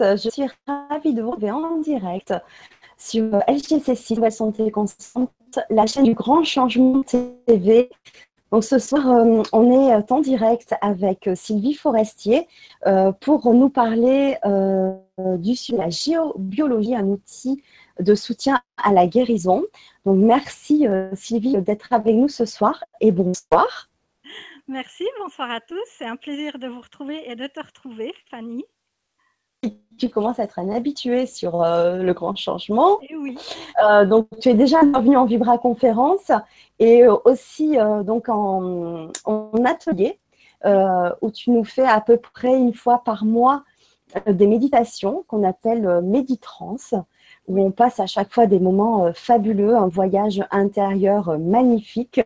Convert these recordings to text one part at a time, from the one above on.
Je suis ravie de vous retrouver en direct sur LGC6, Nouvelle Santé Constante, la chaîne du Grand Changement TV. Donc ce soir, euh, on est en direct avec Sylvie Forestier euh, pour nous parler euh, du sujet la géobiologie, un outil de soutien à la guérison. Donc merci Sylvie d'être avec nous ce soir et bonsoir. Merci, bonsoir à tous. C'est un plaisir de vous retrouver et de te retrouver, Fanny. Tu commences à être un habitué sur euh, le grand changement. Et eh oui. Euh, donc, tu es déjà bienvenue en Vibra Conférence et euh, aussi donc en, atelier où tu nous fais à peu près une fois par mois des méditations qu'on appelle Méditrance, où on passe à chaque fois des moments fabuleux, un voyage intérieur magnifique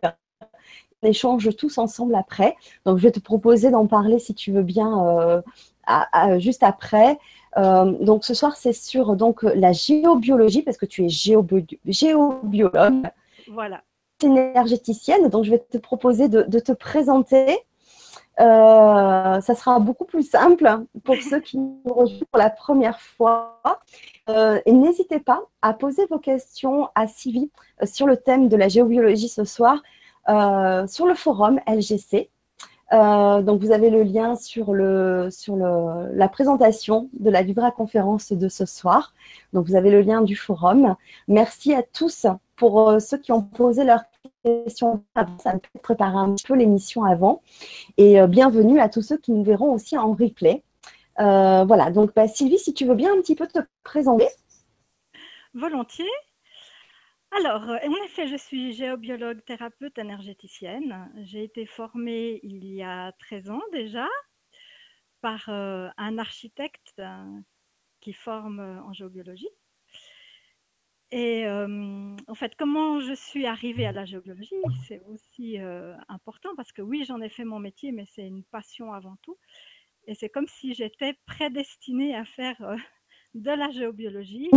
échange tous ensemble après. Donc, je vais te proposer d'en parler si tu veux bien euh, juste après. Euh, donc, ce soir, c'est sur donc, la géobiologie, parce que tu es géobiologue. Voilà. Énergéticienne. Donc, je vais te proposer de, te présenter. Euh, ça sera beaucoup plus simple pour ceux qui nous rejoignent pour la première fois. et n'hésitez pas à poser vos questions à Sylvie sur le thème de la géobiologie ce soir. Euh, sur le forum LGC. Euh, donc vous avez le lien sur, le, sur le, la présentation de la Vibra conférence de ce soir. Donc vous avez le lien du forum. Merci à tous pour euh, ceux qui ont posé leurs questions avant. Ça me peut préparer un peu l'émission avant. Et bienvenue à tous ceux qui nous verront aussi en replay. voilà, donc bah, Sylvie, si tu veux bien un petit peu te présenter. Volontiers. Alors, euh, en effet, je suis géobiologue thérapeute énergéticienne. J'ai été formée il y a 13 ans déjà par euh, un architecte euh, qui forme en géobiologie. Et en fait, comment je suis arrivée à la géobiologie, c'est aussi important parce que oui, j'en ai fait mon métier, mais c'est une passion avant tout. Et c'est comme si j'étais prédestinée à faire de la géobiologie.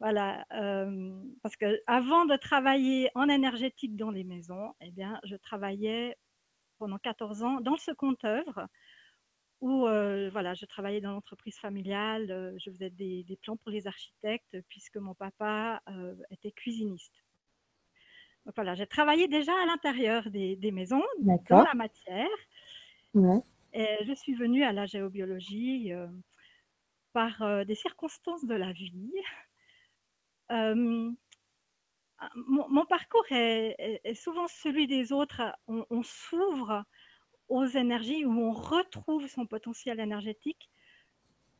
Voilà, parce que avant de travailler en énergétique dans les maisons, eh bien, je travaillais pendant 14 ans dans le second œuvre où voilà, je travaillais dans l'entreprise familiale, je faisais des, plans pour les architectes puisque mon papa était cuisiniste. Donc voilà, j'ai travaillé déjà à l'intérieur des, maisons, dans la matière. Et je suis venue à la géobiologie par des circonstances de la vie. Euh, mon, parcours est, souvent celui des autres. On, s'ouvre aux énergies où on retrouve son potentiel énergétique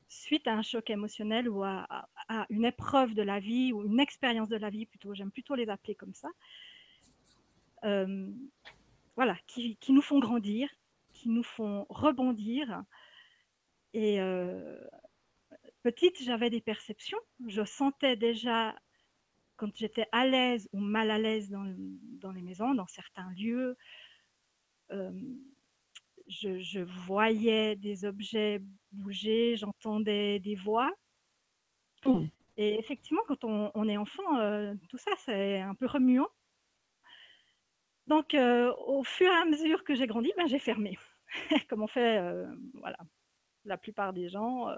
suite à un choc émotionnel ou à, une épreuve de la vie ou une expérience de la vie plutôt. J'aime plutôt les appeler comme ça. Voilà, qui, nous font grandir, qui nous font rebondir. Et euh, petite, j'avais des perceptions. Je sentais déjà, quand j'étais à l'aise ou mal à l'aise dans, les maisons, dans certains lieux, euh, je, voyais des objets bouger, j'entendais des voix. Mmh. Et effectivement, quand on, est enfant, euh, tout ça, c'est un peu remuant. Donc, euh, au fur et à mesure que j'ai grandi, ben, j'ai fermé, comme on fait voilà, la plupart des gens.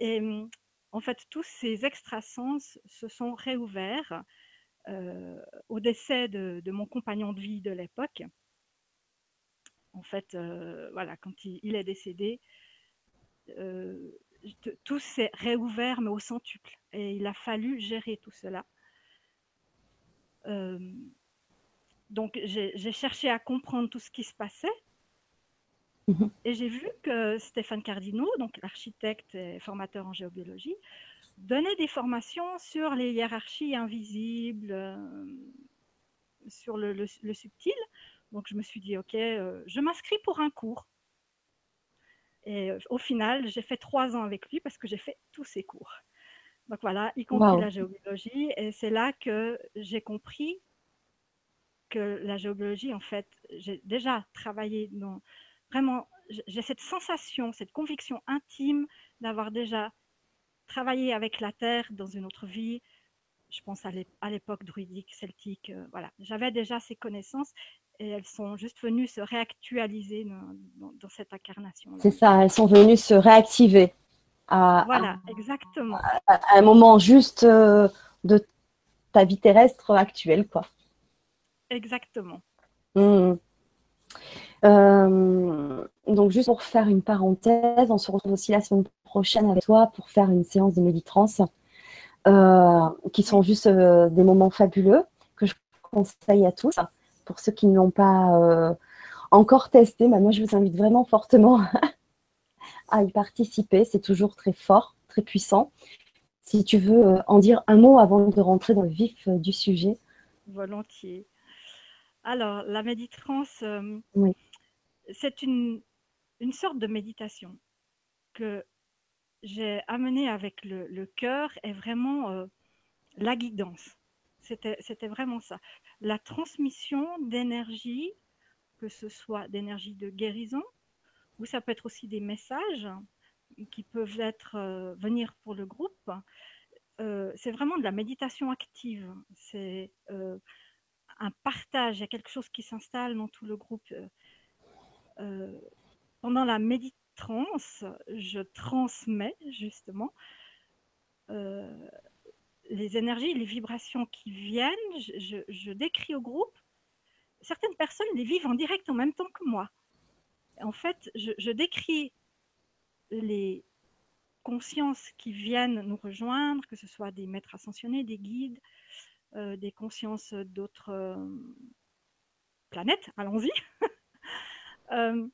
Et mmh, en fait, tous ces extrasens se sont réouverts au décès de, mon compagnon de vie de l'époque. En fait, voilà, quand il, est décédé, tout s'est réouvert, mais au centuple. Et il a fallu gérer tout cela. donc, j'ai cherché à comprendre tout ce qui se passait Mmh et j'ai vu que Stéphane Cardino, donc l'architecte et formateur en géobiologie, donnait des formations sur les hiérarchies invisibles, euh, sur le, subtil. Donc je me suis dit, ok, euh, je m'inscris pour un cours. Et euh, au final, j'ai fait trois ans avec lui parce que j'ai fait tous ses cours. Donc voilà, y compris la géobiologie. Et c'est là que j'ai compris que la géobiologie, en fait, j'ai déjà travaillé dans vraiment, j'ai cette sensation, cette conviction intime d'avoir déjà travaillé avec la Terre dans une autre vie. je pense à l'époque druidique, celtique. voilà, j'avais déjà ces connaissances et elles sont juste venues se réactualiser dans, cette incarnation. C'est ça, elles sont venues se réactiver. À, voilà, exactement. À, un moment juste de ta vie terrestre actuelle, quoi. Exactement. Mmh. Euh, donc, juste pour faire une parenthèse, on se retrouve aussi la semaine prochaine avec toi pour faire une séance de méditrance, euh, qui sont juste euh, des moments fabuleux que je conseille à tous. Pour ceux qui ne l'ont pas encore testé, bah, moi je vous invite vraiment fortement à y participer. C'est toujours très fort, très puissant. Si tu veux en dire un mot avant de rentrer dans le vif du sujet. Volontiers. Alors, la méditrance, oui c'est une, sorte de méditation que j'ai amenée avec le, cœur et vraiment euh, la guidance. C'était vraiment ça. La transmission d'énergie, que ce soit d'énergie de guérison, ou ça peut être aussi des messages qui peuvent être euh, venir pour le groupe. Euh, c'est vraiment de la méditation active. C'est un partage. Il y a quelque chose qui s'installe dans tout le groupe. Euh, pendant la méditrance, je transmets justement euh, les énergies, les vibrations qui viennent, je, décris au groupe. Certaines personnes les vivent en direct en même temps que moi. En fait, je, décris les consciences qui viennent nous rejoindre, que ce soit des maîtres ascensionnés, des guides, euh, des consciences d'autres planètes, allons-y. Euh,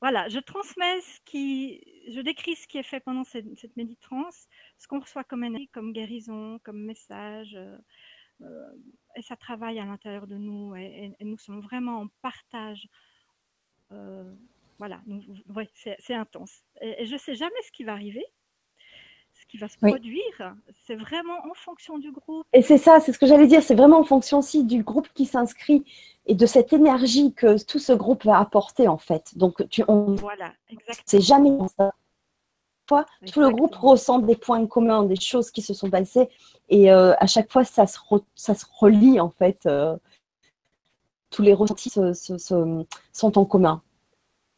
voilà, je transmets ce qui, je décris ce qui est fait pendant cette, cette méditrance, ce qu'on reçoit comme énergie, comme guérison, comme message, euh, euh, et ça travaille à l'intérieur de nous, et, nous sommes vraiment en partage. voilà, c'est intense. Et, et, je ne sais jamais ce qui va arriver, qui va se produire. C'est vraiment en fonction du groupe. Et c'est ça, c'est ce que j'allais dire, c'est vraiment en fonction aussi du groupe qui s'inscrit et de cette énergie que tout ce groupe va apporter en fait. Donc tu on voilà, c'est jamais ça. tout le groupe ressent des points communs, des choses qui se sont passées et euh, à chaque fois ça se, ça se relie en fait. Euh, tous les ressentis sont en commun.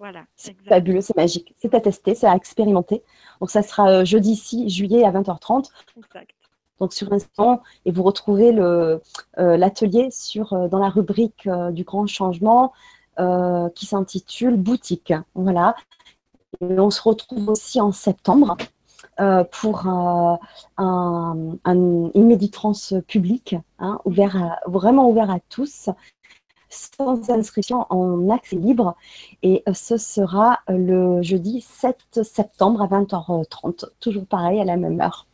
Voilà, c'est fabuleux, c'est magique. C'est à tester, c'est à expérimenter. Donc ça sera euh, jeudi 6 juillet à 20h30. Exact donc sur Instant, et vous retrouvez euh, l'atelier euh, dans la rubrique euh, du grand changement qui s'intitule Boutique. Voilà. Et on se retrouve aussi en septembre pour une méditrance publique, hein, ouvert vraiment ouvert à tous, sans inscription en accès libre. Et ce sera le jeudi 7 septembre à 20h30, toujours pareil à la même heure.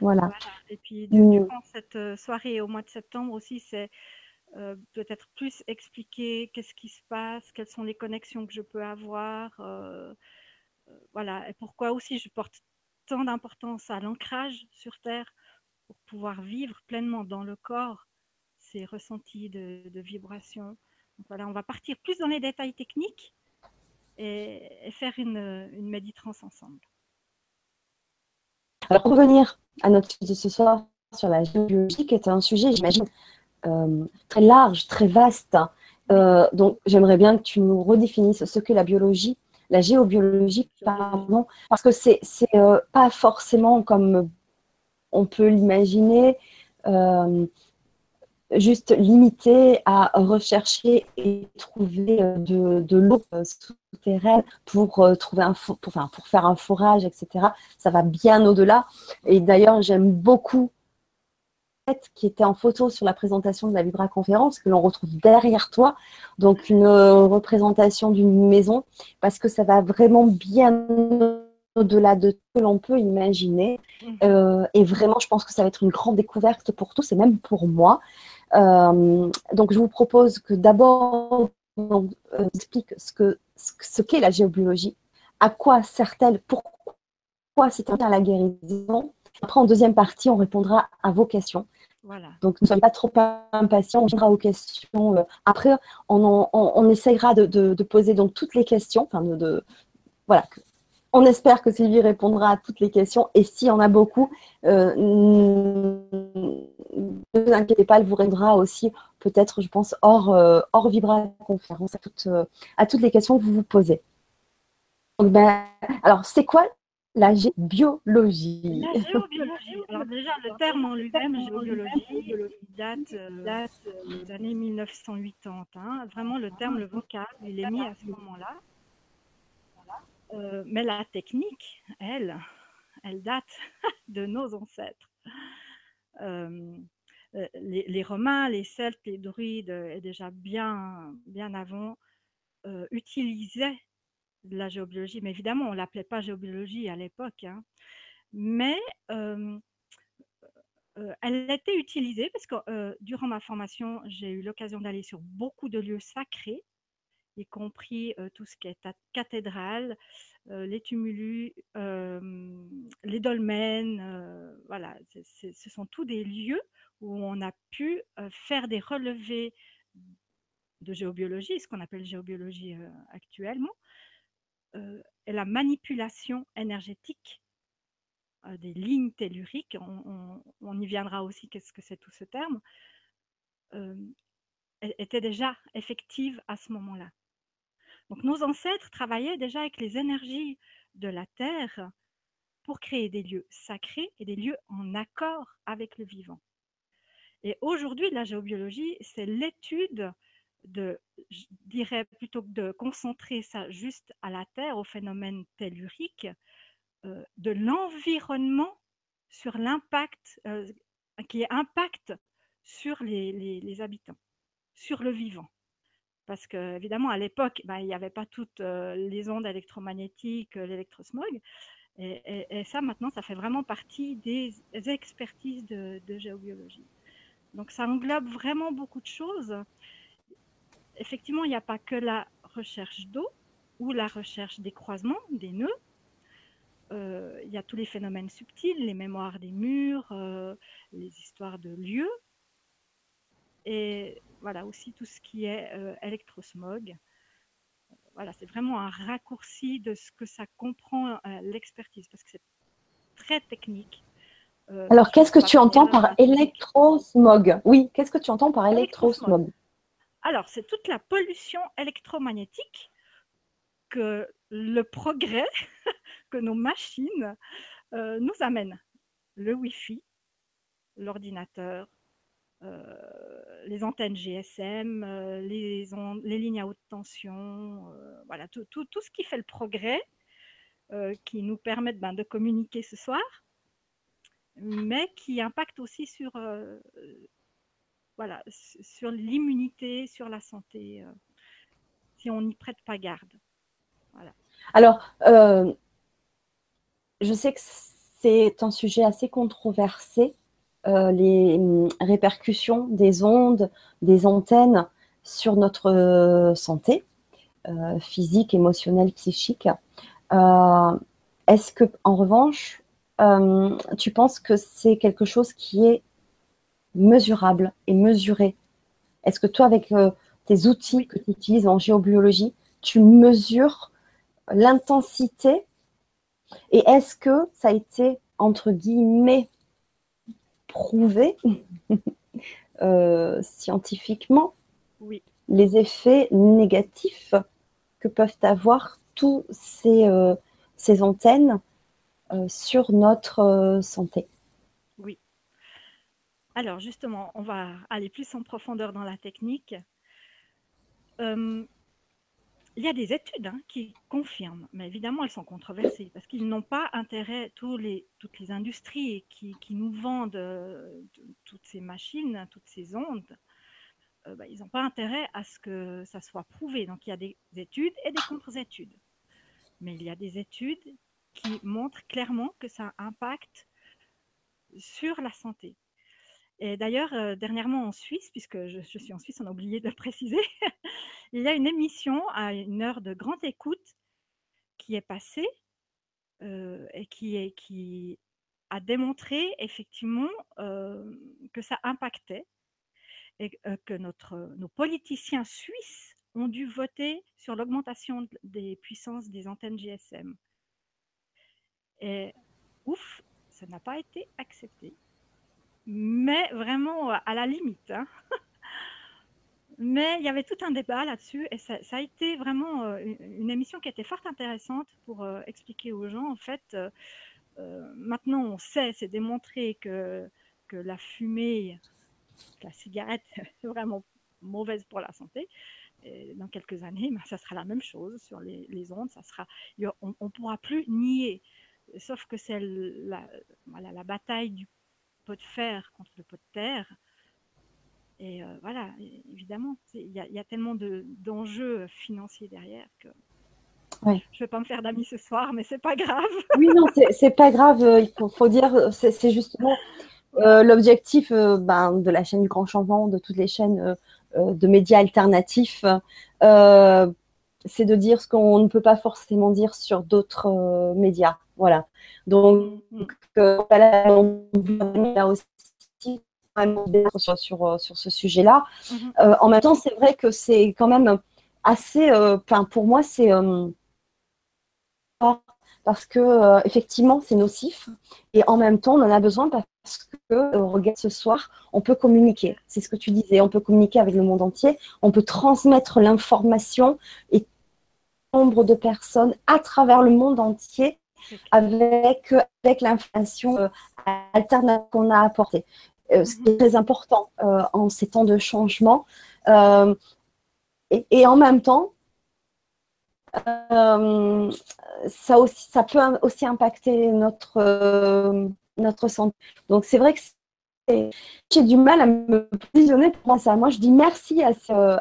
Voilà. Et puis, durant cette euh, soirée au mois de septembre aussi, c'est euh, peut-être plus expliquer qu'est-ce qui se passe, quelles sont les connexions que je peux avoir. Euh, voilà. Et pourquoi aussi je porte tant d'importance à l'ancrage sur Terre pour pouvoir vivre pleinement dans le corps ces ressentis de, de vibration. Voilà, on va partir plus dans les détails techniques et, faire une, méditrance ensemble. Alors, pour revenir à notre sujet de ce soir sur la géobiologie, qui est un sujet, j'imagine, euh, très large, très vaste. Euh, donc, j'aimerais bien que tu nous redéfinisses ce qu'est la biologie, la géobiologie, pardon, parce que c'est n'est euh, pas forcément comme on peut l'imaginer juste limité à rechercher et trouver euh, de, l'eau euh, souterraine pour euh, trouver un pour, faire un forage, etc. Ça va bien au-delà. Et d'ailleurs, j'aime beaucoup qui était en photo sur la présentation de la Vibra conférence que l'on retrouve derrière toi, donc une représentation d'une maison, parce que ça va vraiment bien au-delà de ce que l'on peut imaginer. Mhm. et vraiment, je pense que ça va être une grande découverte pour tous et même pour moi. Euh, donc, je vous propose que d'abord, on euh, explique ce qu'est ce, qu'est la géobiologie, à quoi sert-elle, pourquoi c'est un à la guérison. Après, en deuxième partie, on répondra à vos questions. Voilà. Donc, ne soyez pas trop impatients, on répondra aux questions. Euh, après, on, on, essaiera de, de, poser donc toutes les questions, enfin, de, voilà, On espère que Sylvie répondra à toutes les questions. Et s'il y en a beaucoup, euh, ne vous inquiétez pas, elle vous répondra aussi, peut-être, je pense, hors, euh, hors Vibra conférence, à toutes, euh, à toutes les questions que vous vous posez. Ben, alors, c'est quoi la géobiologie? La géobiologie. Alors déjà, le terme en lui-même, géobiologie, date, date des années 1980. Hein. Vraiment, le terme, le vocable, il est mis à ce moment-là. Euh, mais la technique, elle, elle date de nos ancêtres. Euh, euh, les, Romains, les Celtes, les Druides, et déjà bien, bien avant, utilisaient la géobiologie. Mais évidemment, on ne l'appelait pas géobiologie à l'époque. Hein. Mais elle était utilisée parce que durant ma formation, j'ai eu l'occasion d'aller sur beaucoup de lieux sacrés y compris tout ce qui est cathédrale, les tumulus, les dolmens. voilà, ce sont tous des lieux où on a pu faire des relevés de géobiologie, ce qu'on appelle géobiologie actuellement, et la manipulation énergétique des lignes telluriques, on, y viendra aussi, qu'est-ce que c'est tout ce terme, était déjà effective à ce moment-là. Donc nos ancêtres travaillaient déjà avec les énergies de la Terre pour créer des lieux sacrés et des lieux en accord avec le vivant. Et aujourd'hui, la géobiologie, c'est l'étude de, je dirais plutôt que de concentrer ça juste à la Terre, au phénomène tellurique, euh, de l'environnement sur l'impact, euh, qui impacte sur les habitants, sur le vivant parce que évidemment à l'époque, bah, il n'y avait pas toutes les ondes électromagnétiques, l'électrosmog. Et, ça, maintenant, ça fait vraiment partie des expertises de, géobiologie. Donc, ça englobe vraiment beaucoup de choses. Effectivement, il n'y a pas que la recherche d'eau ou la recherche des croisements, des nœuds. il y a tous les phénomènes subtils, les mémoires des murs, les histoires de lieux. Et voilà, aussi tout ce qui est euh, électrosmog. Voilà, c'est vraiment un raccourci de ce que ça comprend euh, l'expertise, parce que c'est très technique. Euh, Alors, qu'est-ce que tu entends par électrosmog? Oui, qu'est-ce que tu entends par électrosmog Alors, c'est toute la pollution électromagnétique que le progrès, que nos machines nous amènent. Le Wi-Fi, l'ordinateur, les antennes GSM, euh, les, lignes à haute tension, euh, voilà, tout, ce qui fait le progrès, qui nous permettent ben, de communiquer ce soir, mais qui impacte aussi sur, voilà, sur l'immunité, sur la santé, si on n'y prête pas garde. Voilà. Alors, je sais que c'est un sujet assez controversé. Euh, les hum, répercussions des ondes, des antennes sur notre euh, santé euh, physique, émotionnelle, psychique. Est-ce que, en revanche, tu penses que c'est quelque chose qui est mesurable et mesuré? Est-ce que toi, avec tes outils que tu utilises en géobiologie, tu mesures l'intensité? Et est-ce que ça a été, entre guillemets, euh, scientifiquement oui. les effets négatifs que peuvent avoir tous ces, euh, ces antennes euh, sur notre santé. Oui. Alors justement, on va aller plus en profondeur dans la technique il y a des études hein, qui confirment, mais évidemment elles sont controversées parce qu'ils n'ont pas intérêt, les, toutes les industries qui, nous vendent euh, toutes ces machines, toutes ces ondes, euh, bah, ils n'ont pas intérêt à ce que ça soit prouvé. Donc il y a des études et des contre-études. Mais il y a des études qui montrent clairement que ça impacte sur la santé. Et d'ailleurs, euh, dernièrement en Suisse, puisque je, suis en Suisse, on a oublié de le préciser, il y a une émission à une heure de grande écoute qui est passée euh, et qui, a démontré effectivement euh, que ça impactait et que notre, nos politiciens suisses ont dû voter sur l'augmentation des puissances des antennes GSM. Et ouf, ça n'a pas été accepté. Mais vraiment à la limite. Hein. Mais il y avait tout un débat là-dessus et ça, a été vraiment euh, une, émission qui était fort intéressante pour euh, expliquer aux gens, en fait, euh, maintenant on sait, c'est démontré que, que la fumée, la cigarette est vraiment mauvaise pour la santé. Dans quelques années, ben, ça sera la même chose sur les, ondes. Ça sera, on ne pourra plus nier. Sauf que c'est la bataille du pot de fer contre le pot de terre et euh, voilà, évidemment, il y, a tellement d'enjeux financiers derrière que je ne vais pas me faire d'amis ce soir, mais c'est pas grave. oui, non, c'est pas grave. Euh, il faut, dire, c'est justement euh, l'objectif ben, de la chaîne du Grand Changement, de toutes les chaînes de médias alternatifs, c'est de dire ce qu'on ne peut pas forcément dire sur d'autres médias. Voilà. Donc, mm -hmm. là aussi sur, sur, euh, sur ce sujet-là. Mhm. Euh, en même temps, c'est vrai que c'est quand même assez, euh, enfin pour moi, c'est parce que effectivement, c'est nocif et en même temps, on en a besoin parce que regarde ce soir, on peut communiquer. C'est ce que tu disais, on peut communiquer avec le monde entier, on peut transmettre l'information et nombre de personnes à travers le monde entier avec, avec l'information alternative qu'on a apportée. Euh, ce qui est très important euh, en ces temps de changement. Euh, et, en même temps, ça, aussi, ça peut aussi impacter notre, notre santé. Donc c'est vrai que j'ai du mal à me positionner pour ça. Moi, je dis merci à,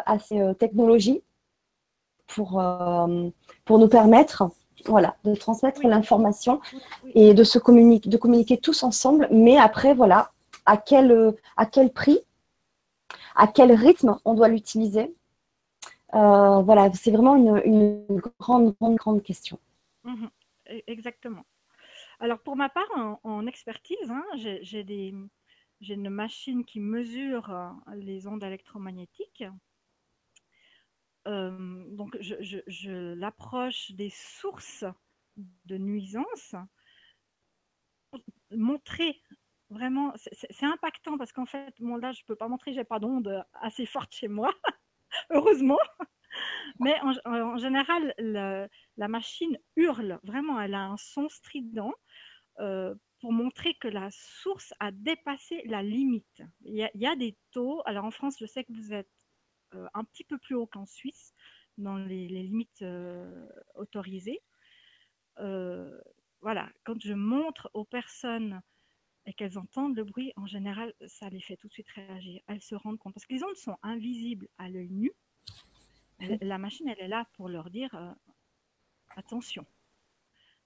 à ces technologies pour, pour nous permettre voilà, de transmettre l'information et de se communiquer, de communiquer tous ensemble. Mais après, voilà, à quel, à quel prix, à quel rythme on doit l'utiliser. Euh, voilà, c'est vraiment une, grande, grande, grande question. Mhm. E-, exactement. Alors pour ma part, en, expertise, hein, j'ai une machine qui mesure euh, les ondes électromagnétiques. Donc je, l'approche des sources de nuisances, montrer Vraiment, c'est impactant parce qu'en fait, là, je ne peux pas montrer, j'ai pas d'onde assez forte chez moi, heureusement. Mais en, général, la machine hurle, vraiment, elle a un son strident pour montrer que la source a dépassé la limite. Il y a, des taux, alors en France, je sais que vous êtes un petit peu plus haut qu'en Suisse, dans les, limites euh, autorisées. voilà, quand je montre aux personnes et qu'elles entendent le bruit, en général, ça les fait tout de suite réagir. Elles se rendent compte. Parce que les ondes sont invisibles à l'œil nu. La machine, elle est là pour leur dire euh, attention.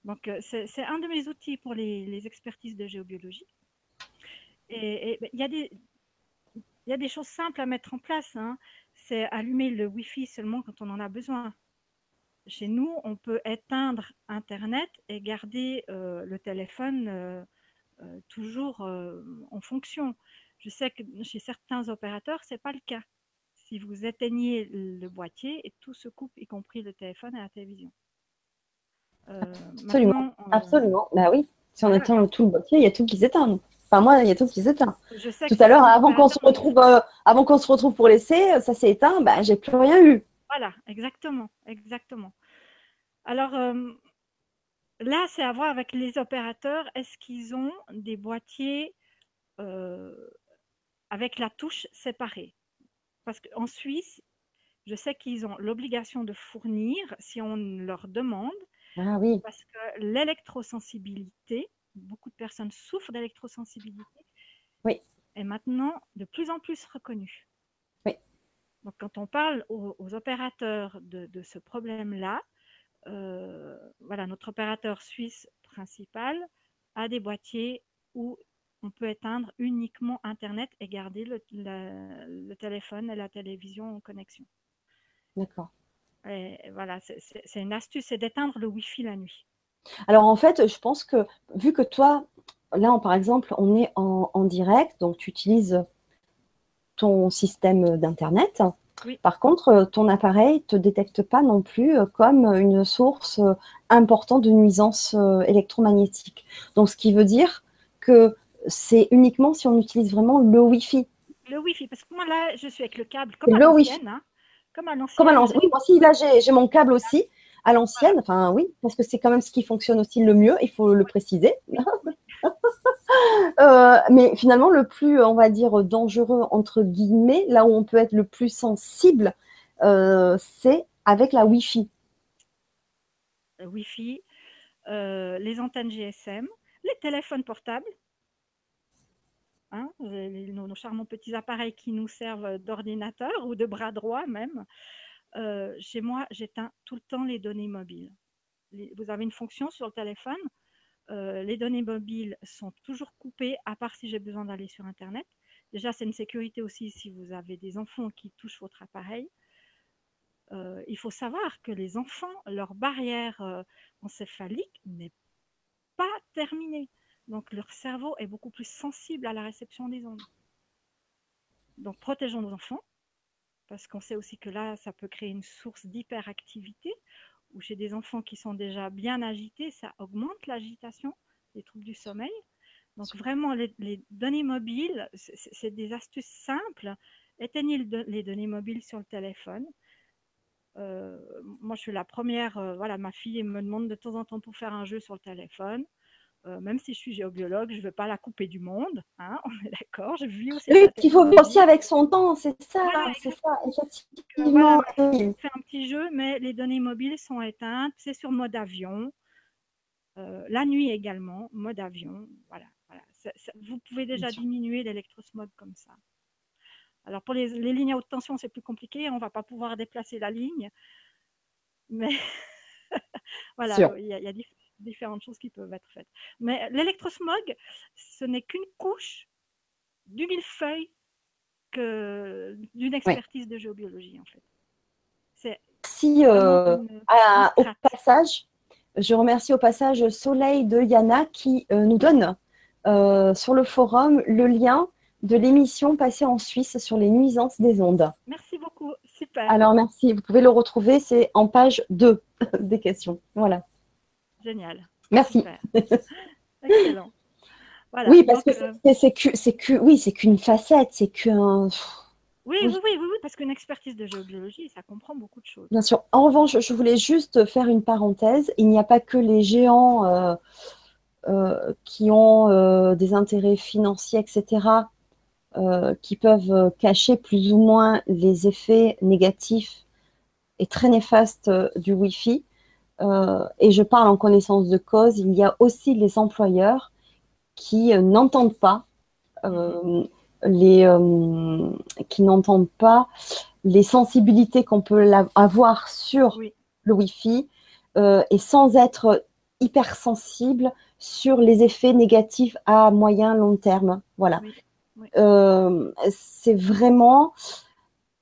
Donc, euh, c'est un de mes outils pour les, expertises de géobiologie. Et ben, il y, y, a des choses simples à mettre en place. Hein. C'est allumer le Wi-Fi seulement quand on en a besoin. Chez nous, on peut éteindre Internet et garder euh, le téléphone euh, toujours euh, en fonction. Je sais que chez certains opérateurs, ce n'est pas le cas. Si vous éteignez le boîtier, et tout se coupe, y compris le téléphone et la télévision. Absolument, absolument. Bah oui, si on éteint tout le boîtier, il y a tout qui s'éteint. Enfin, moi, il y a tout qui s'éteint. Tout à l'heure, avant qu'on se retrouve, avant qu'on se retrouve pour l'essai, ça s'est éteint, bah, j'ai plus rien eu. Voilà, exactement, exactement. Alors, là, c'est à voir avec les opérateurs. Est-ce qu'ils ont des boîtiers euh, avec la touche séparée? Parce qu'en Suisse, je sais qu'ils ont l'obligation de fournir si on leur demande. Ah oui. Parce que l'électrosensibilité, beaucoup de personnes souffrent d'électrosensibilité. Oui. Est maintenant de plus en plus reconnue. Oui. Donc, quand on parle aux, opérateurs de ce problème-là, euh, voilà, notre opérateur suisse principal a des boîtiers où on peut éteindre uniquement Internet et garder le, téléphone et la télévision en connexion. D'accord. Voilà, c'est une astuce, c'est d'éteindre le Wi-Fi la nuit. Alors en fait, je pense que vu que toi, là, par exemple, on est en, direct, donc tu utilises ton système d'Internet, Par contre, ton appareil ne te détecte pas non plus comme une source importante de nuisances électromagnétiques. Donc, ce qui veut dire que c'est uniquement si on utilise vraiment le Wi-Fi. Le Wi-Fi, parce que moi là, je suis avec le câble comme à l'ancienne. Hein, comme à l'ancienne. Oui, moi aussi, là, j'ai mon câble aussi à l'ancienne. Enfin, oui, parce que c'est quand même ce qui fonctionne aussi le mieux, il faut le préciser. Euh, mais finalement, le plus, on va dire, dangereux, entre guillemets, là où on peut être le plus sensible, euh, c'est avec la Wi-Fi. Wi-Fi, euh, les antennes GSM, les téléphones portables, hein, nos, charmants petits appareils qui nous servent d'ordinateur ou de bras droit même. Chez moi, j'éteins tout le temps les données mobiles. vous avez une fonction sur le téléphone euh, les données mobiles sont toujours coupées, à part si j'ai besoin d'aller sur Internet. Déjà, c'est une sécurité aussi si vous avez des enfants qui touchent votre appareil. Euh, il faut savoir que les enfants, leur barrière euh, encéphalique n'est pas terminée. Donc, leur cerveau est beaucoup plus sensible à la réception des ondes. Donc, protégeons nos enfants, parce qu'on sait aussi que là, ça peut créer une source d'hyperactivité ou chez des enfants qui sont déjà bien agités, ça augmente l'agitation, les troubles du sommeil. Donc vraiment, les, données mobiles, c'est des astuces simples. Éteignez les données mobiles sur le téléphone. Euh, moi, je suis la première. Euh, voilà, ma fille me demande de temps en temps pour faire un jeu sur le téléphone. Euh, même si je suis géobiologue, je ne veux pas la couper du monde. Hein, on est d'accord. Je vis aussi. Oui, il faut vivre aussi avec son temps, c'est ça, c'est ça, effectivement. on fait un petit jeu, mais les données mobiles sont éteintes. C'est sur mode avion. Euh, la nuit également, mode avion. Voilà. voilà. vous pouvez déjà diminuer l'électrosmog comme ça. Alors pour les, lignes à haute tension, c'est plus compliqué. On ne va pas pouvoir déplacer la ligne. Mais voilà, il y, a, il y a différentes choses qui peuvent être faites. Mais l'électrosmog, ce n'est qu'une couche du millefeuille que d'une expertise de géobiologie en fait. Si euh, au passage, je remercie au passage Soleil de Yana qui euh, nous donne euh, sur le forum le lien de l'émission passée en Suisse sur les nuisances des ondes. Merci beaucoup, super. Alors merci, vous pouvez le retrouver, c'est en page 2 des questions. Voilà. Génial. Merci. Excellent. oui, parce que euh, c'est que, oui, c'est qu'une facette, c'est qu'un. Oui, oui, oui, oui, parce qu'une expertise de géobiologie, ça comprend beaucoup de choses. Bien sûr. En revanche, je voulais juste faire une parenthèse. Il n'y a pas que les géants euh, euh, qui ont des intérêts financiers, etc., qui peuvent cacher plus ou moins les effets négatifs et très néfastes du Wi-Fi. Euh, et je parle en connaissance de cause, il y a aussi les employeurs qui euh, n'entendent pas euh, les qui n'entendent pas les sensibilités qu'on peut avoir sur le Wi-Fi et sans être hypersensible sur les effets négatifs à moyen long terme. Voilà. c'est vraiment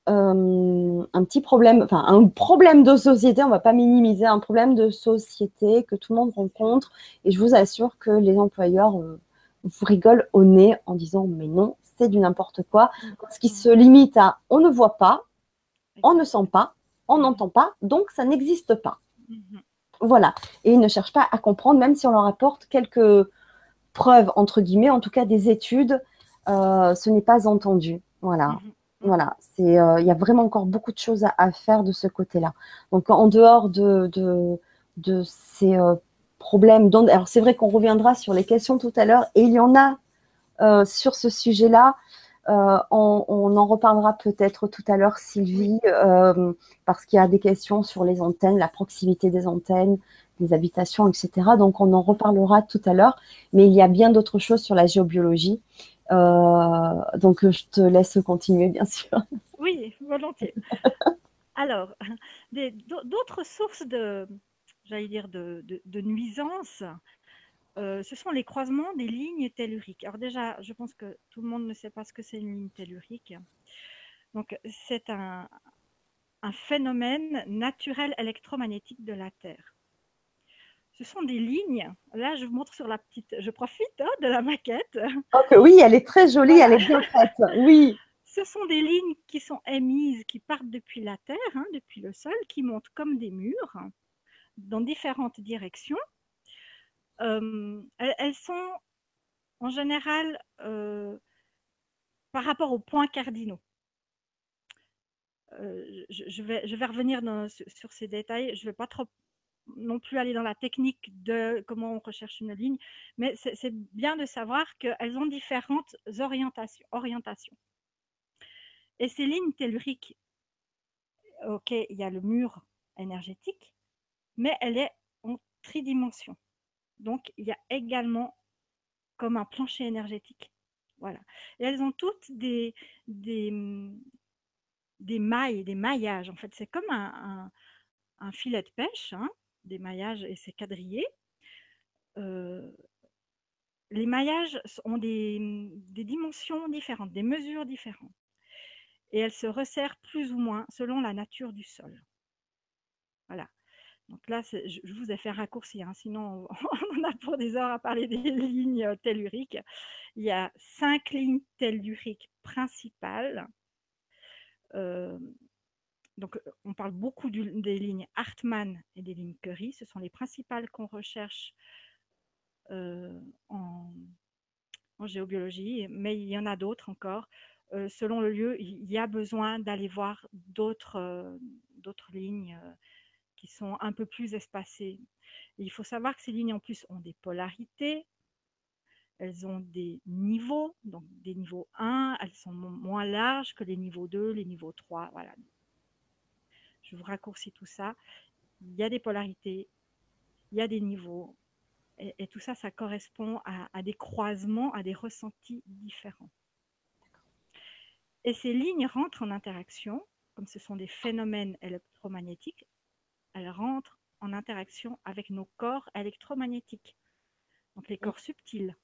euh, un petit problème, enfin un problème de société, on va pas minimiser, un problème de société que tout le monde rencontre. Et je vous assure que les employeurs euh, vous rigolent au nez en disant mais non, c'est du n'importe quoi. Ce qui se limite à on ne voit pas, on ne sent pas, on n'entend pas, donc ça n'existe pas. Mhm. Voilà. Et ils ne cherchent pas à comprendre, même si on leur apporte quelques preuves, entre guillemets, en tout cas des études, euh, ce n'est pas entendu. Voilà. Mhm. Voilà, c'est, euh, il y a vraiment encore beaucoup de choses à, faire de ce côté-là. Donc, en dehors de, de, ces euh, problèmes, alors c'est vrai qu'on reviendra sur les questions tout à l'heure, et il y en a euh, sur ce sujet-là. On, on, en reparlera peut-être tout à l'heure, Sylvie, parce qu'il y a des questions sur les antennes, la proximité des antennes, des habitations, etc. Donc, on en reparlera tout à l'heure, mais il y a bien d'autres choses sur la géobiologie. Euh, donc, je te laisse continuer, bien sûr. Oui, volontiers. Alors, d'autres sources de, j'allais dire, de, de, nuisances, euh, ce sont les croisements des lignes telluriques. Alors déjà, je pense que tout le monde ne sait pas ce que c'est une ligne tellurique. Donc, c'est un, un phénomène naturel électromagnétique de la Terre ce sont des lignes. Là, je vous montre sur la petite. Je profite hein, de la maquette. oui, elle est très jolie, elle est bien faite. Oui. ce sont des lignes qui sont émises, qui partent depuis la terre, hein, depuis le sol, qui montent comme des murs dans différentes directions. Euh, elles, sont en général euh, par rapport aux points cardinaux. Euh, je, vais, je, vais, revenir sur, ces détails. Je ne vais pas trop non plus aller dans la technique de comment on recherche une ligne, mais c'est bien de savoir qu'elles ont différentes orientations. orientations. Et ces lignes telluriques, ok, il y a le mur énergétique, mais elle est en tridimension. Donc, il y a également comme un plancher énergétique. Voilà. Et elles ont toutes des, des, des mailles, des maillages. En fait, c'est comme un, un, filet de pêche, hein, des maillages et c'est quadrillé. Euh, les maillages ont des, dimensions différentes, des mesures différentes. Et elles se resserrent plus ou moins selon la nature du sol. Voilà. Donc là, je vous ai fait un raccourci, hein, sinon on a pour des heures à parler des lignes euh, telluriques. Il y a cinq lignes telluriques principales. Euh, donc on parle beaucoup des lignes Hartmann et des lignes Curie. Ce sont les principales qu'on recherche euh, en, géobiologie, mais il y en a d'autres encore. selon le lieu, il y a besoin d'aller voir d'autres lignes qui sont un peu plus espacées. il faut savoir que ces lignes en plus ont des polarités, elles ont des niveaux, donc des niveaux 1, elles sont moins larges que les niveaux 2, les niveaux 3. Voilà. Je vous raccourcis tout ça. Il y a des polarités, il y a des niveaux, et, tout ça, ça correspond à, des croisements, à des ressentis différents. Et ces lignes rentrent en interaction, comme ce sont des phénomènes électromagnétiques, elle rentre en interaction avec nos corps électromagnétiques, donc les corps subtils.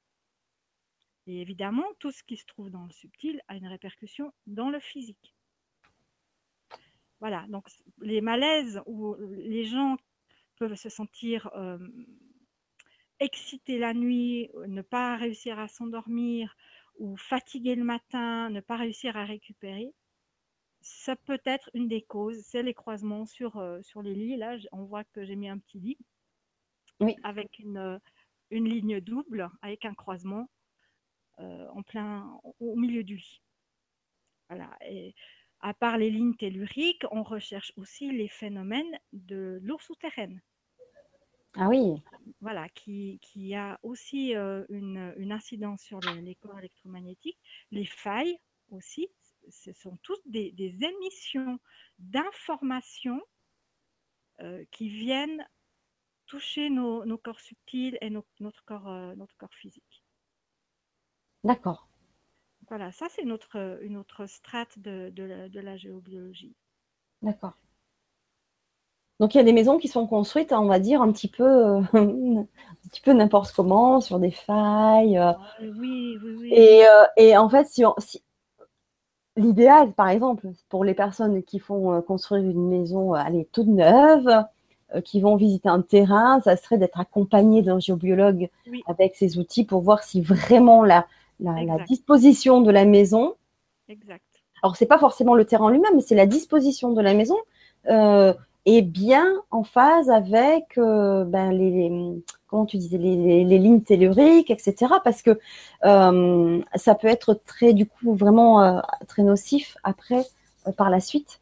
Et évidemment, tout ce qui se trouve dans le subtil a une répercussion dans le physique. Voilà, donc les malaises où les gens peuvent se sentir euh, excités la nuit, ne pas réussir à s'endormir, ou fatigués le matin, ne pas réussir à récupérer, ça peut être une des causes, c'est les croisements sur, euh, sur les lits. Là, on voit que j'ai mis un petit lit oui. avec une, euh, une, ligne double, avec un croisement euh, en plein, au milieu du lit. Voilà. Et à part les lignes telluriques, on recherche aussi les phénomènes de l'eau souterraine. Ah oui. Voilà, qui, qui a aussi une, une, incidence sur les corps électromagnétiques, les failles aussi, ce sont toutes des, émissions d'informations euh, qui viennent toucher nos, corps subtils et notre, corps, euh, notre corps physique. D'accord. Voilà, ça c'est une autre strate de, de, la, géobiologie. D'accord. Donc il y a des maisons qui sont construites, on va dire, un petit peu, un petit peu n'importe comment, sur des failles. Ah, oui, oui, oui. Et, euh, et en fait, si, on, si L'idéal, par exemple, pour les personnes qui font euh, construire une maison euh, toute neuve, euh, qui vont visiter un terrain, ça serait d'être accompagné d'un géobiologue avec ses outils pour voir si vraiment la, disposition de la maison. Exact. Alors, ce n'est pas forcément le terrain lui-même, mais c'est la disposition de la maison est bien en phase avec ben, les, comment tu disais, les, lignes telluriques, etc. Parce que euh, ça peut être très, du coup, vraiment euh, très nocif après, euh, par la suite,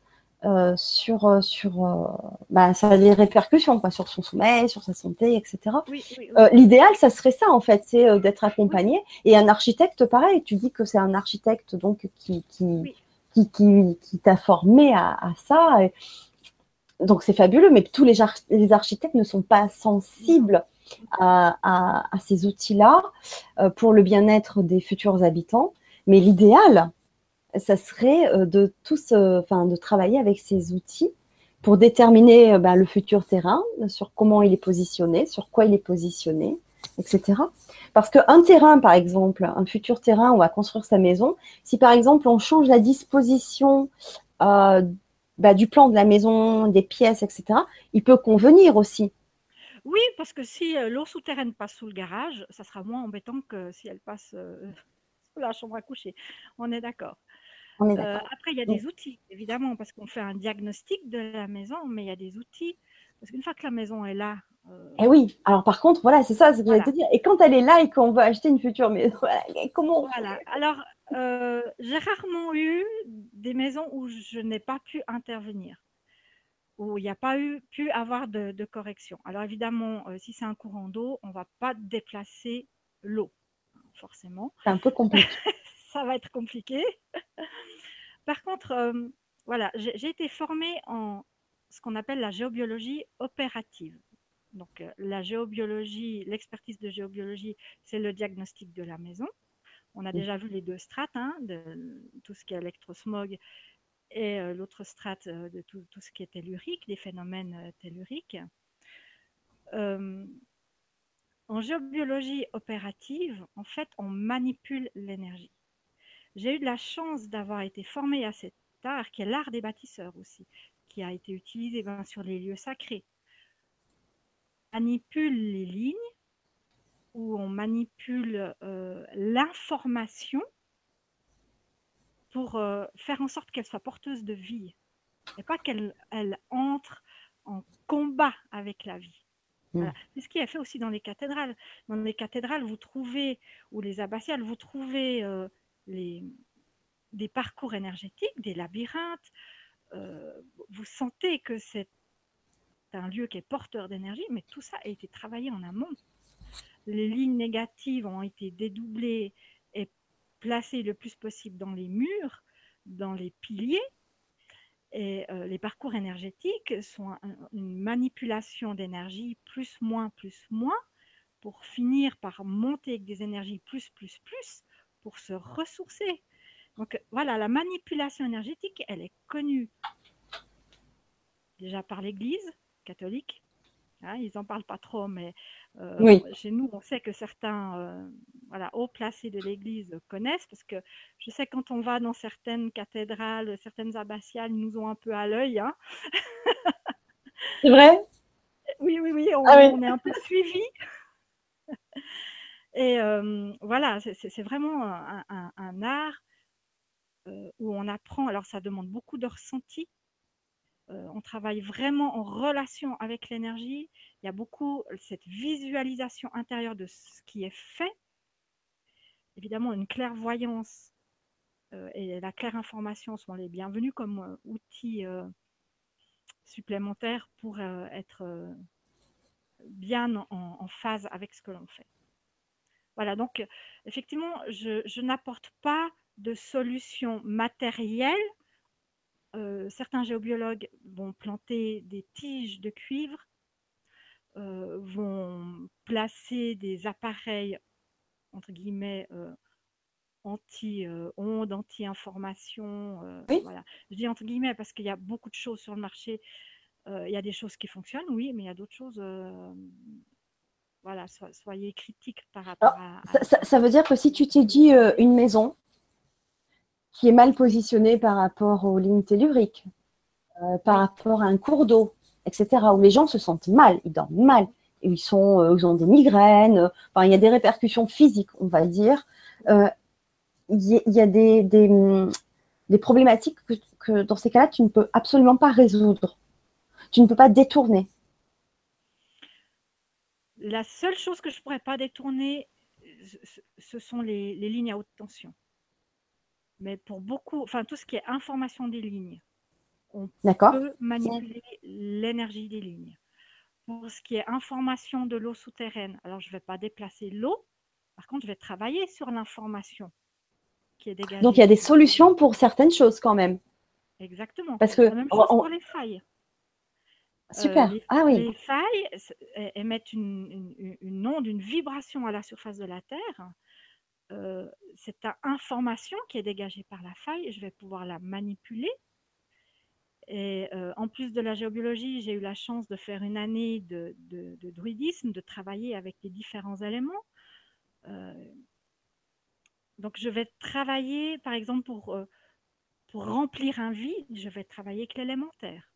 sur, sur bah, ça a des répercussions quoi, sur son sommeil, sur sa santé, etc. L'idéal, ça serait ça, en fait, c'est d'être accompagné. Et un architecte, pareil, tu dis que c'est un architecte donc qui, qui, qui, t'a formé à, ça. donc c'est fabuleux, mais tous les, les, architectes ne sont pas sensibles à, ces outils-là euh, pour le bien-être des futurs habitants. Mais l'idéal, ça serait euh, de tous, enfin, de travailler avec ces outils pour déterminer euh, bah, le futur terrain, sur comment il est positionné, sur quoi il est positionné, etc. Parce qu'un terrain, par exemple, un futur terrain où on va construire sa maison, si par exemple on change la disposition bah, du plan de la maison, des pièces, etc., il peut convenir aussi oui, parce que si l'eau souterraine passe sous le garage, ça sera moins embêtant que si elle passe sous la chambre à coucher. On est d'accord. Après, il y a des outils, évidemment, parce qu'on fait un diagnostic de la maison, mais il y a des outils. Parce qu'une fois que la maison est là, eh oui, alors par contre, voilà, c'est ça ce que j'allais te dire. Et quand elle est là et qu'on veut acheter une future maison, comment Voilà, alors euh, j'ai rarement eu des maisons où je n'ai pas pu intervenir, où il n'y a pas eu pu avoir de, correction. Alors évidemment, euh, si c'est un courant d'eau, on ne va pas déplacer l'eau, forcément. C'est un peu compliqué. ça va être compliqué. Par contre, euh, voilà, j'ai été formée en ce qu'on appelle la géobiologie opérative. Donc, euh, la géobiologie, l'expertise de géobiologie, c'est le diagnostic de la maison. On a déjà vu les deux strates, hein, de tout ce qui est électrosmog et euh, l'autre strate de tout, ce qui est tellurique, les phénomènes telluriques. en géobiologie opérative, en fait, on manipule l'énergie. J'ai eu de la chance d'avoir été formée à cet art, qui est l'art des bâtisseurs aussi, qui a été utilisé ben, sur les lieux sacrés, manipule les lignes, où on manipule euh, l'information pour euh, faire en sorte qu'elle soit porteuse de vie et pas qu'elle elle entre en combat avec la vie. Mmh. C'est ce qui est fait aussi dans les cathédrales. Dans les cathédrales, vous trouvez, ou les abbatiales, vous trouvez euh, des parcours énergétiques, des labyrinthes. vous sentez que c'est un lieu qui est porteur d'énergie, mais tout ça a été travaillé en amont. Les lignes négatives ont été dédoublées et placées le plus possible dans les murs, dans les piliers. Et euh, les parcours énergétiques sont une manipulation d'énergie plus, moins, plus, moins, pour finir par monter avec des énergies plus, plus, plus, pour se ressourcer. Donc voilà, la manipulation énergétique, elle est connue déjà par l'Église, catholiques. Hein, ils n'en parlent pas trop, mais euh, chez nous, on sait que certains euh, voilà, hauts placés de l'Église connaissent, parce que je sais quand on va dans certaines cathédrales, certaines abbatiales, ils nous ont un peu à l'œil. Hein. C'est vrai? Oui, oui, oui, on, ah est un peu suivi. Et euh, voilà, c'est vraiment un, art où on apprend. Alors, ça demande beaucoup de ressenti euh, on travaille vraiment en relation avec l'énergie. Il y a beaucoup cette visualisation intérieure de ce qui est fait. Évidemment, une clairvoyance euh, et la claire information sont les bienvenus comme euh, outils supplémentaires pour être bien en, phase avec ce que l'on fait. Voilà, donc effectivement, je n'apporte pas de solution matérielle euh, certains géobiologues vont planter des tiges de cuivre, euh, vont placer des appareils, entre guillemets, euh, anti-ondes, anti-information. voilà. Je dis entre guillemets parce qu'il y a beaucoup de choses sur le marché. il y a des choses qui fonctionnent, oui, mais il y a d'autres choses voilà, soyez critiques par rapport à, ça, ça, veut dire que si tu t'es dit une maison, qui est mal positionné par rapport aux lignes telluriques, euh, par rapport à un cours d'eau, etc., où les gens se sentent mal, ils dorment mal, ils, sont, euh, ils ont des migraines, enfin, il y a des répercussions physiques, on va dire. Euh, il y, a des, des, problématiques que, que, dans ces cas-là, tu ne peux absolument pas résoudre. Tu ne peux pas détourner. La seule chose que je ne pourrais pas détourner, ce sont les lignes à haute tension. Mais pour beaucoup, enfin tout ce qui est information des lignes, on peut manipuler l'énergie des lignes. Pour ce qui est information de l'eau souterraine, alors je ne vais pas déplacer l'eau, par contre je vais travailler sur l'information qui est dégagée. Donc il y a des solutions pour certaines choses quand même. Exactement. Parce que la même chose pour les failles. Super. Euh, les, ah oui. Les failles émettent une, une, une, onde, une vibration à la surface de la Terre euh, cette information qui est dégagée par la faille, je vais pouvoir la manipuler. Et euh, en plus de la géobiologie, j'ai eu la chance de faire une année de, druidisme, de travailler avec les différents éléments. Euh, donc, je vais travailler, par exemple, pour, pour remplir un vide, je vais travailler avec l'élémentaire.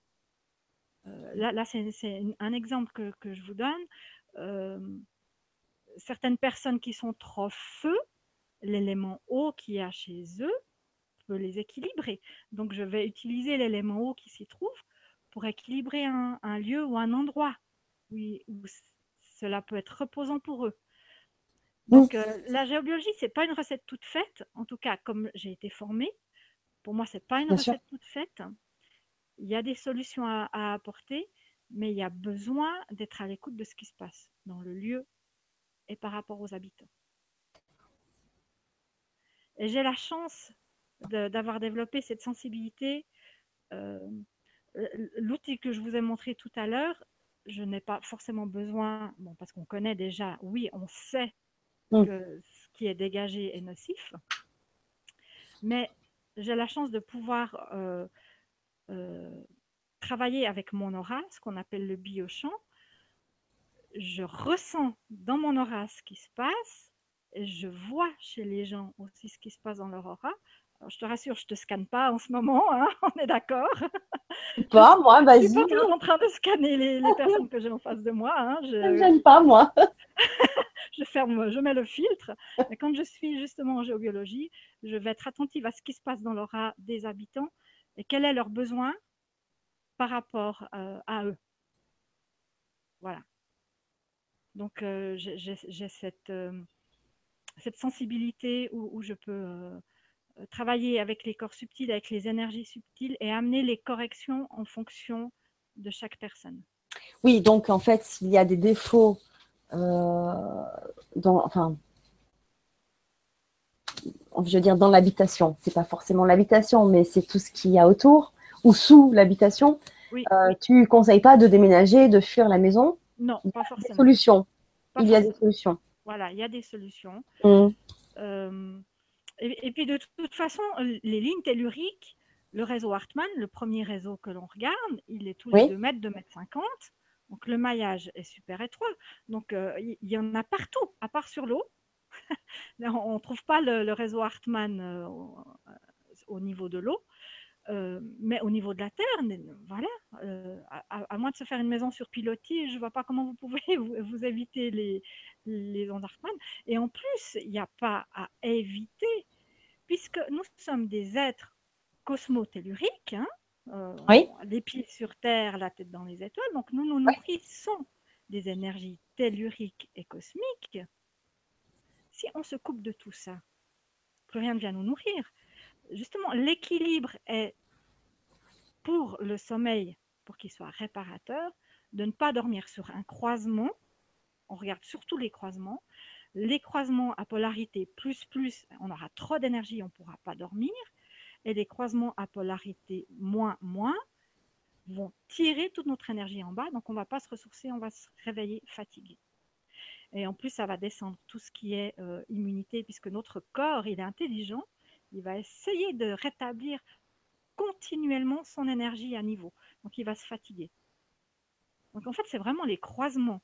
Là, là c'est un exemple que, que, je vous donne. certaines personnes qui sont trop feu, l'élément eau qu'il y a chez eux peut les équilibrer. Donc, je vais utiliser l'élément eau qui s'y trouve pour équilibrer un, lieu ou un endroit où, cela peut être reposant pour eux. Donc, euh, la géobiologie, c'est pas une recette toute faite. En tout cas, comme j'ai été formée, pour moi, c'est pas une recette toute faite. Il y a des solutions à apporter, mais il y a besoin d'être à l'écoute de ce qui se passe dans le lieu et par rapport aux habitants. Et j'ai la chance d'avoir développé cette sensibilité. Euh, l'outil que je vous ai montré tout à l'heure, je n'ai pas forcément besoin, bon, parce qu'on connaît déjà, oui, on sait mm. que ce qui est dégagé est nocif, mais j'ai la chance de pouvoir euh, travailler avec mon aura, ce qu'on appelle le biochamp. Je ressens dans mon aura ce qui se passe et je vois chez les gens aussi ce qui se passe dans leur aura. je te rassure, je ne te scanne pas en ce moment, hein, on est d'accord. Pas, moi, vas-y. Je suis pas en train de scanner les, personnes que j'ai en face de moi. Hein, je n'aime pas, moi. je ferme, je mets le filtre. Mais quand je suis justement en géobiologie, je vais être attentive à ce qui se passe dans l'aura des habitants et quel est leur besoin par rapport euh, à eux? Voilà. Donc, euh, j'ai cette, euh, cette, sensibilité où, je peux travailler avec les corps subtils, avec les énergies subtiles et amener les corrections en fonction de chaque personne. Oui, donc en fait, s'il y a des défauts dans, je veux dire dans l'habitation, c'est pas forcément l'habitation, mais c'est tout ce qu'il y a autour ou sous l'habitation, euh, tu ne conseilles pas de déménager, de fuir la maison? Non, pas forcément. Des solutions. il y a des solutions. Voilà, il y a des solutions. Mmh. Euh, et, puis de toute façon, les lignes telluriques, le réseau Hartmann, le premier réseau que l'on regarde, il est tous les 2 mètres, 2 mètres 50. Donc le maillage est super étroit. Donc euh, il y, en a partout, à part sur l'eau. on ne trouve pas le, réseau Hartmann au, niveau de l'eau. Euh, mais au niveau de la terre, voilà, euh, à, moins de se faire une maison sur pilotis, je ne vois pas comment vous pouvez vous, éviter les, les ondes Et en plus, il n'y a pas à éviter, puisque nous sommes des êtres cosmotelluriques, hein, euh, les pieds sur terre, la tête dans les étoiles, donc nous nous nourrissons des énergies telluriques et cosmiques. On se coupe de tout ça, plus rien ne vient nous nourrir justement, l'équilibre est pour le sommeil, pour qu'il soit réparateur, de ne pas dormir sur un croisement. On regarde surtout les croisements. Les croisements à polarité plus plus, on aura trop d'énergie, on ne pourra pas dormir. Et les croisements à polarité moins moins vont tirer toute notre énergie en bas, donc on ne va pas se ressourcer, on va se réveiller fatigué. Et en plus, ça va descendre tout ce qui est euh, immunité, puisque notre corps, il est intelligent, il va essayer de rétablir continuellement son énergie à niveau. Donc il va se fatiguer. Donc en fait, c'est vraiment les croisements,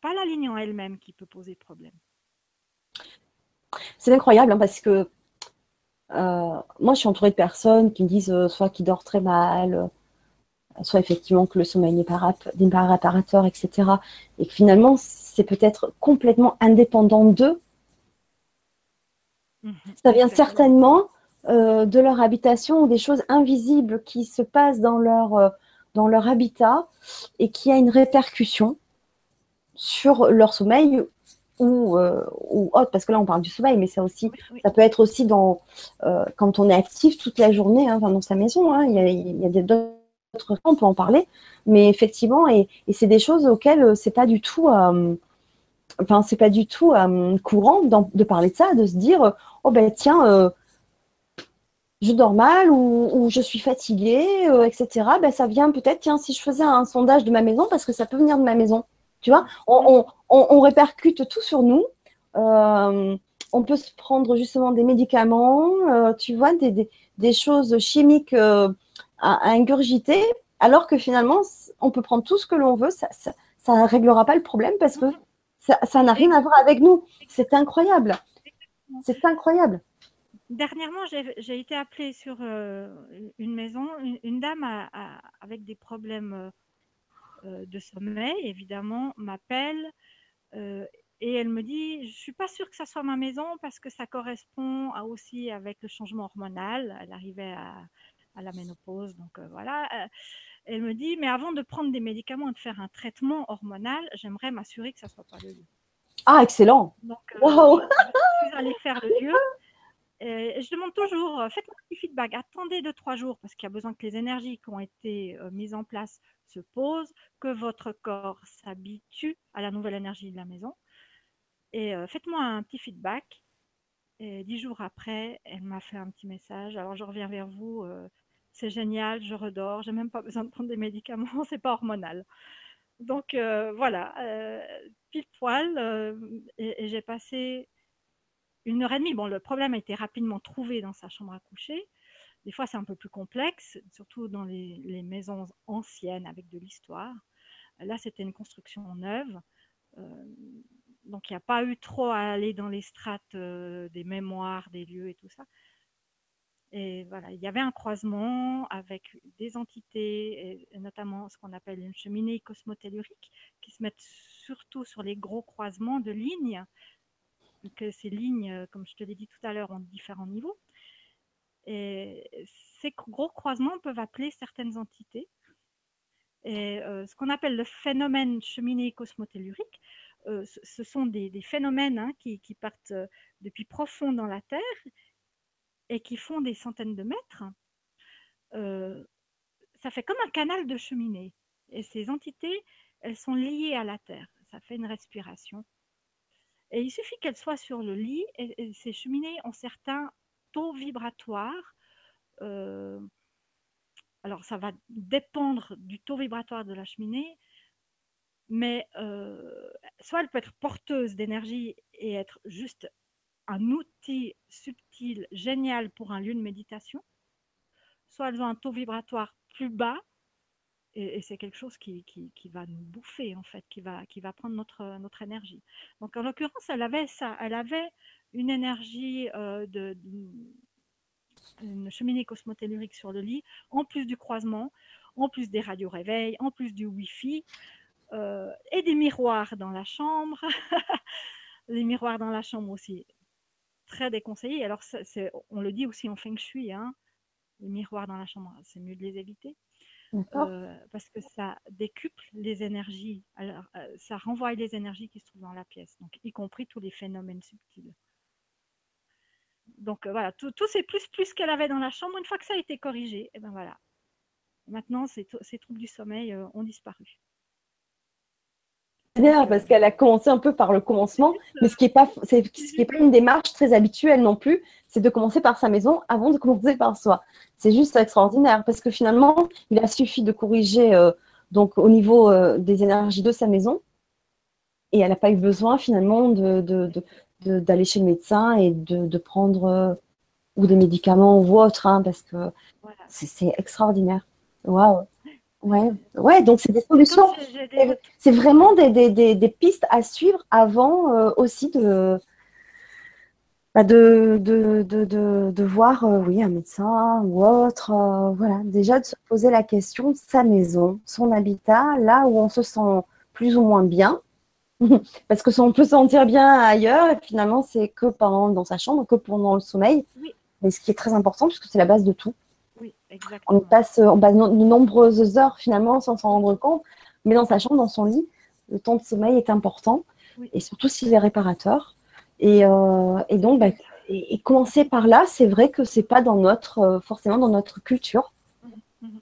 pas la ligne en elle-même qui peut poser problème. C'est incroyable hein, parce que euh, moi, je suis entourée de personnes qui me disent euh, soit qu'ils dorment très mal, soit effectivement que le sommeil n'est pas, réparateur, etc. Et que finalement, c'est peut-être complètement indépendant d'eux Mhm. Ça vient certainement euh, de leur habitation ou des choses invisibles qui se passent dans leur, euh, dans leur habitat et qui a une répercussion sur leur sommeil ou, euh, ou autre, parce que là on parle du sommeil, mais ça aussi, ça peut être aussi dans quand on est actif toute la journée hein, dans sa maison. Hein, il y a, il y a d'autres on peut en parler, mais effectivement, et, c'est des choses auxquelles c'est pas du tout enfin, c'est pas du tout euh, courant de parler de ça, de se dire, oh ben tiens, euh, je dors mal ou, je suis fatiguée, euh, etc. Ben, ça vient peut-être, tiens, si je faisais un sondage de ma maison, parce que ça peut venir de ma maison. Tu vois, on, répercute tout sur nous. on peut se prendre justement des médicaments, tu vois, des, choses chimiques à, ingurgiter, alors que finalement, on peut prendre tout ce que l'on veut, ça ne réglera pas le problème parce que ça n'a rien à voir avec nous. C'est incroyable. C'est incroyable. Dernièrement, j'ai été appelée sur euh, une maison. Une, dame avec des problèmes euh, de sommeil, évidemment, m'appelle. Euh, Et elle me dit, je suis pas sûre que ça soit ma maison parce que ça correspond aussi avec le changement hormonal. Elle arrivait à, la ménopause, donc euh, voilà. Euh, elle me dit, mais avant de prendre des médicaments et de faire un traitement hormonal, j'aimerais m'assurer que ça soit pas le lieu. Ah, excellent. Donc, euh, wow. je suis allée faire le lieu. Et je demande toujours, faites-moi un petit feedback, attendez deux, trois jours, parce qu'il y a besoin que les énergies qui ont été mises en place se posent, que votre corps s'habitue à la nouvelle énergie de la maison. Et faites-moi un petit feedback. Et dix jours après, elle m'a fait un petit message. Alors, je reviens vers vous. C'est génial, je redors. J'ai même pas besoin de prendre des médicaments. c'est pas hormonal. Donc voilà, pile poil. et, j'ai passé une heure et demie. Bon, le problème a été rapidement trouvé dans sa chambre à coucher. Des fois, c'est un peu plus complexe, surtout dans les, les maisons anciennes avec de l'histoire. Là, c'était une construction neuve donc il n'y a pas eu trop à aller dans les strates euh, des mémoires, des lieux et tout ça. Et voilà, il y avait un croisement avec des entités, notamment ce qu'on appelle une cheminée cosmotellurique, qui se mettent surtout sur les gros croisements de lignes. Euh, ces lignes, euh, comme je te l'ai dit tout à l'heure, ont différents niveaux. Et ces gros croisements peuvent appeler certaines entités. Et ce qu'on appelle le phénomène cheminée cosmotellurique, euh, ce sont des, phénomènes hein, qui, partent euh, depuis profond dans la Terre et qui font des centaines de mètres. Euh, ça fait comme un canal de cheminée. Et ces entités, elles sont liées à la Terre. Ça fait une respiration. Et il suffit qu'elles soient sur le lit et, ces cheminées ont certains taux vibratoires. alors, ça va dépendre du taux vibratoire de la cheminée, mais soit elle peut être porteuse d'énergie et être juste un outil subtil, génial pour un lieu de méditation, soit elles ont un taux vibratoire plus bas et, c'est quelque chose qui, va nous bouffer en fait, qui va, qui va prendre notre, notre énergie. Donc en l'occurrence, elle avait ça, elle avait une énergie de, une cheminée cosmotellurique sur le lit, en plus du croisement, en plus des radios réveils, en plus du Wi-Fi. Euh, et des miroirs dans la chambre. les miroirs dans la chambre aussi, très déconseillés. Alors, on le dit aussi en feng shui, hein, les miroirs dans la chambre, c'est mieux de les éviter. Euh, parce que ça décuple les énergies, alors, euh, ça renvoie les énergies qui se trouvent dans la pièce, donc y compris tous les phénomènes subtils. Donc voilà, tous ces plus plus qu'elle avait dans la chambre, une fois que ça a été corrigé, et eh ben voilà. Maintenant, ces, ces troubles du sommeil ont disparu parce qu'elle a commencé un peu par le commencement, mais ce qui n'est pas, c'est, ce qui est pas une démarche très habituelle non plus, c'est de commencer par sa maison avant de commencer par soi. C'est juste extraordinaire parce que finalement, il a suffi de corriger euh, donc au niveau euh, des énergies de sa maison et elle n'a pas eu besoin finalement de, d'aller chez le médecin et de, prendre euh, ou des médicaments ou autre, hein, parce que c'est, c'est extraordinaire. Waouh! Ouais, ouais, donc c'est des solutions. C'est vraiment des, des, des, pistes à suivre avant euh, aussi bah, de, de, de, de, de, voir, euh, oui, un médecin ou autre. Euh, voilà, déjà de se poser la question de sa maison, son habitat, là où on se sent plus ou moins bien. Parce que on peut se sentir bien ailleurs, et finalement, c'est que pendant, dans sa chambre, que pendant le sommeil. Mais ce qui est très important, puisque c'est la base de tout. On passe, on passe de nombreuses heures finalement sans s'en rendre compte, mais dans sa chambre, dans son lit, le temps de sommeil est important, et surtout s'il est réparateur. Et, euh, donc, bah, et, commencer par là, c'est vrai que c'est pas dans notre, euh, forcément dans notre culture. Mhm,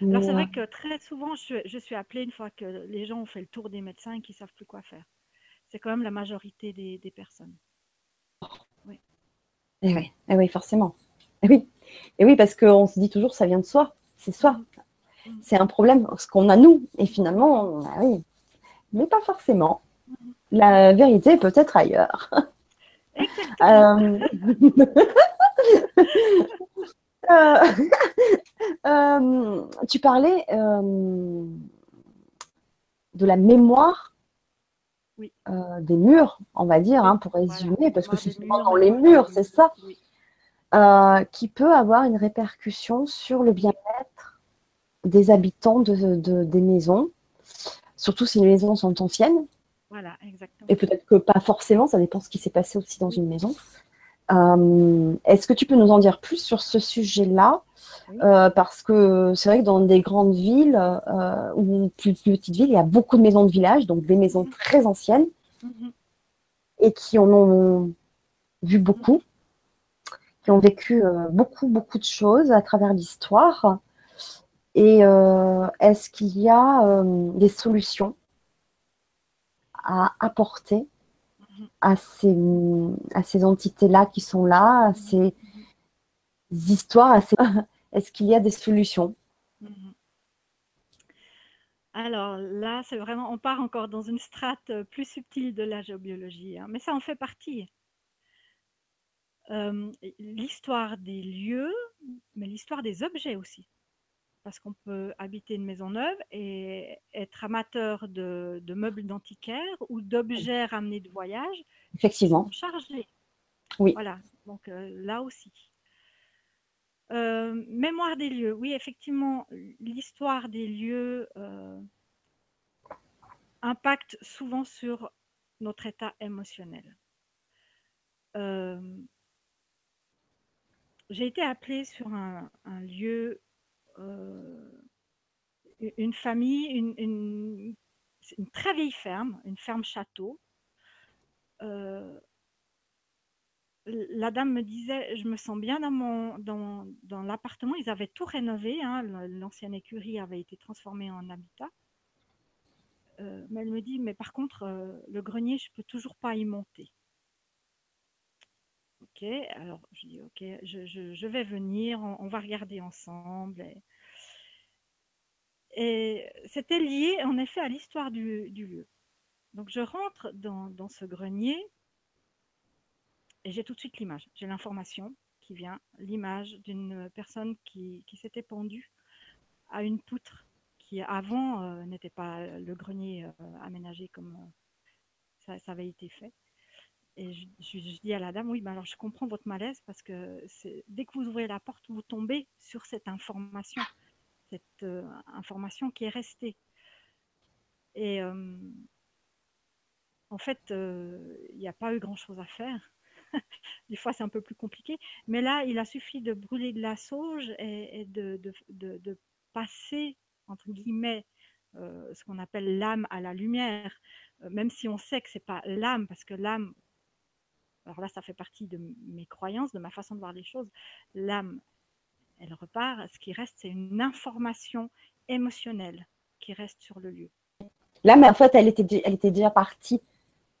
mhm. Alors c'est vrai que très souvent, je, suis appelée une fois que les gens ont fait le tour des médecins et qu'ils savent plus quoi faire. C'est quand même la majorité des, personnes. Oui. Et eh oui, et eh oui, forcément. Et eh oui. Et oui, parce qu'on se dit toujours, ça vient de soi, c'est soi. C'est un problème, ce qu'on a nous. Et finalement, bah oui, mais pas forcément. La vérité peut être ailleurs. Euh, euh, euh, tu parlais de la mémoire des murs, on va dire, hein, pour résumer, parce que c'est souvent dans les murs, c'est ça. Euh, qui peut avoir une répercussion sur le bien-être des habitants de, des maisons, surtout si les maisons sont anciennes. Voilà, exactement. Et peut-être que pas forcément, ça dépend ce qui s'est passé aussi dans une maison. Euh, est-ce que tu peux nous en dire plus sur ce sujet-là? Euh, Parce que c'est vrai que dans des grandes villes euh, ou plus petites villes, il y a beaucoup de maisons de village, donc des maisons mhm. très anciennes, mhm. et qui en ont vu beaucoup, qui ont vécu beaucoup, beaucoup de choses à travers l'histoire. Et est-ce qu'il y a des solutions à apporter à ces, à ces entités-là qui sont là, à ces histoires, est-ce qu'il y a des solutions? Alors là, c'est vraiment, on part encore dans une strate plus subtile de la géobiologie, hein, mais ça en fait partie. Euh, l'histoire des lieux, mais l'histoire des objets aussi parce qu'on peut habiter une maison neuve et être amateur de, meubles d'antiquaire ou d'objets ramenés de voyage. Effectivement. Chargés. Oui. Voilà, donc euh, là aussi. Euh, mémoire des lieux. Oui, effectivement, l'histoire des lieux impacte souvent sur notre état émotionnel. J'ai été appelée sur un lieu euh, une famille, une, très vieille ferme, une ferme château. Euh, la dame me disait, je me sens bien dans, mon, dans, l'appartement. Ils avaient tout rénové. Hein. L'ancienne écurie avait été transformée en habitat. Euh, mais elle me dit, mais par contre, le grenier, je peux toujours pas y monter. Alors je dis, ok, je, vais venir, on, va regarder ensemble. Et, c'était lié en effet à l'histoire du, lieu. Donc je rentre dans, ce grenier et j'ai tout de suite l'image. J'ai l'information qui vient, l'image d'une personne qui, s'était pendue à une poutre qui avant euh, n'était pas le grenier euh, aménagé comme euh, ça, avait été fait. Et je, dis à la dame, oui, ben alors je comprends votre malaise parce que dès que vous ouvrez la porte, vous tombez sur cette information, cette euh, information qui est restée. Et euh, en fait, euh, il n'y a pas eu grand-chose à faire. Des fois, c'est un peu plus compliqué. Mais là, il a suffi de brûler de la sauge et, de, de, de, passer, entre guillemets, ce qu'on appelle l'âme à la lumière, même si on sait que c'est pas l'âme, parce que l'âme, alors là, ça fait partie de mes croyances, de ma façon de voir les choses. L'âme, elle repart. Ce qui reste, c'est une information émotionnelle qui reste sur le lieu. L'âme, en fait, elle était, elle était déjà partie.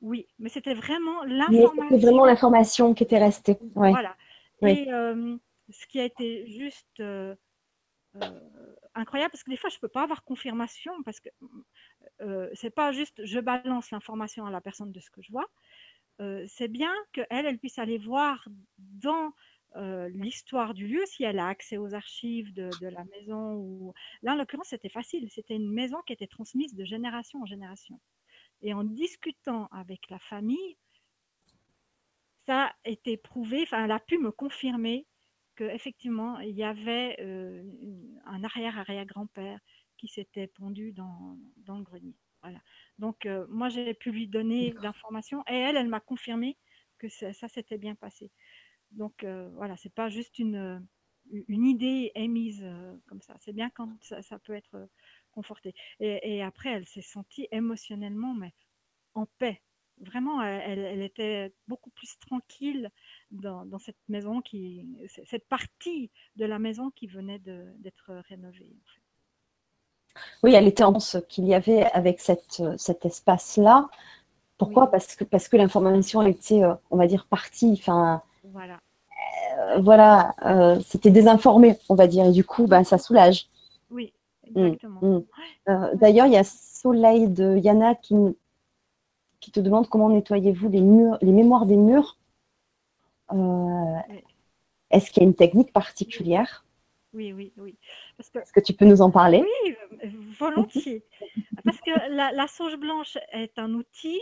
Oui, mais c'était vraiment l'information. C'était vraiment l'information qui était restée. Voilà. Et euh, ce qui a été juste euh, euh, incroyable, parce que des fois, je ne peux pas avoir confirmation, parce que euh, c'est pas juste je balance l'information à la personne de ce que je vois, euh, c'est bien qu'elle, elle puisse aller voir dans euh, l'histoire du lieu, si elle a accès aux archives de, la maison. Là, en l'occurrence, c'était facile. C'était une maison qui était transmise de génération en génération. Et en discutant avec la famille, ça a été prouvé, enfin, elle a pu me confirmer qu'effectivement, il y avait euh, un arrière-arrière-grand-père qui s'était pendu dans le grenier. Donc, euh, moi, j'ai pu lui donner l'information et elle, elle m'a confirmé que ça, s'était bien passé. Donc, euh, voilà, c'est pas juste une, euh, une idée émise comme ça. C'est bien quand ça, peut être conforté. Et, après, elle s'est sentie émotionnellement, mais en paix. Vraiment, elle, était beaucoup plus tranquille dans, dans, cette maison, qui, cette partie de la maison qui venait d'être rénovée. En fait. Oui, elle était en ce qu'il y avait avec cette, cet espace-là. Pourquoi? Parce que, parce que l'information était, euh, on va dire, partie. Enfin, voilà. Euh, voilà, euh, c'était désinformé, on va dire. Et du coup, ben, ça soulage. Oui, mm, exactement. Mm. D'ailleurs, il y a Soleil de Yana qui, qui te demande comment nettoyez-vous les, murs, les mémoires des murs. Est-ce qu'il y a une technique particulière? Oui, oui, oui. Est-ce que tu peux nous en parler? Oui, volontiers. Parce que la, sauge blanche est un outil,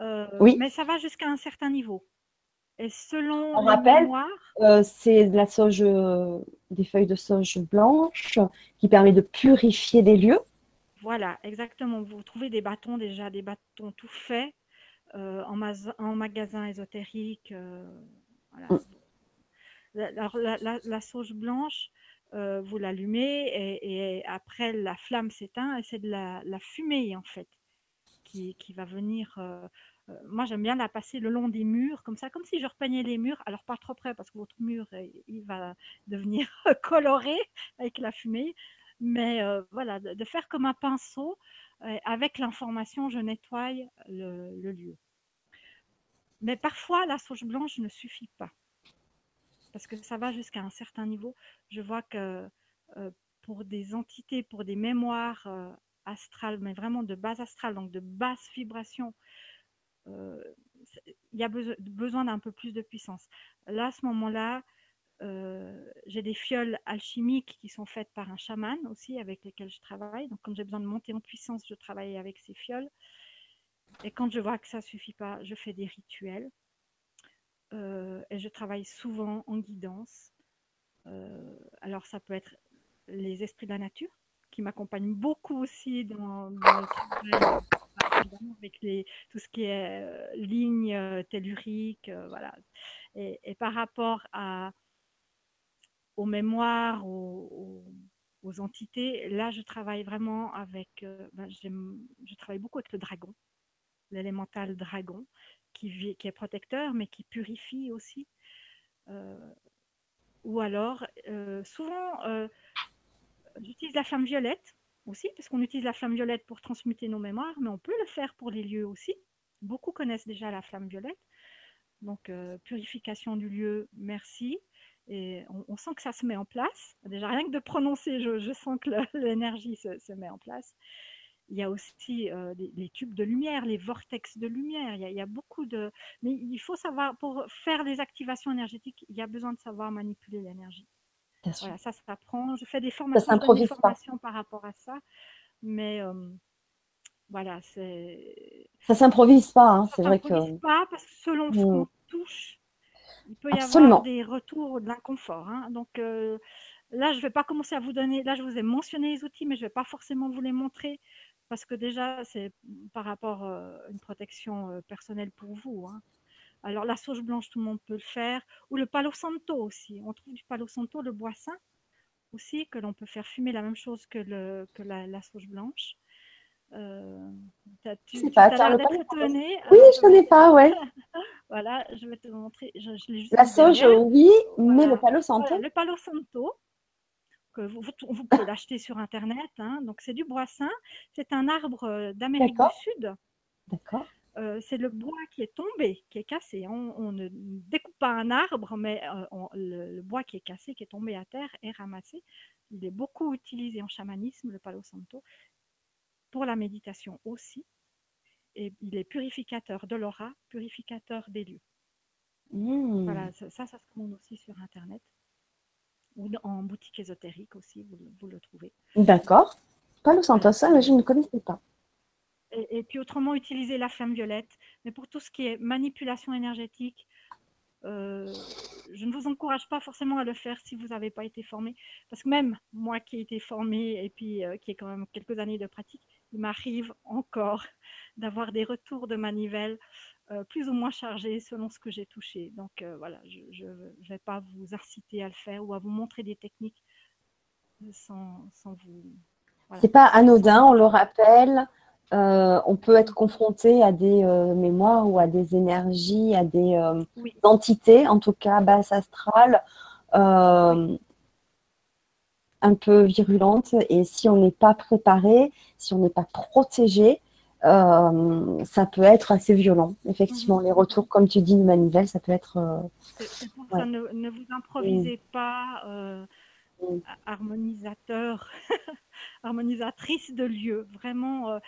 euh, oui. mais ça va jusqu'à un certain niveau. Et selon On rappelle, euh, c'est la sauge, des feuilles de sauge blanche qui permet de purifier des lieux. Voilà, exactement. Vous trouvez des bâtons déjà, des bâtons tout faits euh, en, en, magasin ésotérique. Euh, voilà. Mm. La, la, sauge blanche, euh, vous l'allumez et, après la flamme s'éteint et c'est de la, fumée en fait qui, qui va venir. moi j'aime bien la passer le long des murs comme ça, comme si je repeignais les murs. Alors pas trop près parce que votre mur il va devenir coloré avec la fumée, mais voilà, de, faire comme un pinceau. avec l'information, je nettoie le, lieu. Mais parfois, la sauge blanche ne suffit pas. Parce que ça va jusqu'à un certain niveau. Je vois que pour des entités, pour des mémoires astrales, mais vraiment de base astrale, donc de basse vibration, il y a besoin d'un peu plus de puissance. Là, à ce moment-là, euh, j'ai des fioles alchimiques qui sont faites par un chaman aussi avec lesquels je travaille. Donc, quand j'ai besoin de monter en puissance, je travaille avec ces fioles. Et quand je vois que ça ne suffit pas, je fais des rituels. Euh, et je travaille souvent en guidance. Euh, alors, ça peut être les esprits de la nature qui m'accompagnent beaucoup aussi dans, le travail avec tout ce qui est ligne tellurique. voilà. et, par rapport aux mémoires, aux, entités. Là, je travaille vraiment avec, euh, ben, je travaille beaucoup avec le dragon, l'élémental dragon, qui, est protecteur, mais qui purifie aussi. Euh, ou alors, euh, souvent, j'utilise la flamme violette aussi, parce qu'on utilise la flamme violette pour transmuter nos mémoires, mais on peut le faire pour les lieux aussi. Beaucoup connaissent déjà la flamme violette. Donc, purification du lieu, merci. Et on, sent que ça se met en place. Déjà, rien que de prononcer, je, sens que l'énergie se, met en place. Il y a aussi euh, les, tubes de lumière, les vortex de lumière. Il y, a, beaucoup de. Mais il faut savoir, pour faire les activations énergétiques, il y a besoin de savoir manipuler l'énergie. Voilà, ça, ça s'apprend. Je fais des formations, des formations par rapport à ça. Mais euh, voilà, c'est. Ça s'improvise pas, hein, c'est vrai que. Ça s'improvise pas parce que selon ce mmh. qu'on touche, il peut y avoir des retours d'inconfort. Hein. Donc euh, là, je ne vais pas commencer à vous donner, là, je vous ai mentionné les outils, mais je ne vais pas forcément vous les montrer parce que déjà, c'est par rapport à euh, une protection euh, personnelle pour vous. Hein. Alors la sauge blanche, tout le monde peut le faire, ou le palo santo aussi. On trouve du palo santo, le bois sain aussi, que l'on peut faire fumer la même chose que, le, que la, sauge blanche. Euh, tu, tu pas, as d'être étonnée. Oui, je ne connais pas, ouais. Voilà, je vais te montrer. la sauge, oui, mais le palo santo. le palo santo, que vous, vous, pouvez l'acheter sur Internet. Hein. Donc, c'est du bois sain. C'est un arbre euh, d'Amérique du Sud. D'accord. Euh, c'est le bois qui est tombé, qui est cassé. On, ne découpe pas un arbre, mais euh, le, bois qui est cassé, qui est tombé à terre, est ramassé. Il est beaucoup utilisé en chamanisme, le palo santo, pour la méditation aussi et il est purificateur de l'aura, purificateur des lieux. Mmh. Voilà, ça, ça, se commande aussi sur Internet ou en boutique ésotérique aussi, vous, le trouvez. D'accord. Pas le Santos, ça, mais je ne connaissais pas. Et, puis autrement, utiliser la flamme violette. Mais pour tout ce qui est manipulation énergétique, euh, je ne vous encourage pas forcément à le faire si vous n'avez pas été formé. Parce que même moi qui ai été formée et puis euh, qui ai quand même quelques années de pratique, il m'arrive encore d'avoir des retours de manivelle euh, plus ou moins chargés selon ce que j'ai touché. Donc euh, voilà, je ne vais pas vous inciter à le faire ou à vous montrer des techniques sans, sans vous. Voilà. C'est pas anodin, on le rappelle. Euh, on peut être confronté à des mémoires ou à des énergies, à des entités, en tout cas basse astrale, un peu virulentes. Et si on n'est pas préparé, si on n'est pas protégé, euh, ça peut être assez violent. Effectivement, mhm. les retours, comme tu dis, manivelle, ça peut être. Euh, c'est pour ça, ne, ne, vous improvisez mm. pas euh, mm. harmonisateur, harmonisatrice de lieu. Vraiment,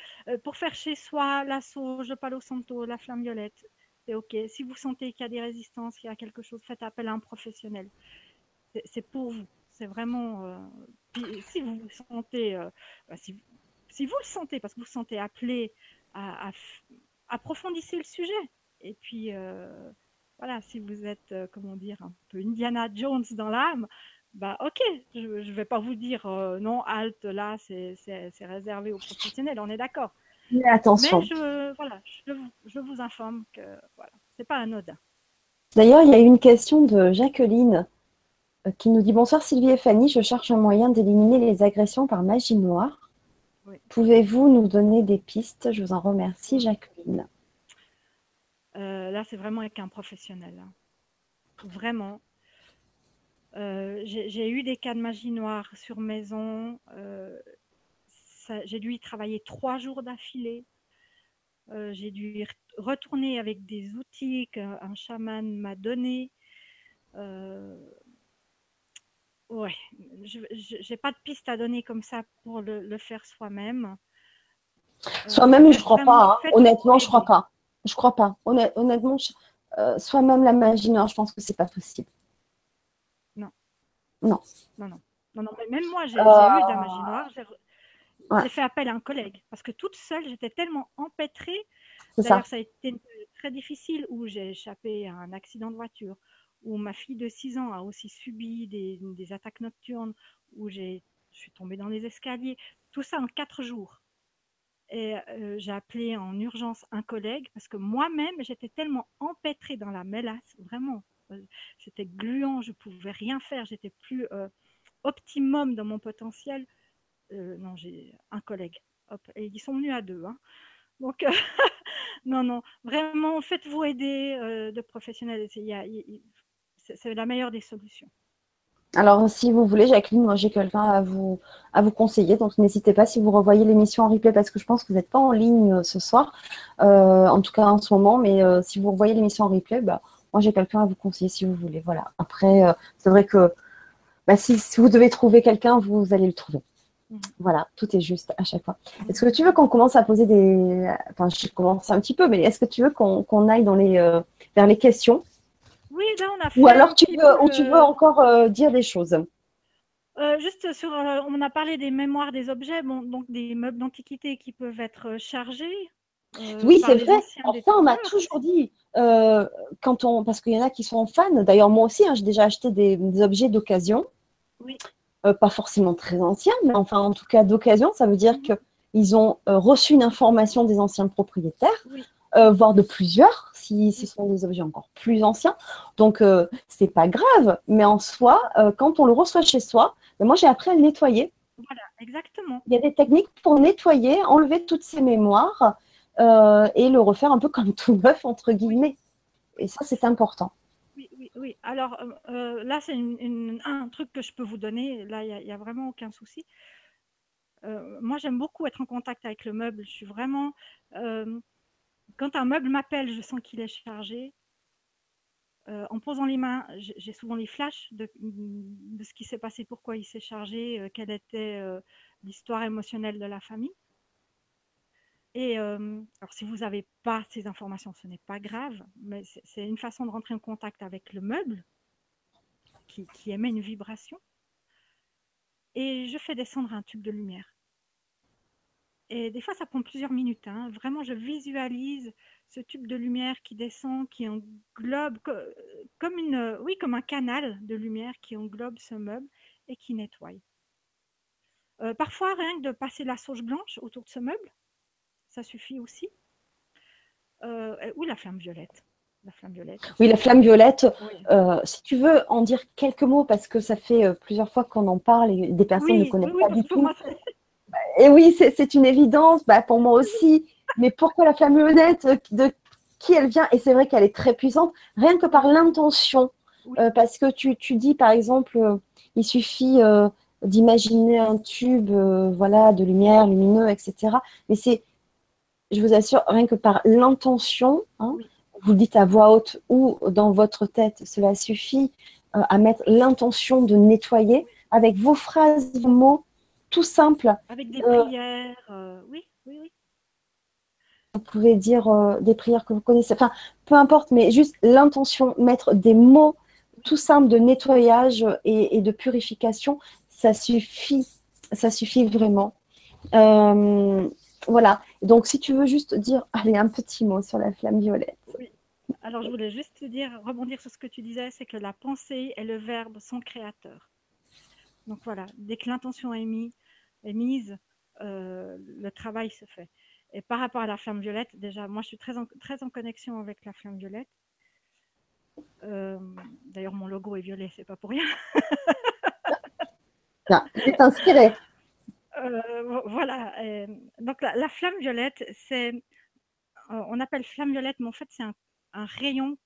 pour faire chez soi la sauge, palo santo, la flamme violette, c'est OK. Si vous sentez qu'il y a des résistances, qu'il y a quelque chose, faites appel à un professionnel. C'est pour vous. C'est vraiment. si vous vous sentez. Bah, si, si vous le sentez, parce que vous vous sentez appelé à, approfondissez le sujet. Et puis, euh, voilà, si vous êtes, euh, comment dire, un peu Indiana Jones dans l'âme, bah ok, je ne vais pas vous dire euh, non, halte, là, c'est réservé aux professionnels, on est d'accord. Mais attention. Mais je, voilà, je, je vous informe que voilà, c'est pas anodin. D'ailleurs, il y a une question de Jacqueline qui nous dit Bonsoir Sylvie et Fanny, je cherche un moyen d'éliminer les agressions par magie noire. Pouvez-vous nous donner des pistes? Je vous en remercie, Jacqueline. Euh, là, c'est vraiment avec un professionnel. Hein. Vraiment. Euh, j'ai eu des cas de magie noire sur maison. j'ai dû y travailler trois jours d'affilée. j'ai dû retourner avec des outils qu'un chaman m'a donnés. Ouais, je n'ai pas de piste à donner comme ça pour le, faire soi-même. Euh, soi-même, je crois pas. Hein. Honnêtement, je crois pas. Je crois pas. Honnêtement, euh, soi-même la magie noire, je pense que c'est pas possible. Non. Non. Non, non. non, mais même moi, j'ai eu de la magie noire. J'ai fait appel à un collègue parce que toute seule, j'étais tellement empêtrée. D'ailleurs, ça. ça a été très difficile où j'ai échappé à un accident de voiture, où ma fille de 6 ans a aussi subi des, attaques nocturnes, où je suis tombée dans les escaliers, tout ça en 4 jours. Et euh, j'ai appelé en urgence un collègue parce que moi-même, j'étais tellement empêtrée dans la mélasse, vraiment, euh, c'était gluant, je ne pouvais rien faire, j'étais plus euh, optimum dans mon potentiel. non, j'ai un collègue. et ils sont venus à deux. Hein. Donc, non, non, vraiment, faites-vous aider de professionnels. Il c'est la meilleure des solutions. Alors, si vous voulez, Jacqueline, moi j'ai quelqu'un à vous, à vous conseiller. Donc, n'hésitez pas si vous revoyez l'émission en replay parce que je pense que vous n'êtes pas en ligne euh, ce soir, euh, en tout cas en ce moment. Mais euh, si vous revoyez l'émission en replay, bah, moi j'ai quelqu'un à vous conseiller si vous voulez. Voilà. Après, c'est vrai que bah, si, vous devez trouver quelqu'un, vous allez le trouver. Mmh. Voilà, tout est juste à chaque fois. Mmh. Est-ce que tu veux qu'on commence à poser des. Enfin, je commence un petit peu, mais est-ce que tu veux qu'on aille dans les, vers les questions? Oui, là, on a fait. Ou alors tu veux, ou tu veux encore euh, dire des choses euh, juste sur, euh, on a parlé des mémoires des objets, bon, donc des meubles d'antiquité qui peuvent être chargés. oui, c'est vrai. ça, on m'a toujours dit quand on, parce qu'il y en a qui sont fans. D'ailleurs, moi aussi, hein, j'ai déjà acheté des, objets d'occasion. Oui. pas forcément très anciens, mais enfin, en tout cas d'occasion. Ça veut dire mhm. qu'ils ont reçu une information des anciens propriétaires. Oui. Euh, voire de plusieurs, si ce sont des objets encore plus anciens. Donc, euh, c'est pas grave, mais en soi, euh, quand on le reçoit chez soi, ben, moi j'ai appris à le nettoyer. Voilà, exactement. Il y a des techniques pour nettoyer, enlever toutes ces mémoires et le refaire un peu comme tout neuf, entre guillemets. Et ça, c'est important. Oui, oui, oui. Alors là, c'est un truc que je peux vous donner. Là, il n'y a, a, vraiment aucun souci. moi, j'aime beaucoup être en contact avec le meuble. Je suis vraiment quand un meuble m'appelle, je sens qu'il est chargé. Euh, en posant les mains, j'ai souvent les flashs de, ce qui s'est passé, pourquoi il s'est chargé, euh, quelle était euh, l'histoire émotionnelle de la famille. Et alors, si vous n'avez pas ces informations, ce n'est pas grave, mais c'est une façon de rentrer en contact avec le meuble qui, qui émet une vibration. Et je fais descendre un tube de lumière. Et des fois, ça prend plusieurs minutes. Hein. Vraiment, je visualise ce tube de lumière qui descend, qui englobe comme une, oui, comme un canal de lumière qui englobe ce meuble et qui nettoie. Euh, parfois, rien que de passer la sauge blanche autour de ce meuble, ça suffit aussi. Euh, ou la flamme violette. La flamme violette. Oui, la flamme violette. Euh, si tu veux en dire quelques mots, parce que ça fait plusieurs fois qu'on en parle et des personnes ne connaissent pas du tout. Et oui, c'est une évidence, bah, pour moi aussi. Mais pourquoi la flamme violette De qui elle vient? Et c'est vrai qu'elle est très puissante, rien que par l'intention. Euh, parce que tu, tu, dis, par exemple, euh, il suffit euh, d'imaginer un tube voilà, de lumière, lumineux, etc. Mais c'est, je vous assure, rien que par l'intention, hein, vous le dites à voix haute ou dans votre tête, cela suffit à mettre l'intention de nettoyer avec vos phrases, vos mots, tout simple. Avec des euh, prières, euh, oui, oui, oui. Vous pouvez dire euh, des prières que vous connaissez, enfin, peu importe, mais juste l'intention, mettre des mots tout simples de nettoyage et, de purification, ça suffit, ça suffit vraiment. voilà. Donc, si tu veux juste dire, allez, un petit mot sur la flamme violette. Oui. Alors, je voulais juste te dire, rebondir sur ce que tu disais, c'est que la pensée et le verbe sont créateurs. Donc voilà, dès que l'intention est, mise, euh, le travail se fait. Et par rapport à la flamme violette, déjà, moi je suis très en, très en connexion avec la flamme violette. Euh, d'ailleurs, mon logo est violet, c'est pas pour rien. Ah, c'est inspiré. Euh, voilà. donc la, flamme violette, c'est, on appelle flamme violette, mais en fait c'est un, rayon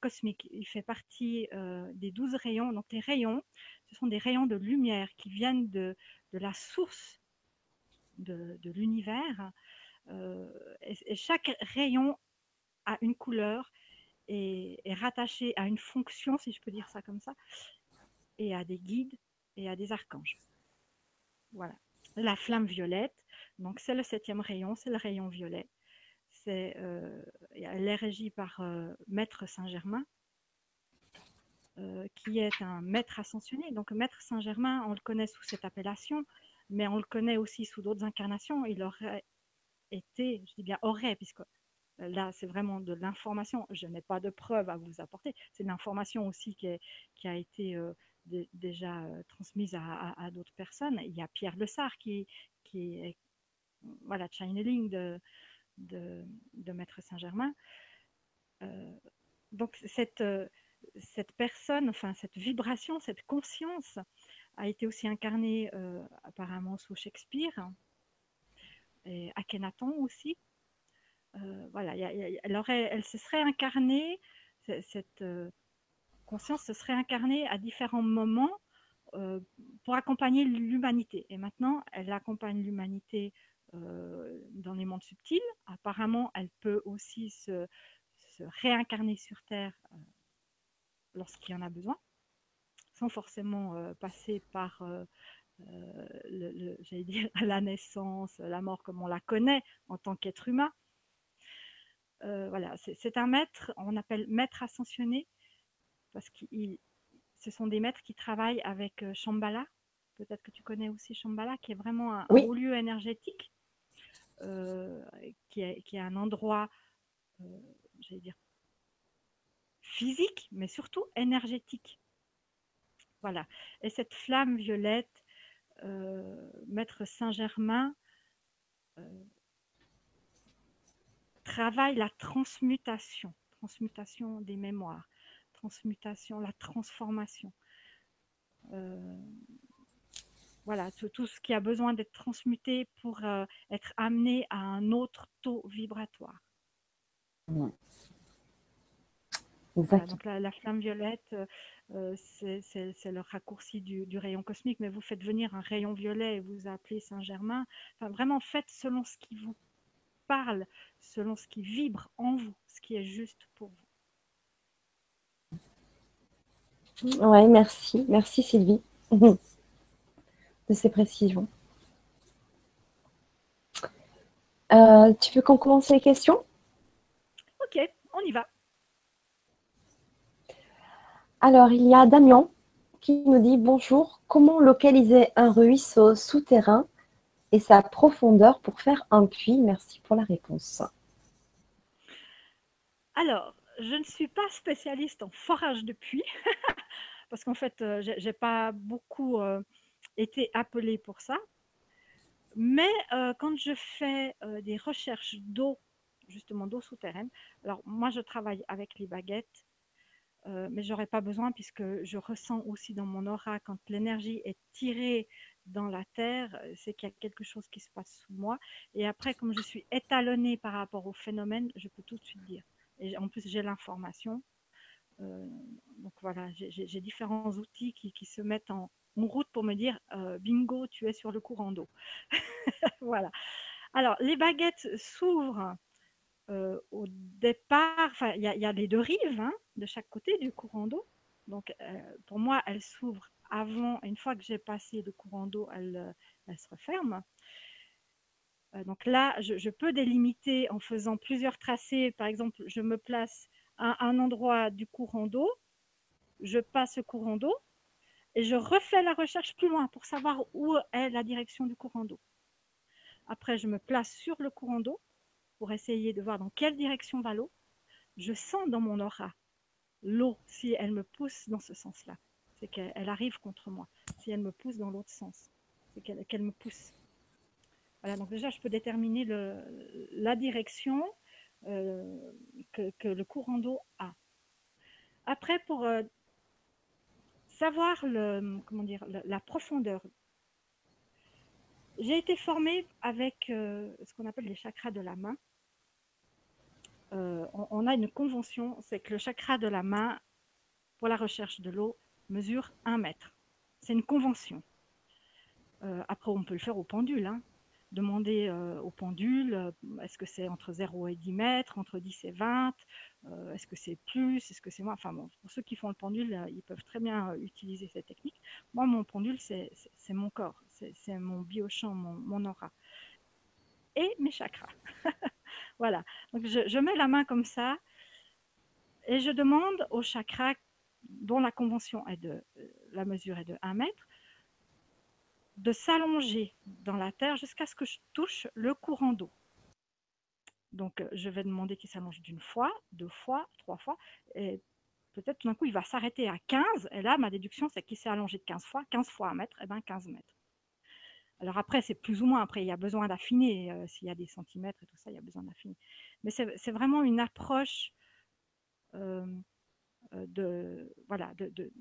cosmique. Il fait partie des douze rayons. Donc les rayons, ce sont des rayons de lumière qui viennent de, la source de, l'univers. et, chaque rayon a une couleur et est rattaché à une fonction, si je peux dire ça comme ça, et à des guides et à des archanges. Voilà. La flamme violette, donc c'est le septième rayon, c'est le rayon violet. Euh, elle est régie par euh, Maître Saint-Germain, euh, qui est un maître ascensionné. Donc Maître Saint-Germain, on le connaît sous cette appellation, mais on le connaît aussi sous d'autres incarnations. Il aurait été, je dis bien aurait, puisque là c'est vraiment de l'information, je n'ai pas de preuves à vous apporter, c'est de l'information aussi qui, a été déjà transmise à, d'autres personnes. Il y a Pierre Lessard qui, qui est voilà, channeling de, de, Maître Saint-Germain. donc cette, cette personne, enfin cette vibration, cette conscience a été aussi incarnée apparemment sous Shakespeare et Akhenaton aussi. voilà, elle, aurait, elle se serait incarnée, cette, conscience se serait incarnée à différents moments euh, pour accompagner l'humanité. Et maintenant, elle accompagne l'humanité euh, dans les mondes subtils. Apparemment, elle peut aussi se, réincarner sur Terre euh, lorsqu'il y en a besoin, sans forcément passer par le, dire, la naissance, la mort comme on la connaît en tant qu'être humain. voilà, c'est un maître, on appelle maître ascensionné, parce que ce sont des maîtres qui travaillent avec euh, Shambhala. Peut-être que tu connais aussi Shambhala, qui est vraiment un haut lieu énergétique, euh, qui, est, un endroit, euh, j'allais dire, physique, mais surtout énergétique. Voilà. Et cette flamme violette, Maître Saint-Germain, travaille la transmutation, transmutation des mémoires transmutation, la transformation. Euh, voilà, tout, ce qui a besoin d'être transmuté pour euh, être amené à un autre taux vibratoire. donc la, flamme violette, euh, c'est le raccourci du, du, rayon cosmique, mais vous faites venir un rayon violet et vous appelez Saint-Germain. Enfin, vraiment, faites selon ce qui vous parle, selon ce qui vibre en vous, ce qui est juste pour vous. Oui, merci. Merci Sylvie de ces précisions. Euh, tu veux qu'on commence les questions? Ok, on y va. Alors, il y a Damien qui nous dit bonjour, comment localiser un ruisseau souterrain et sa profondeur pour faire un puits? Merci pour la réponse. Alors, je ne suis pas spécialiste en forage de puits, parce qu'en fait, euh, je n'ai pas beaucoup euh, été appelée pour ça. Mais euh, quand je fais des recherches d'eau, justement d'eau souterraine, alors moi je travaille avec les baguettes, mais j'aurais pas besoin puisque je ressens aussi dans mon aura quand l'énergie est tirée dans la terre, c'est qu'il y a quelque chose qui se passe sous moi. Et après, comme je suis étalonnée par rapport au phénomène, je peux tout de suite dire. Et en plus, j'ai l'information. Euh, donc voilà, j'ai différents outils qui, se mettent en, route pour me dire euh, bingo, tu es sur le courant d'eau. voilà. Alors, les baguettes s'ouvrent euh, au départ, enfin, il y, a les deux rives hein, de chaque côté du courant d'eau. Donc, pour moi, elles s'ouvrent avant, une fois que j'ai passé le courant d'eau, elles, se referment. Euh, donc là, je, peux délimiter en faisant plusieurs tracés. Par exemple, je me place à un endroit du courant d'eau, je passe le courant d'eau et je refais la recherche plus loin pour savoir où est la direction du courant d'eau. Après, je me place sur le courant d'eau pour essayer de voir dans quelle direction va l'eau. Je sens dans mon aura l'eau si elle me pousse dans ce sens-là. c'est qu'elle arrive contre moi. Si elle me pousse dans l'autre sens, c'est qu'elle me pousse. Voilà, donc déjà, je peux déterminer la direction euh, que, le courant d'eau a. Après, pour euh, savoir le, comment dire, la, profondeur, j'ai été formée avec euh, ce qu'on appelle les chakras de la main. on, a une convention, c'est que le chakra de la main, pour la recherche de l'eau, mesure un mètre. C'est une convention. après, on peut le faire au pendule. Hein demander au pendule, est-ce que c'est entre 0 et 10 mètres, entre 10 et 20, est-ce que c'est plus, est-ce que c'est moins? Enfin bon, pour ceux qui font le pendule, ils peuvent très bien utiliser cette technique. Moi, mon pendule, c'est mon corps, c'est mon biochamp, mon, aura. Et mes chakras. voilà. Donc je, mets la main comme ça et je demande aux chakras dont la convention est de, la mesure est de 1 mètre, de s'allonger dans la terre jusqu'à ce que je touche le courant d'eau. Donc, euh, je vais demander qu'il s'allonge d'une fois, deux fois, trois fois, et peut-être tout d'un coup, il va s'arrêter à 15, et là, ma déduction, c'est qu'il s'est allongé de 15 fois, 15 fois un mètre, et bien 15 mètres. Alors après, c'est plus ou moins, après, il y a besoin d'affiner, euh, s'il y a des centimètres et tout ça, il y a besoin d'affiner. Mais c'est vraiment une approche euh, de, voilà, de, de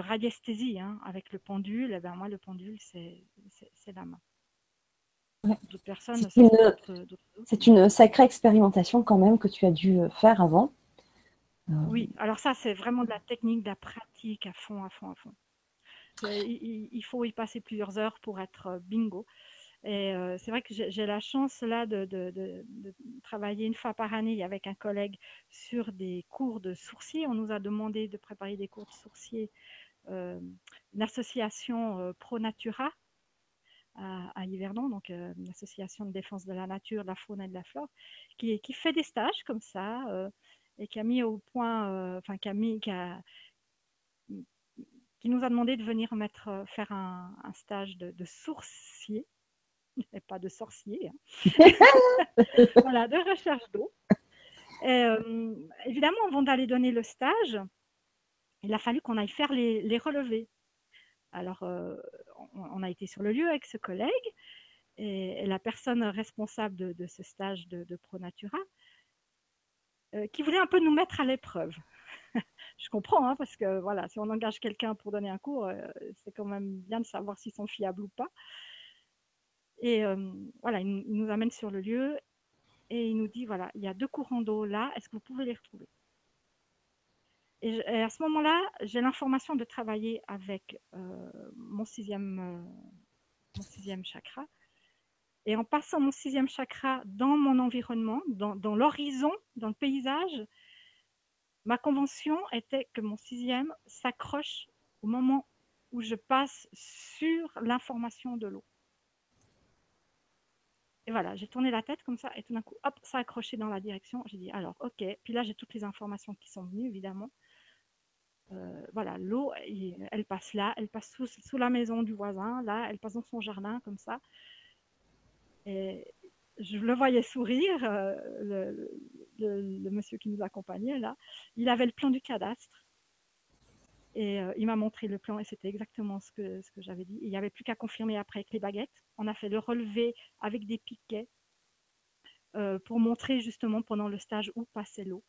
radiesthésie hein, avec le pendule, eh ben moi, le pendule, c'est la main. C'est une, sacrée expérimentation quand même que tu as dû euh, faire avant. Euh, oui, alors ça, c'est vraiment de la technique, de la pratique à fond, à fond, à fond. Il, faut y passer plusieurs heures pour être euh, bingo. Et c'est vrai que j'ai la chance là de, de, travailler une fois par année avec un collègue sur des cours de sourcier. On nous a demandé de préparer des cours de sourcier euh, l'association euh, Pro Natura à, Yverdon, donc euh, une association de défense de la nature, de la faune et de la flore, qui, fait des stages comme ça et qui a mis au point, enfin qui nous a demandé de venir faire un, stage de, de, sourcier, et pas de sorcier, hein. voilà, de recherche d'eau. évidemment, avant d'aller donner le stage, il a fallu qu'on aille faire les, relevés. Alors, euh, on, a été sur le lieu avec ce collègue et, la personne responsable de, ce stage de, ProNatura euh, qui voulait un peu nous mettre à l'épreuve. Je comprends, hein, parce que voilà, si on engage quelqu'un pour donner un cours, euh, c'est quand même bien de savoir s'ils sont fiables ou pas. Et voilà, il, il nous amène sur le lieu et il nous dit voilà, il y a deux courants d'eau là, est-ce que vous pouvez les retrouver? Et, à ce moment-là, j'ai l'information de travailler avec euh, mon, sixième, euh, mon sixième chakra. Et en passant mon sixième chakra dans mon environnement, dans, dans l'horizon, dans le paysage, ma convention était que mon sixième s'accroche au moment où je passe sur l'information de l'eau. Et voilà, j'ai tourné la tête comme ça, et tout d'un coup, hop, ça a accroché dans la direction. J'ai dit, alors, ok. Puis là, j'ai toutes les informations qui sont venues, évidemment. Euh, voilà, l'eau, elle passe là, elle passe sous, la maison du voisin, là, elle passe dans son jardin, comme ça. Et je le voyais sourire, euh, le, monsieur qui nous accompagnait, là. Il avait le plan du cadastre. Et euh, il m'a montré le plan et c'était exactement ce que, ce que j'avais dit. il n'y avait plus qu'à confirmer après avec les baguettes. On a fait le relevé avec des piquets pour montrer justement pendant le stage où passait l'eau.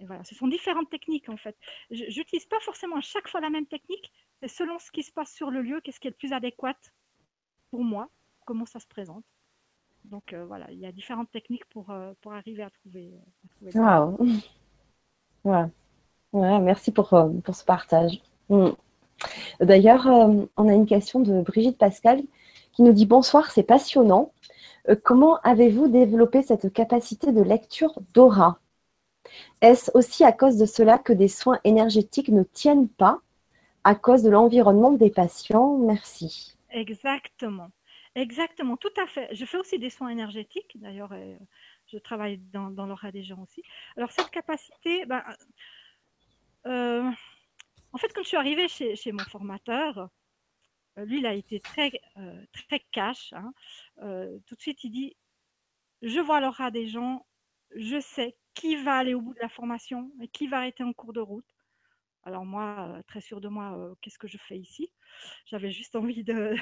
Voilà, ce sont différentes techniques en fait. Je n'utilise pas forcément à chaque fois la même technique, c'est selon ce qui se passe sur le lieu, qu'est-ce qui est le plus adéquat pour moi, comment ça se présente. Donc euh, voilà, il y a différentes techniques pour, euh, arriver à trouver. Waouh! Ouais. merci pour, euh, ce partage. Hmm. D'ailleurs, on a une question de Brigitte Pascal qui nous dit Bonsoir, c'est passionnant. comment avez-vous développé cette capacité de lecture d'aura? Est-ce aussi à cause de cela que des soins énergétiques ne tiennent pas? À cause de l'environnement des patients Merci. Exactement. Exactement, tout à fait. Je fais aussi des soins énergétiques, d'ailleurs, euh, je travaille dans, l'aura des gens aussi. Alors, cette capacité, ben, euh, en fait, quand je suis arrivée chez, mon formateur, euh, lui, il a été très, très cash. Hein. tout de suite, il dit Je vois l'aura des gens, je sais qui va aller au bout de la formation et qui va arrêter en cours de route. Alors moi, euh, très sûre de moi, euh, qu'est-ce que je fais ici? J'avais juste envie de,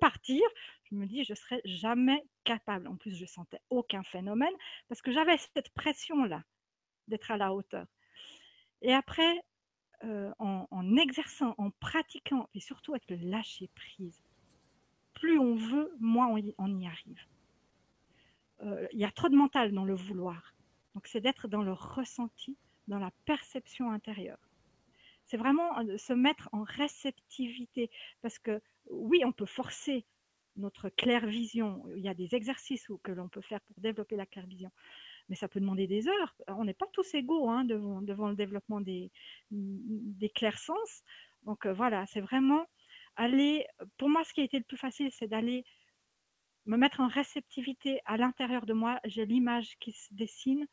partir. Je me dis, je serais jamais capable. En plus, je sentais aucun phénomène parce que j'avais cette pression-là d'être à la hauteur. Et après, euh, en, exerçant, en pratiquant, et surtout avec le lâcher prise, plus on veut, moins on y, arrive. Il y a trop de mental dans le vouloir. Donc c'est d'être dans le ressenti, dans la perception intérieure c'est vraiment se mettre en réceptivité. Parce que oui, on peut forcer notre claire vision. Il y a des exercices que l'on peut faire pour développer la claire vision. Mais ça peut demander des heures. On n'est pas tous égaux hein, devant, le développement des, des clairs sens. Donc voilà, c'est vraiment aller. Pour moi, ce qui a été le plus facile, c'est d'aller me mettre en réceptivité à l'intérieur de moi. J'ai l'image qui se dessine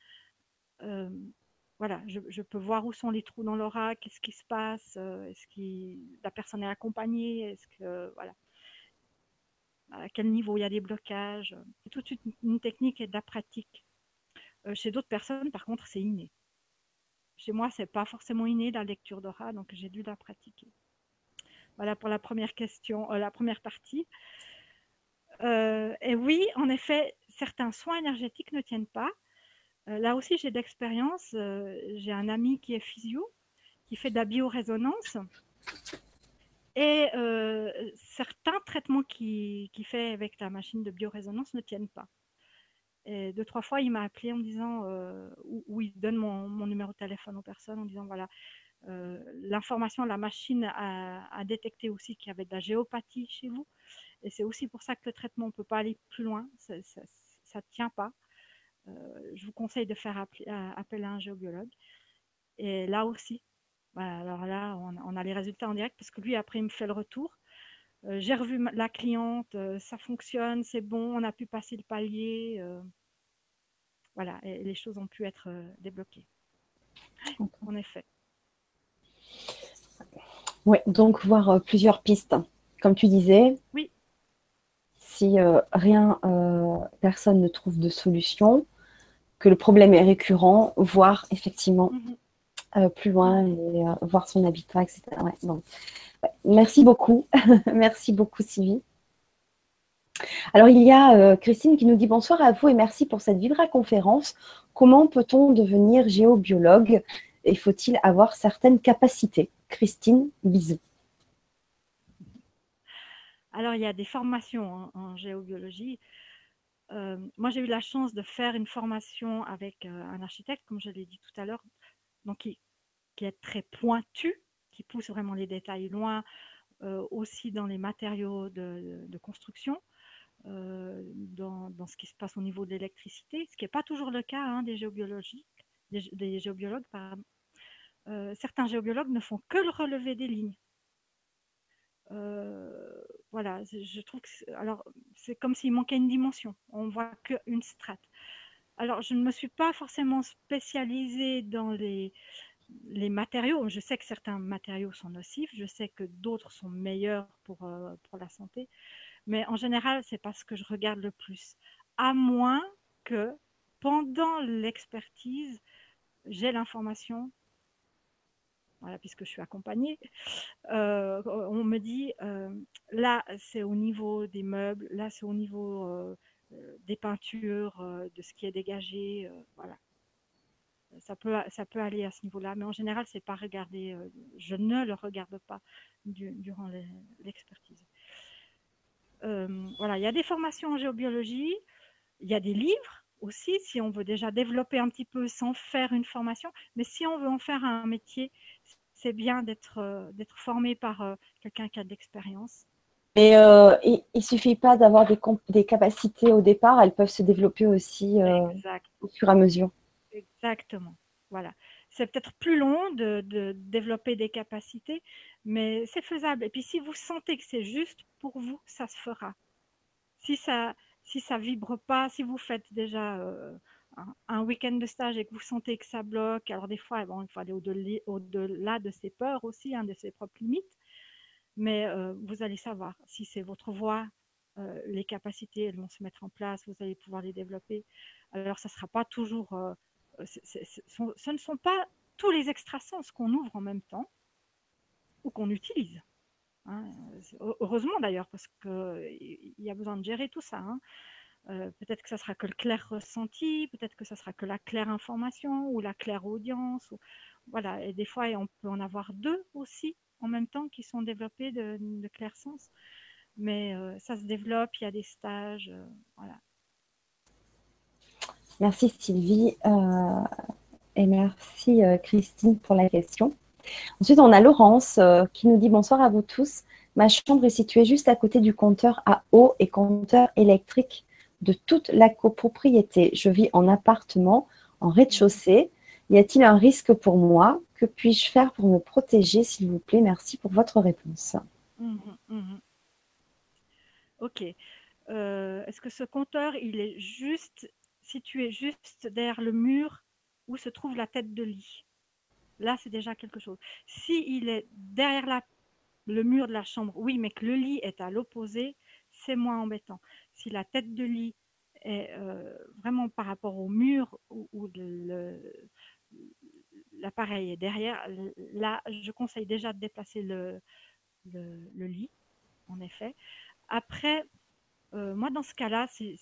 voilà, je, peux voir où sont les trous dans l'aura, qu'est-ce qui se passe, euh, est-ce que la personne est accompagnée, est-ce que voilà, à quel niveau il y a des blocages. C'est toute une, technique et de la pratique. Euh, chez d'autres personnes, par contre, c'est inné. Chez moi, c'est pas forcément inné la lecture d'aura, donc j'ai dû la pratiquer. Voilà pour la première question, euh, la première partie. Et oui, en effet, certains soins énergétiques ne tiennent pas. Euh, là aussi, j'ai d'expérience. Euh, j'ai un ami qui est physio, qui fait de la biorésonance. Et euh, certains traitements qu'il fait avec la machine de biorésonance ne tiennent pas. Et deux, trois fois, il m'a appelé en disant, ou, il donne mon, numéro de téléphone aux personnes en disant, voilà, l'information, la machine a, détecté aussi qu'il y avait de la géopathie chez vous. Et c'est aussi pour ça que le traitement, on ne peut pas aller plus loin. Ça ne tient pas. Euh, je vous conseille de faire euh, appel à un géobiologue. Et là aussi, alors là, on, a les résultats en direct parce que lui, après, il me fait le retour. Euh, j'ai revu la cliente, ça fonctionne, c'est bon, on a pu passer le palier. voilà, et les choses ont pu être débloquées. En effet. Oui, donc voir plusieurs pistes. Comme tu disais, oui. Si rien, personne ne trouve de solution, que le problème est récurrent, voir effectivement mhm. euh, plus loin et euh, voir son habitat, etc. Merci beaucoup. merci beaucoup, Sylvie. Alors, il y a euh, Christine qui nous dit bonsoir à vous et merci pour cette Vibra conférence. Comment peut-on devenir géobiologue et faut-il avoir certaines capacités? Christine, bisous. Alors, il y a des formations en géobiologie. Euh, moi, j'ai eu la chance de faire une formation avec euh, un architecte, comme je l'ai dit tout à l'heure, donc qui, est très pointu, qui pousse vraiment les détails loin, euh, aussi dans les matériaux de, construction, dans, ce qui se passe au niveau de l'électricité, ce qui n'est pas toujours le cas hein, des géobiologues. certains géobiologues ne font que le relevé des lignes. Voilà, je trouve que alors c'est comme s'il manquait une dimension. On voit qu'une strate. Alors, je ne me suis pas forcément spécialisée dans les, les matériaux. Je sais que certains matériaux sont nocifs, je sais que d'autres sont meilleurs pour, euh, pour la santé, mais en général, c'est pas ce que je regarde le plus. À moins que pendant l'expertise, j'ai l'information puisque je suis accompagnée, euh, on me dit euh, là c'est au niveau des meubles, là c'est au niveau euh, des peintures, de ce qui est dégagé, voilà. Ça peut, ça aller à ce niveau-là, mais en général, c'est pas regardé. je ne le regarde pas durant l'expertise. voilà, il y a des formations en géobiologie, il y a des livres aussi, si on veut déjà développer un petit peu sans faire une formation, mais si on veut en faire un métier, c'est bien d'être euh, d'être formé par euh, quelqu'un qui a de l'expérience. Mais euh, il ne suffit pas d'avoir des, des, capacités au départ, elles peuvent se développer aussi au fur et à mesure. Exactement. Voilà. C'est peut-être plus long de, de, développer des capacités, mais c'est faisable. Et puis si vous sentez que c'est juste pour vous, ça se fera. Si ça si ça vibre pas, si vous faites déjà un, week-end de stage et que vous sentez que ça bloque, alors des fois, bon, il faut aller au-delà de ses peurs aussi, hein, de ses propres limites, mais euh, vous allez savoir si c'est votre voix, euh, les capacités, elles vont se mettre en place, vous allez pouvoir les développer. Alors, ça ne sera pas toujours... Euh, ce ne sont pas tous les extrasens qu'on ouvre en même temps ou qu'on utilise. Hein. Heureusement d'ailleurs, parce qu'il y a besoin de gérer tout ça. Hein. Euh, peut-être que ça sera que le clair ressenti, peut-être que ça sera que la claire information ou la claire audience. Voilà, et des fois, on peut en avoir deux aussi en même temps qui sont développés de, clair sens. Mais euh, ça se développe, il y a des stages. Euh, voilà. Merci Sylvie et merci Christine pour la question. Ensuite, on a Laurence qui nous dit bonsoir à vous tous. Ma chambre est située juste à côté du compteur à eau et compteur électrique de toute la copropriété. Je vis en appartement, en rez-de-chaussée. Y a-t-il un risque pour moi? Que puis-je faire pour me protéger, s'il vous plaît? Merci pour votre réponse. Mhm, mhm. Ok. Euh, est-ce que ce compteur, il est juste situé juste derrière le mur où se trouve la tête de lit? Là, c'est déjà quelque chose. Si il est derrière le mur de la chambre, oui, mais que le lit est à l'opposé, c'est moins embêtant. Si la tête de lit est euh, vraiment par rapport au mur où, l'appareil est derrière, là, je conseille déjà de déplacer le, lit, en effet. Après, euh, moi, dans ce cas-là, si,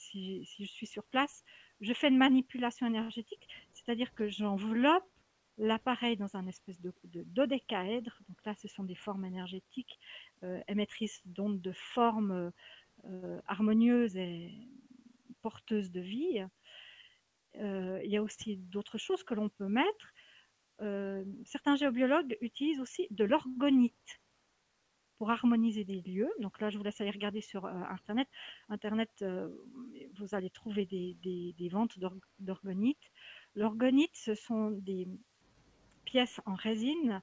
je suis sur place, je fais une manipulation énergétique, c'est-à-dire que j'enveloppe l'appareil dans un espèce de, dodécaèdre. Donc là, ce sont des formes énergétiques euh, émettrices d'ondes de forme euh, harmonieuse et porteuse de vie. Euh, il y a aussi d'autres choses que l'on peut mettre. Euh, certains géobiologues utilisent aussi de l'orgonite pour harmoniser des lieux. Donc là, je vous laisse aller regarder sur Internet. Internet, vous allez trouver des, des ventes d'orgonite. L'orgonite, ce sont des pièces en résine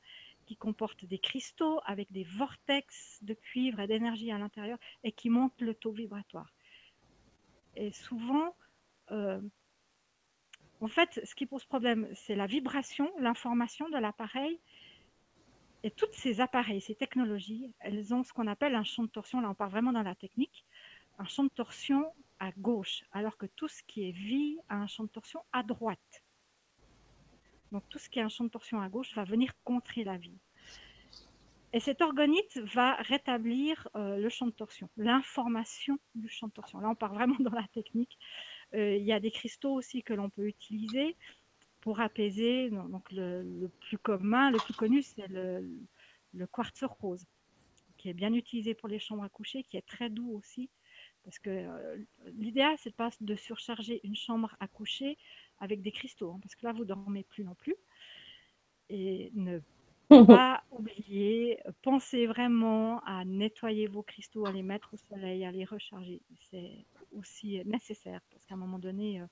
qui comporte des cristaux avec des vortex de cuivre et d'énergie à l'intérieur et qui montent le taux vibratoire. Et souvent, euh, en fait, ce qui pose problème, c'est la vibration, l'information de l'appareil. Et toutes ces appareils, ces technologies, elles ont ce qu'on appelle un champ de torsion. Là, on part vraiment dans la technique. Un champ de torsion à gauche, alors que tout ce qui est vie a un champ de torsion à droite. Donc tout ce qui est un champ de torsion à gauche va venir contrer la vie. Et cet organite va rétablir euh, le champ de torsion, l'information du champ de torsion. Là, on part vraiment dans la technique. Euh, il y a des cristaux aussi que l'on peut utiliser pour apaiser. Donc, le, plus commun, le plus connu, c'est le, quartz rose, qui est bien utilisé pour les chambres à coucher, qui est très doux aussi. Parce que euh, l'idéal, c'est pas de surcharger une chambre à coucher avec des cristaux, hein, parce que là, vous dormez plus non plus. Et ne pas oublier, pensez vraiment à nettoyer vos cristaux, à les mettre au soleil, à les recharger. C'est aussi nécessaire, parce qu'à un moment donné, euh,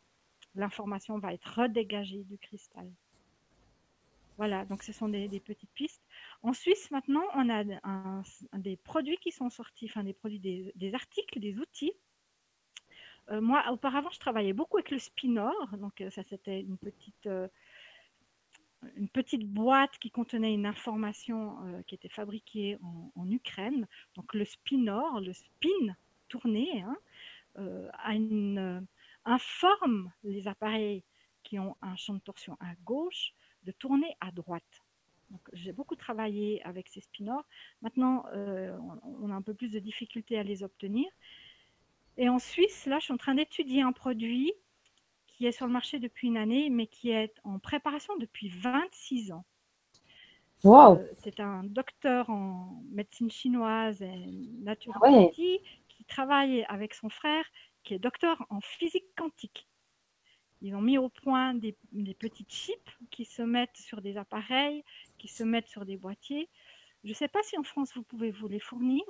l'information va être redégagée du cristal. Voilà, donc ce sont des, petites pistes. En Suisse, maintenant, on a des produits qui sont sortis, enfin des produits, des, articles, des outils euh, moi, auparavant, je travaillais beaucoup avec le Spinor. Donc, euh, ça, c'était une petite, euh, une petite boîte qui contenait une information qui était fabriquée en, Ukraine. Donc, le Spinor, le spin tourné, hein, informe les appareils qui ont un champ de torsion à gauche de tourner à droite. J'ai beaucoup travaillé avec ces spinors. Maintenant, on a un peu plus de difficultés à les obtenir. Et en Suisse, là, je suis en train d'étudier un produit qui est sur le marché depuis une année, mais qui est en préparation depuis 26 ans. Wow. Euh, c'est un docteur en médecine chinoise et naturopathie qui travaille avec son frère, qui est docteur en physique quantique. Ils ont mis au point des, des petites chips qui se mettent sur des appareils, qui se mettent sur des boîtiers. Je ne sais pas si en France vous pouvez vous les fournir.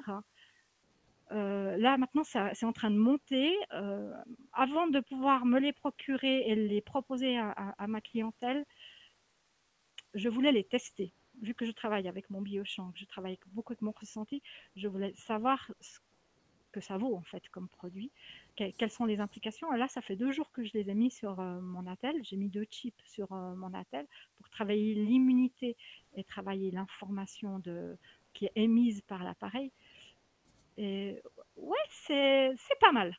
Euh, là, maintenant, c'est en train de monter. Euh, avant de pouvoir me les procurer et les proposer à, ma clientèle, je voulais les tester. Vu que je travaille avec mon biochamp, que je travaille beaucoup avec mon ressenti, je voulais savoir ce que ça vaut en fait comme produit, quelles sont les implications. Et là, ça fait deux jours que je les ai mis sur euh, mon attel. J'ai mis deux chips sur mon attel pour travailler l'immunité et travailler l'information qui est émise par l'appareil. Et ouais, c'est pas mal.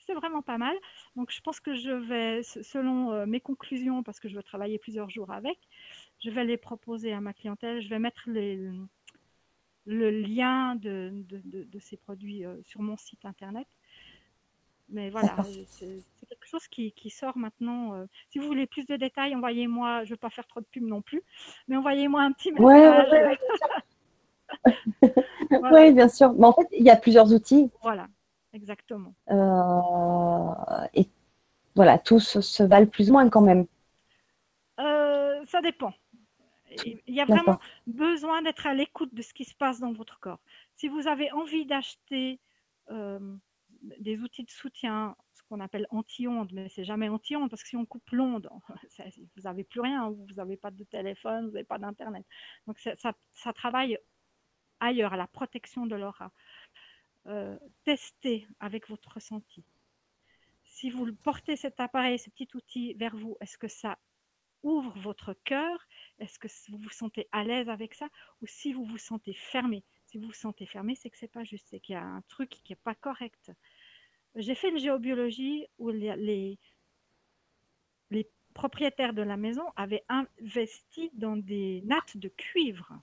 C'est vraiment pas mal. Donc je pense que je vais, selon euh, mes conclusions, parce que je vais travailler plusieurs jours avec, je vais les proposer à ma clientèle. Je vais mettre le lien de, ces produits euh, sur mon site internet. Mais voilà, c'est quelque chose qui, sort maintenant. Euh. si vous voulez plus de détails, envoyez-moi, je ne veux pas faire trop de pub non plus, mais envoyez-moi un petit message. Oui, bien sûr. Mais en fait, il y a plusieurs outils. Voilà, exactement. Euh, et voilà, tous se valent plus ou moins quand même. ça dépend. Il y a vraiment besoin d'être à l'écoute de ce qui se passe dans votre corps. Si vous avez envie d'acheter euh, des outils de soutien, ce qu'on appelle anti-ondes, mais c'est jamais anti-ondes parce que si on coupe l'onde, vous n'avez plus rien, vous n'avez pas de téléphone, vous n'avez pas d'internet. Donc ça, travaille ailleurs, à la protection de l'aura. Euh, testez avec votre ressenti. Si vous portez cet appareil, ce petit outil vers vous, est-ce que ça ouvre votre cœur? Est-ce que vous vous sentez à l'aise avec ça? Ou si vous vous sentez fermé Si vous vous sentez fermé, c'est que c'est pas juste, c'est qu'il y a un truc qui n'est pas correct. J'ai fait une géobiologie où les, les propriétaires de la maison avaient investi dans des nattes de cuivre.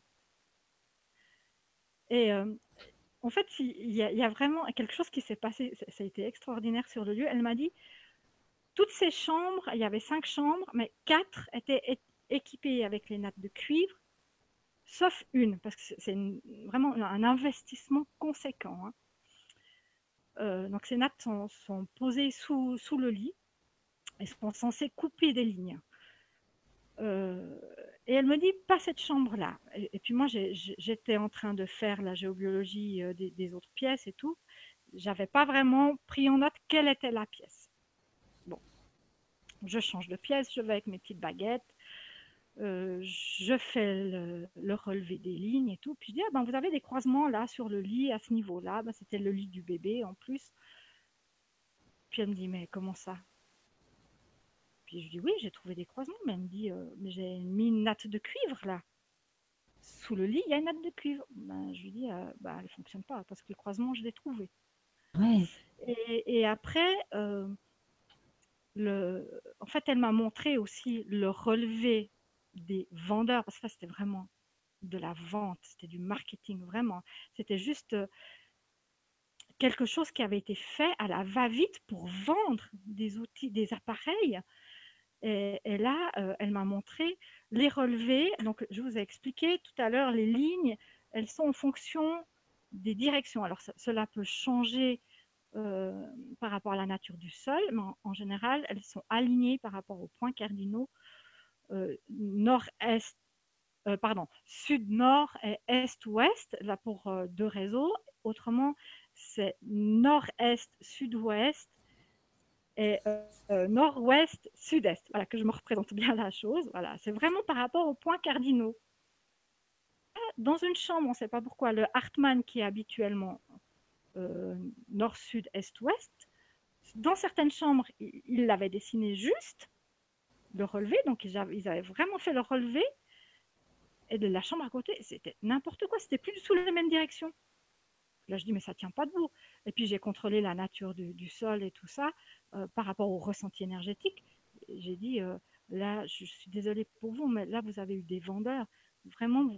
Et euh, en fait, il y, a, vraiment quelque chose qui s'est passé, ça a été extraordinaire sur le lieu. Elle m'a dit, toutes ces chambres, il y avait cinq chambres, mais quatre étaient équipées avec les nattes de cuivre, sauf une, parce que c'est vraiment un investissement conséquent. Hein. Euh, donc ces nattes sont, posées sous, le lit et sont censées couper des lignes. Euh, et elle me dit, pas cette chambre-là. Et, puis moi, j'étais en train de faire la géobiologie euh, des, autres pièces et tout. J'avais pas vraiment pris en note quelle était la pièce je change de pièce, je vais avec mes petites baguettes, euh, je fais le, relevé des lignes et tout. Puis je dis, ah ben, vous avez des croisements là sur le lit à ce niveau-là. Ben, C'était le lit du bébé en plus. Puis elle me dit, mais comment ça? Puis je dis, oui, j'ai trouvé des croisements. Mais elle me dit, euh, mais j'ai mis une natte de cuivre là. Sous le lit, il y a une natte de cuivre. Ben, je lui dis, euh, bah, elle ne fonctionne pas parce que le croisement, je l'ai trouvé. Et, et, après, en fait, elle m'a montré aussi le relevé des vendeurs, parce que ça, c'était vraiment de la vente, c'était du marketing, vraiment. C'était juste euh, quelque chose qui avait été fait à la va-vite pour vendre des outils, des appareils. Et, là, euh, elle m'a montré les relevés. Donc, je vous ai expliqué tout à l'heure, les lignes, elles sont en fonction des directions. Alors, cela peut changer euh, par rapport à la nature du sol, mais en, général, elles sont alignées par rapport aux points cardinaux euh, nord-est, pardon, sud-nord et est-ouest, là pour deux réseaux. Autrement, c'est nord-est, sud-ouest et nord-ouest, sud-est. Voilà, que je me représente bien la chose. Voilà, c'est vraiment par rapport aux points cardinaux. Dans une chambre, on ne sait pas pourquoi, le Hartmann qui est habituellement euh, nord, sud, est, ouest. Dans certaines chambres, ils l'avaient dessiné juste, le relevé, donc ils avaient vraiment fait le relevé. Et de la chambre à côté, c'était n'importe quoi, c'était plus du tout la même direction. Là, je dis, mais ça tient pas debout. Et puis, j'ai contrôlé la nature du, sol et tout ça euh, par rapport au ressenti énergétique. J'ai dit, euh, là, je suis désolée pour vous, mais là, vous avez eu des vendeurs. Vraiment,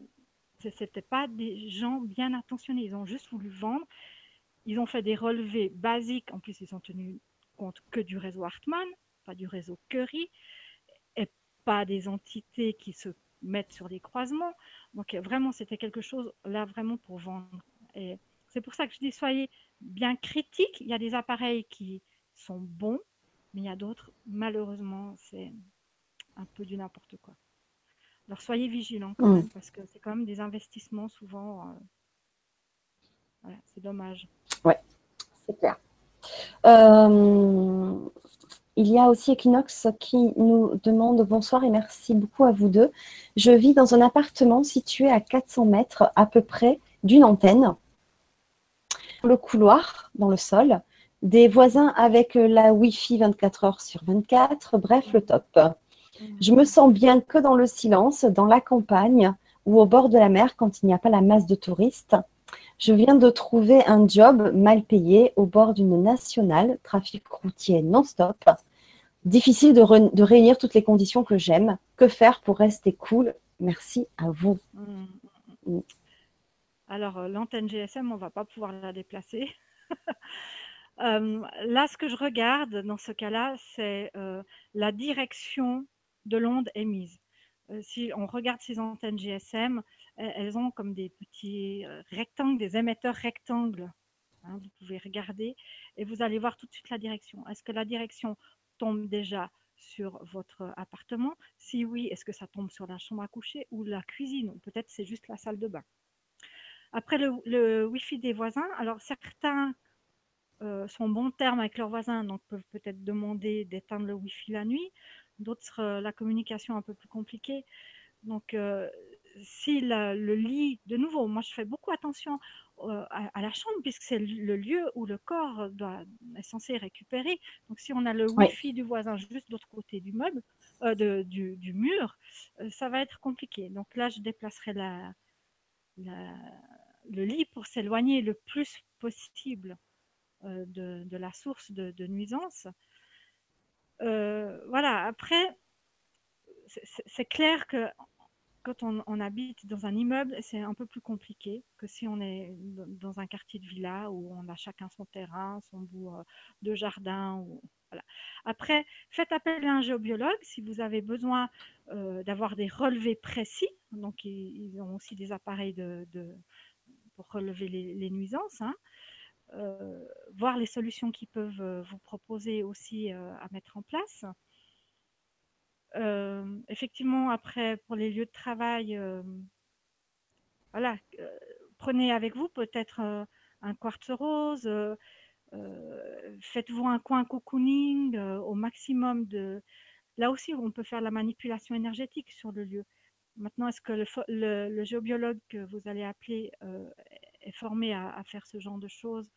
ce n'étaient pas des gens bien intentionnés. Ils ont juste voulu vendre. Ils ont fait des relevés basiques. En plus, ils ont tenu compte que du réseau Hartmann, pas du réseau Curry, et pas des entités qui se mettent sur des croisements. Donc, vraiment, c'était quelque chose là, vraiment pour vendre. Et c'est pour ça que je dis, soyez bien critiques. Il y a des appareils qui sont bons, mais il y a d'autres, malheureusement, c'est un peu du n'importe quoi. Alors, soyez vigilants quand mmh. même, parce que c'est quand même des investissements souvent. Euh, voilà, c'est dommage. Oui, c'est clair. Euh, il y a aussi Equinox qui nous demande bonsoir et merci beaucoup à vous deux. Je vis dans un appartement situé à 400 mètres à peu près d'une antenne. Le couloir, dans le sol, des voisins avec la Wi-Fi 24 heures sur 24, bref, le top. Je me sens bien que dans le silence, dans la campagne ou au bord de la mer quand il n'y a pas la masse de touristes. Je viens de trouver un job mal payé au bord d'une nationale, trafic routier non-stop. Difficile de, réunir toutes les conditions que j'aime. Que faire pour rester cool? Merci à vous. Mmh, mmh, mmh. Alors, l'antenne GSM, on ne va pas pouvoir la déplacer. là, ce que je regarde dans ce cas-là, c'est la direction de l'onde émise. si on regarde ces antennes GSM, elles ont comme des petits rectangles, des émetteurs rectangles. Hein, vous pouvez regarder et vous allez voir tout de suite la direction. Est-ce que la direction tombe déjà sur votre appartement? Si oui, est-ce que ça tombe sur la chambre à coucher ou la cuisine? Ou peut-être c'est juste la salle de bain? Après le, le Wi-Fi des voisins, alors certains euh, sont bons termes avec leurs voisins, donc peuvent peut-être demander d'éteindre le Wi-Fi la nuit. D'autres, euh, la communication un peu plus compliquée. Donc, euh, si le lit, de nouveau, moi je fais beaucoup attention à, la chambre puisque c'est le lieu où le corps doit, est censé récupérer. Donc, si on a le Wi-Fi du voisin juste de l'autre côté du meuble, de, du, du, mur, ça va être compliqué. Donc là, je déplacerai la, le lit pour s'éloigner le plus possible euh, de, la source de, nuisance. Euh, voilà, après, c'est clair que quand on, habite dans un immeuble, c'est un peu plus compliqué que si on est dans un quartier de villa où on a chacun son terrain, son bout euh, de jardin. Voilà. Après, faites appel à un géobiologue si vous avez besoin d'avoir des relevés précis. Donc, ils, ont aussi des appareils de, relever les, nuisances. Hein. Euh, voir les solutions qu'ils peuvent euh, vous proposer aussi euh, à mettre en place. effectivement, après, pour les lieux de travail, voilà, prenez avec vous peut-être un quartz rose, faites-vous un coin cocooning au maximum de... Là aussi, on peut faire la manipulation énergétique sur le lieu. Maintenant, est-ce que le, géobiologue que vous allez appeler est formé à, faire ce genre de choses,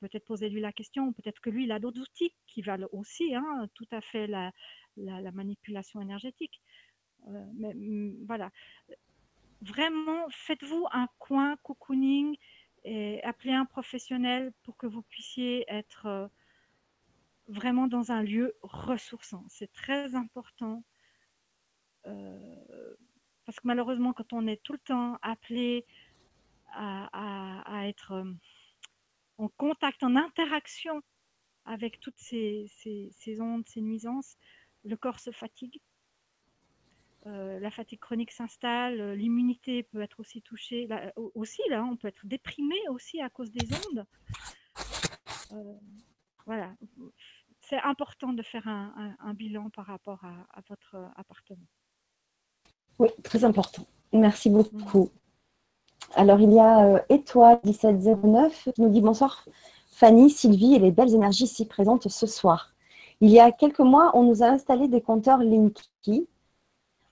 peut-être poser-lui la question, peut-être que lui, il a d'autres outils qui valent aussi hein, tout à fait la, manipulation énergétique. Euh, mais mm, voilà. Vraiment, faites-vous un coin cocooning et appelez un professionnel pour que vous puissiez être euh, vraiment dans un lieu ressourçant. C'est très important. Euh, parce que malheureusement, quand on est tout le temps appelé à, être euh, en contact, en interaction avec toutes ces, ondes, ces nuisances, le corps se fatigue. Euh, la fatigue chronique s'installe, euh, l'immunité peut être aussi touchée. aussi, là, on peut être déprimé aussi à cause des ondes. voilà. C'est important de faire un, bilan par rapport à, votre appartement. Oui, très important. Merci beaucoup. Alors, il y a euh, Étoile 1709 qui nous dit bonsoir Fanny, Sylvie et les belles énergies ici présentes ce soir. Il y a quelques mois, on nous a installé des compteurs Linky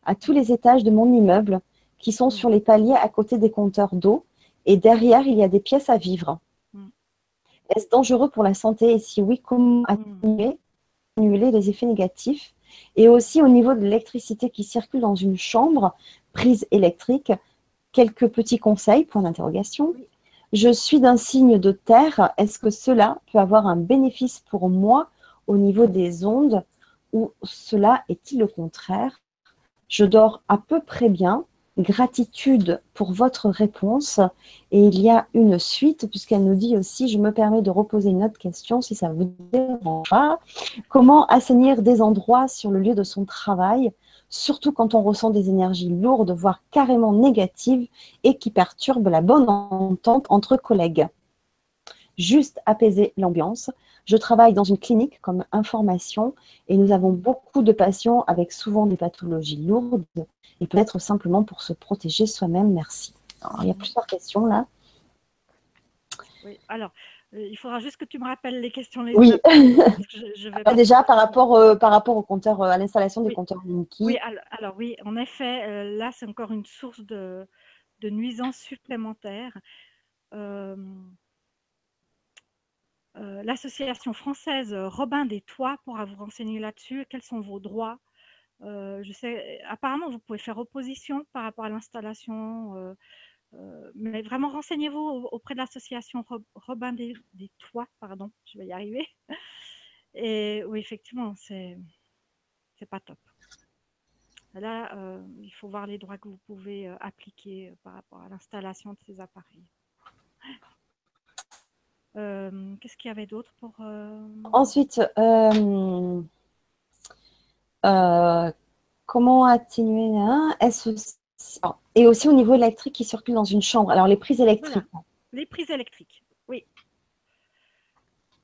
à tous les étages de mon immeuble qui sont sur les paliers à côté des compteurs d'eau et derrière, il y a des pièces à vivre. Mm. Est-ce dangereux pour la santé et si oui, comment mm. annuler les effets négatifs? Et aussi au niveau de l'électricité qui circule dans une chambre, prise électrique, quelques petits conseils, point d'interrogation. Je suis d'un signe de terre. Est-ce que cela peut avoir un bénéfice pour moi au niveau des ondes ou cela est-il le contraire? Je dors à peu près bien. Gratitude pour votre réponse. Et il y a une suite, puisqu'elle nous dit aussi, je me permets de reposer une autre question, si ça vous dérange pas. Comment assainir des endroits sur le lieu de son travail surtout quand on ressent des énergies lourdes, voire carrément négatives, et qui perturbent la bonne entente entre collègues? Juste apaiser l'ambiance. Je travaille dans une clinique comme information et nous avons beaucoup de patients avec souvent des pathologies lourdes et peut-être simplement pour se protéger soi-même. Merci. il y a plusieurs questions là. Oui, alors, euh, il faudra juste que tu me rappelles les questions. Les oui. Ah, déjà par rapport, euh, par rapport au compteur, euh, à l'installation des compteurs Linky. Oui, alors, oui, en effet, là c'est encore une source de, de nuisances supplémentaires. L'association française Robin des Toits pourra vous renseigner là-dessus. Quels sont vos droits? Je sais, apparemment, vous pouvez faire opposition par rapport à l'installation euh, mais vraiment, renseignez-vous auprès de l'association Robin des, Toits, pardon, je vais y arriver. Et oui, effectivement, c'est c'est pas top. Là, euh, il faut voir les droits que vous pouvez euh, appliquer par rapport à l'installation de ces appareils. Qu'est-ce qu'il y avait d'autre pour... Ensuite, comment atténuer hein, Et aussi au niveau électrique qui circule dans une chambre. Alors, les prises électriques. Les prises électriques, oui.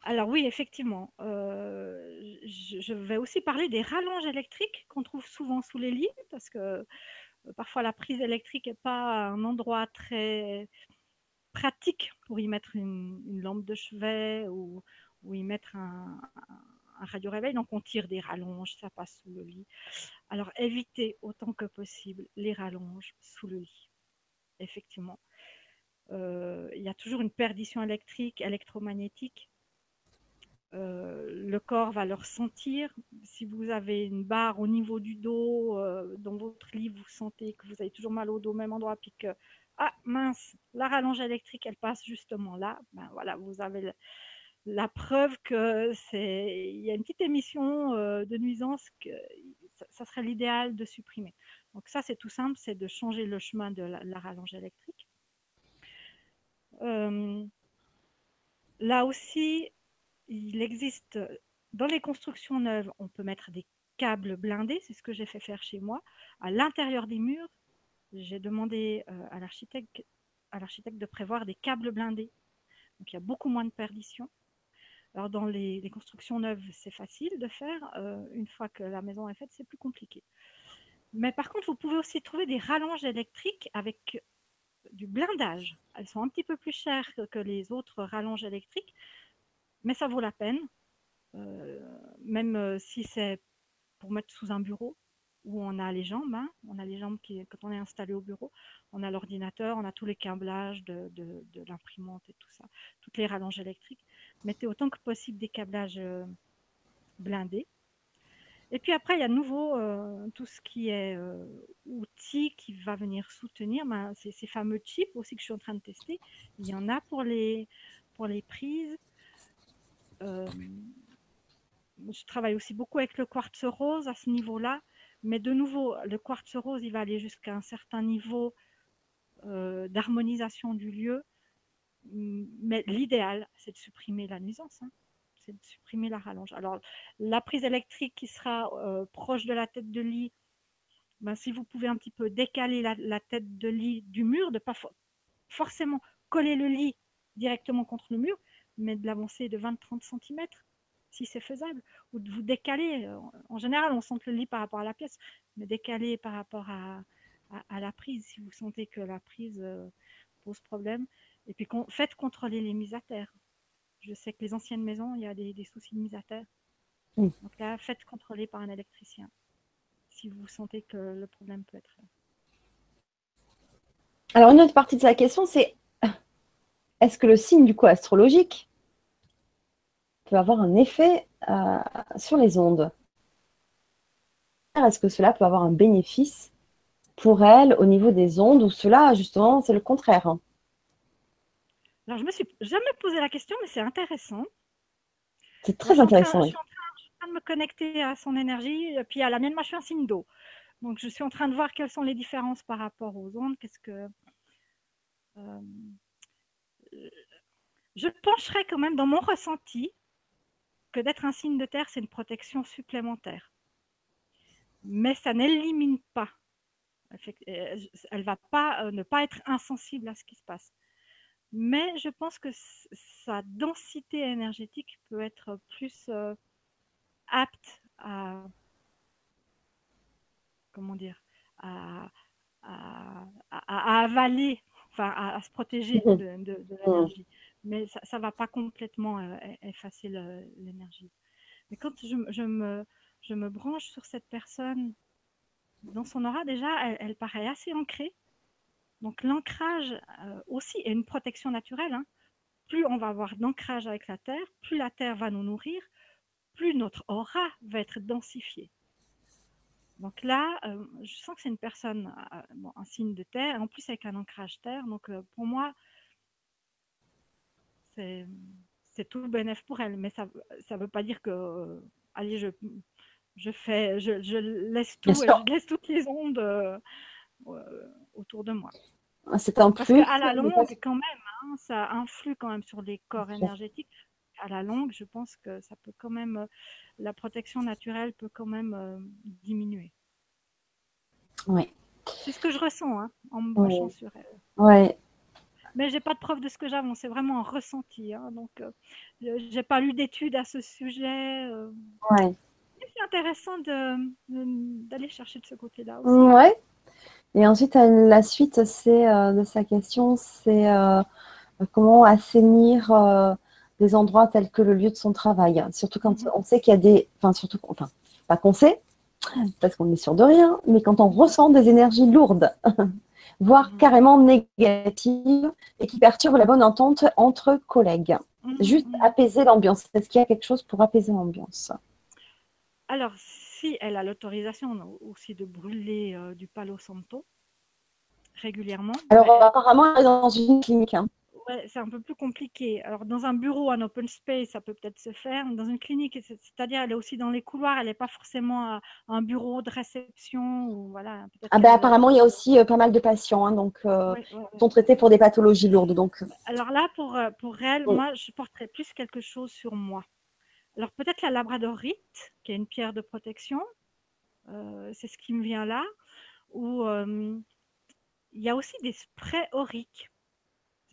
Alors oui, effectivement. Euh, je, vais aussi parler des rallonges électriques qu'on trouve souvent sous les lits, parce que euh, parfois la prise électrique n'est pas un endroit très pratique pour y mettre une, lampe de chevet ou, y mettre un, radio-réveil. Donc on tire des rallonges, ça passe sous le lit. Alors évitez autant que possible les rallonges sous le lit. Effectivement. Euh, il y a toujours une perdition électrique, électromagnétique euh, le corps va le ressentir. Si vous avez une barre au niveau du dos, euh, dans votre lit, vous sentez que vous avez toujours mal au dos au même endroit, puis que, ah mince, la rallonge électrique, elle passe justement là, ben voilà, vous avez la preuve que c'est, il y a une petite émission euh, de nuisance que ça, serait l'idéal de supprimer. Donc ça, c'est tout simple, c'est de changer le chemin de la rallonge électrique. là aussi, il existe dans les constructions neuves, on peut mettre des câbles blindés, c'est ce que j'ai fait faire chez moi. À l'intérieur des murs, j'ai demandé euh, à l'architecte de prévoir des câbles blindés. Donc il y a beaucoup moins de perditions. Alors dans les, constructions neuves, c'est facile de faire. Euh, une fois que la maison est faite, c'est plus compliqué. Mais par contre, vous pouvez aussi trouver des rallonges électriques avec du blindage. Elles sont un petit peu plus chères que les autres rallonges électriques, mais ça vaut la peine, euh, même euh, si c'est pour mettre sous un bureau où on a les jambes, hein. on a les jambes qui, quand on est installé au bureau, on a l'ordinateur, on a tous les câblages de, l'imprimante et tout ça, toutes les rallonges électriques. Mettez autant que possible des câblages euh, blindés. Et puis après, il y a de nouveau tout ce qui est outils qui va venir soutenir ben, ces, ces, fameux chips aussi que je suis en train de tester. Il y en a pour les, pour les prises, euh, je travaille aussi beaucoup avec le quartz rose à ce niveau-là, mais de nouveau, le quartz rose, il va aller jusqu'à un certain niveau euh, d'harmonisation du lieu. Mais l'idéal, c'est de supprimer la nuisance, hein. c'est de supprimer la rallonge. Alors, la prise électrique qui sera euh, proche de la tête de lit, ben, si vous pouvez un petit peu décaler la, tête de lit du mur, de pas forcément coller le lit directement contre le mur, mais de l'avancer de 20-30 cm, si c'est faisable, ou de vous décaler. En général, on sent le lit par rapport à la pièce, mais décaler par rapport à, à, la prise, si vous sentez que la prise euh, pose problème. Et puis, faites contrôler les mises à terre. Je sais que les anciennes maisons, il y a des, soucis de mise à terre. Donc là, faites contrôler par un électricien, si vous sentez que le problème peut être là. Alors, une autre partie de la question, c'est est-ce que le signe du coup astrologique peut avoir un effet euh, sur les ondes Est-ce que cela peut avoir un bénéfice pour elle au niveau des ondes ou cela justement c'est le contraire? Alors je me suis jamais posé la question mais c'est intéressant. C'est très intéressant. je, suis en train, de me connecter à son énergie puis à la mienne moi je suis un signe d'eau. Donc je suis en train de voir quelles sont les différences par rapport aux ondes. Qu'est-ce que euh, je pencherais quand même dans mon ressenti que d'être un signe de terre, c'est une protection supplémentaire. Mais ça n'élimine pas. Elle ne va pas euh, ne pas être insensible à ce qui se passe. Mais je pense que sa densité énergétique peut être plus euh, apte à comment dire à, avaler, enfin à, se protéger mmh de, de l'énergie mais ça ne va pas complètement euh, effacer l'énergie. Mais quand je, je, me, je me branche sur cette personne, dans son aura, déjà, elle, paraît assez ancrée. Donc l'ancrage euh, aussi est une protection naturelle. Hein. Plus on va avoir d'ancrage avec la Terre, plus la Terre va nous nourrir, plus notre aura va être densifiée. Donc là, euh, je sens que c'est une personne, un signe de terre, en plus avec un ancrage terre. Donc pour moi, c'est tout bénéf pour elle. Mais ça ne veut pas dire que, allez, je, je fais, je, je laisse tout, je laisse toutes les ondes euh, autour de moi. Ah, c'est un Parce qu'à la longue, quand même, hein, ça influe quand même sur les corps énergétiques. À la longue, je pense que ça peut quand même, la protection naturelle peut quand même diminuer. Oui. C'est ce que je ressens hein, en me branchant sur elle. Ouais. Mais j'ai pas de preuve de ce que j'avance, c'est vraiment un ressenti. Hein, donc, euh, j'ai pas lu d'études à ce sujet. Euh. Ouais. C'est intéressant d'aller chercher de ce côté-là aussi. Ouais. Et ensuite, la suite c'est euh, de sa question, c'est comment assainir des endroits tels que le lieu de son travail. Surtout quand mhm. on sait qu'il y a des, enfin surtout, enfin pas qu'on sait, parce qu'on est sûr de rien, mais quand on ressent des énergies lourdes, voire mhm. carrément négatives, et qui perturbent la bonne entente entre collègues. Mhm. Juste apaiser l'ambiance. Est-ce qu'il y a quelque chose pour apaiser l'ambiance? Alors, si elle a l'autorisation aussi de brûler euh, du palo santo régulièrement. Alors, apparemment, elle est dans une clinique. Hein c'est un peu plus compliqué. Alors, dans un bureau, un open space, ça peut peut-être se faire. Dans une clinique, c'est-à-dire, elle est aussi dans les couloirs, elle n'est pas forcément un bureau de réception. Ou, voilà, ah ben, apparemment, il y a aussi euh, pas mal de patients hein, donc, euh, qui sont traités pour des pathologies lourdes. Donc... Euh. Alors là, pour, pour elle, moi, je porterais plus quelque chose sur moi. Alors, peut-être la labradorite, qui est une pierre de protection. c'est ce qui me vient là. Ou il y a aussi des sprays auriques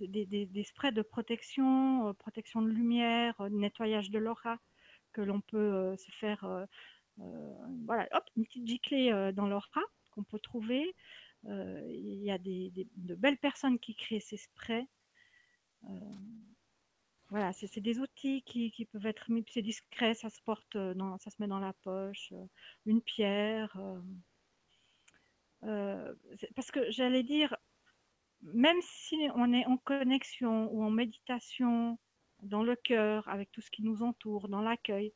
des, sprays de protection, euh, protection de lumière, euh, nettoyage de l'aura que l'on peut euh, se faire. voilà, hop, une petite giclée dans l'aura qu'on peut trouver. Il y a des, de belles personnes qui créent ces sprays. voilà, c'est des outils qui, peuvent être mis, c'est discret, ça se porte, dans, ça se met dans la poche, une pierre. parce que j'allais dire, même si on est en connexion ou en méditation, dans le cœur, avec tout ce qui nous entoure, dans l'accueil,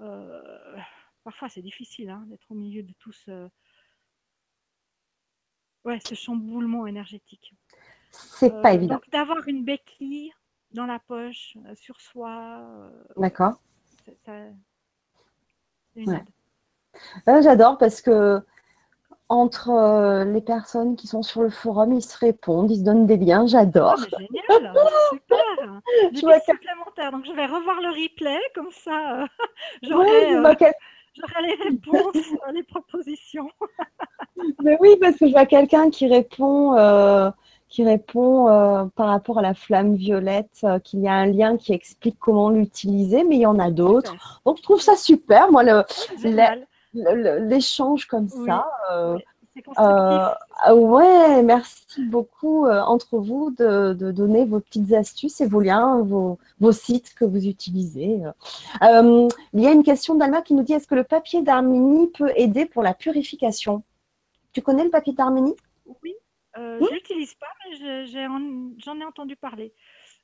euh, parfois c'est difficile hein, d'être au milieu de tout ce, ouais, ce chamboulement énergétique. C'est pas euh, évident. Donc d'avoir une béquille dans la poche, euh, sur soi. D'accord. C'est J'adore parce que entre euh, les personnes qui sont sur le forum, ils se répondent, ils se donnent des liens, j'adore. Oh, génial, super. Je vois supplémentaires, donc je vais revoir le replay, comme ça euh, euh, j'aurai les réponses, les propositions. Mais oui, parce que je vois quelqu'un qui répond, qui répond par rapport à la flamme violette, qu'il y a un lien qui explique comment l'utiliser, mais il y en a d'autres. Donc je trouve ça super, moi, le, l'échange comme ça. Euh, euh, ouais, merci beaucoup euh, entre vous de, donner vos petites astuces et vos liens, vos, sites que vous utilisez. il y a une question d'Alma qui nous dit est-ce que le papier d'Arménie peut aider pour la purification? Tu connais le papier d'Arménie Oui, je ne l'utilise pas, mais j'en ai, entendu parler.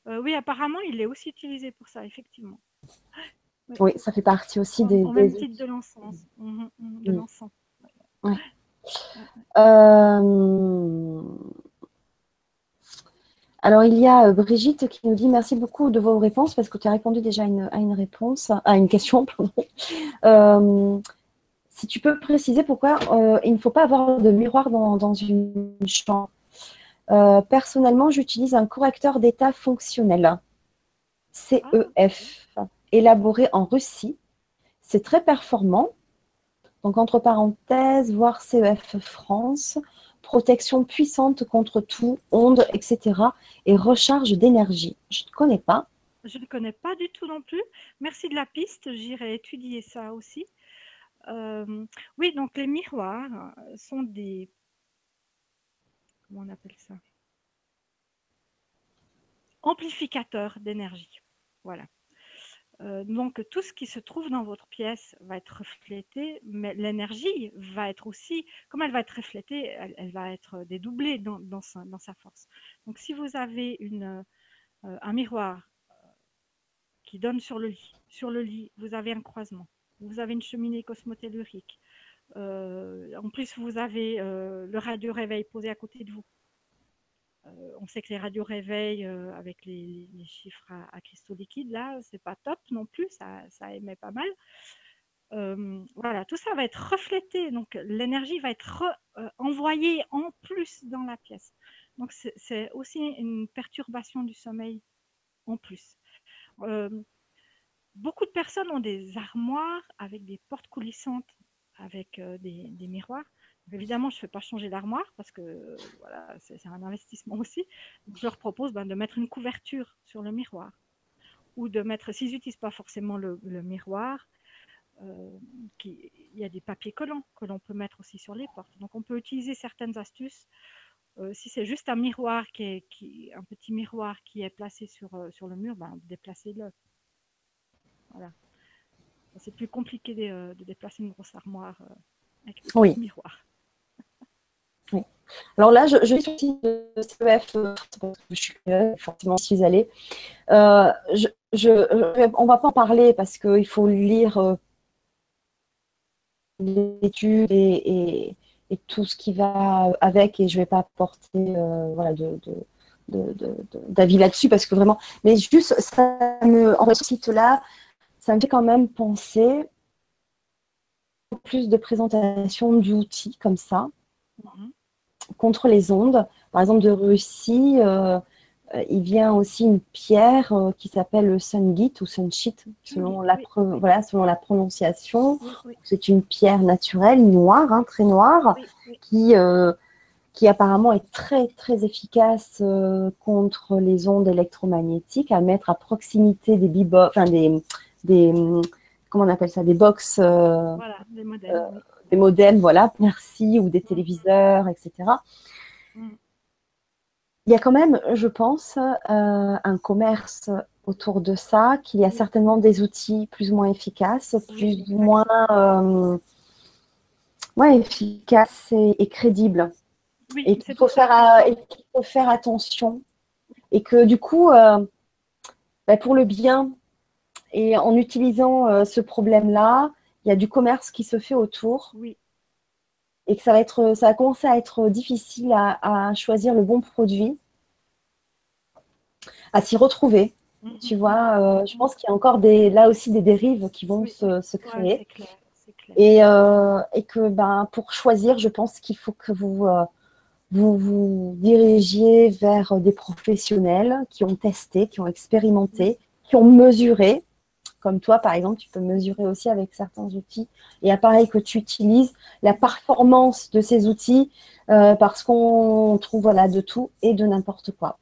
oui, apparemment, il est aussi utilisé pour ça, effectivement. Oui, ça fait partie aussi des. Au même titre de l'encens. De l'encens. Euh, alors, il y a euh, Brigitte qui nous dit merci beaucoup de vos réponses parce que tu as répondu déjà à une, réponse, à une question. Euh, si tu peux préciser pourquoi il ne faut pas avoir de miroir dans, une chambre. personnellement, j'utilise un correcteur d'état fonctionnel, CEF élaboré en Russie. C'est très performant. Donc, entre parenthèses, voir CEF France, protection puissante contre tout, ondes, etc. et recharge d'énergie. Je ne connais pas. Je ne connais pas du tout non plus. Merci de la piste, j'irai étudier ça aussi. Euh, oui, donc les miroirs sont des... Comment on appelle ça? Amplificateurs d'énergie. Voilà. Euh, donc tout ce qui se trouve dans votre pièce va être reflété, mais l'énergie va être aussi, comme elle va être reflétée, elle, va être dédoublée dans, sa, force. Donc si vous avez euh, un miroir euh, qui donne sur le lit, sur le lit, vous avez un croisement, vous avez une cheminée cosmotellurique, en plus vous avez le radio réveil posé à côté de vous, on sait que les radios réveil euh, avec les, chiffres à, cristaux liquides, là, c'est pas top non plus, ça, émet pas mal. voilà, tout ça va être reflété, donc l'énergie va être envoyée en plus dans la pièce. Donc c'est aussi une perturbation du sommeil en plus. beaucoup de personnes ont des armoires avec des portes coulissantes, avec des, miroirs. Évidemment, je ne fais pas changer l'armoire parce que voilà, c'est un investissement aussi. je leur propose ben, de mettre une couverture sur le miroir ou de mettre, s'ils n'utilisent pas forcément le, miroir, il y a des papiers collants que l'on peut mettre aussi sur les portes. Donc on peut utiliser certaines astuces euh, si c'est juste un miroir qui est qui, un petit miroir qui est placé sur, euh, sur le mur, ben, déplacez-le. Voilà. C'est plus compliqué de, euh, de, déplacer une grosse armoire avec un oui. miroir. Alors là, je, je suis sur le CEF, je suis forcément je suis allée. je, je, on va pas en parler parce qu'il faut lire l'étude et, tout ce qui va avec et je vais pas apporter euh, de, d'avis là-dessus parce que vraiment mais juste ça me en ce site là ça me fait quand même penser plus de présentation d'outils comme ça mhm. Contre les ondes. Par exemple de Russie euh, euh, il vient aussi une pierre euh, qui s'appelle le sungit ou sunshit, selon, la, voilà, selon la prononciation. C'est une pierre naturelle, noire, hein, très noire, qui, qui apparemment est très, très efficace contre les ondes électromagnétiques, à mettre à proximité des enfin des, des, comment on appelle ça, des box, voilà, des modems, des modems, voilà, merci, ou des mm. téléviseurs, etc il y a quand même, je pense, euh, un commerce autour de ça, qu'il y a certainement des outils plus ou moins efficaces, plus ou moins euh, efficaces et, crédibles. et qu'il faut, faire, euh, faut faire attention. Et que du coup, ben, pour le bien, et en utilisant ce problème-là, il y a du commerce qui se fait autour. Oui et que ça va être, ça a commencé à être difficile à, choisir le bon produit, à s'y retrouver. Tu vois, euh, je pense qu'il y a encore des, là aussi des dérives qui vont se, créer. Et, euh, et, que ben, pour choisir, je pense qu'il faut que vous, euh, vous vous dirigiez vers des professionnels qui ont testé, qui ont expérimenté, qui ont mesuré comme toi, par exemple, tu peux mesurer aussi avec certains outils et appareils que tu utilises la performance de ces outils euh, parce qu'on trouve voilà, de tout et de n'importe quoi.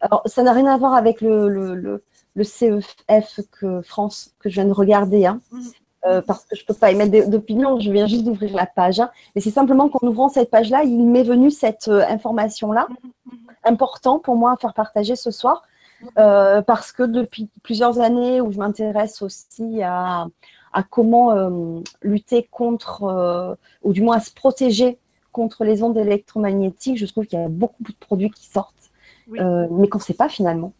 Alors, ça n'a rien à voir avec le, le, le, CEF que France, que je viens de regarder, hein, mmh. euh, parce que je ne peux pas émettre d'opinion, je viens juste d'ouvrir la page. Hein. mais c'est simplement qu'en ouvrant cette page-là, il m'est venu cette euh, information-là, mmh, mmh, important pour moi à faire partager ce soir, euh, parce que depuis plusieurs années où je m'intéresse aussi à, comment euh, lutter contre, euh, ou du moins à se protéger contre les ondes électromagnétiques, je trouve qu'il y a beaucoup de produits qui sortent, mais qu'on ne sait pas finalement.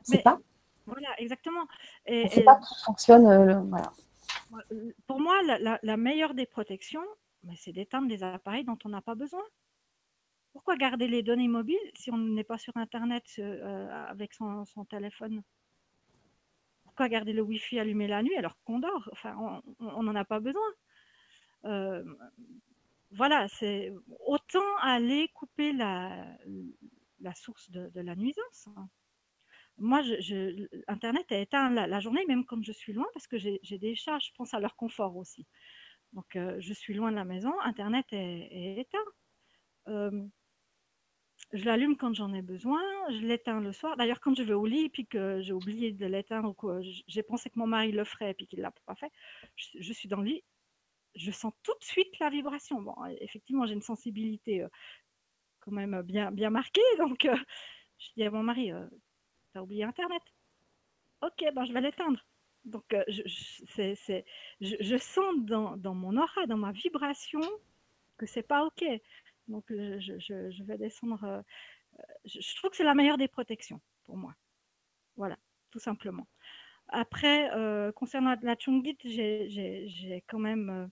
On sait pas. Voilà, exactement. on ne sait pas qui fonctionne. voilà. Pour moi, la, meilleure des protections, c'est d'éteindre des appareils dont on n'a pas besoin. Pourquoi garder les données mobiles si on n'est pas sur Internet euh, avec son, téléphone? Pourquoi garder le Wi-Fi allumé la nuit alors qu'on dort? On n'en a pas besoin. Euh, voilà, c'est autant aller couper la, source de, la nuisance. Moi, je, Internet est éteint la, journée, même quand je suis loin, parce que j'ai des chats, je pense à leur confort aussi. Donc, euh, je suis loin de la maison, Internet est, éteint je l'allume quand j'en ai besoin, je l'éteins le soir. D'ailleurs, quand je vais au lit et que j'ai oublié de l'éteindre ou j'ai pensé que mon mari le ferait et qu'il ne l'a pas fait, je, suis dans le lit, je sens tout de suite la vibration. Bon, effectivement, j'ai une sensibilité euh, quand même bien, bien marquée, donc euh, je dis à mon mari, euh, t'as oublié Internet? Ok, ben je vais l'éteindre. Donc, je, je, sens dans, dans, mon aura, dans ma vibration, que c'est pas ok. Donc, je, vais descendre. je, trouve que c'est la meilleure des protections pour moi. Voilà, tout simplement. Après, concernant la Chungit, j'ai quand même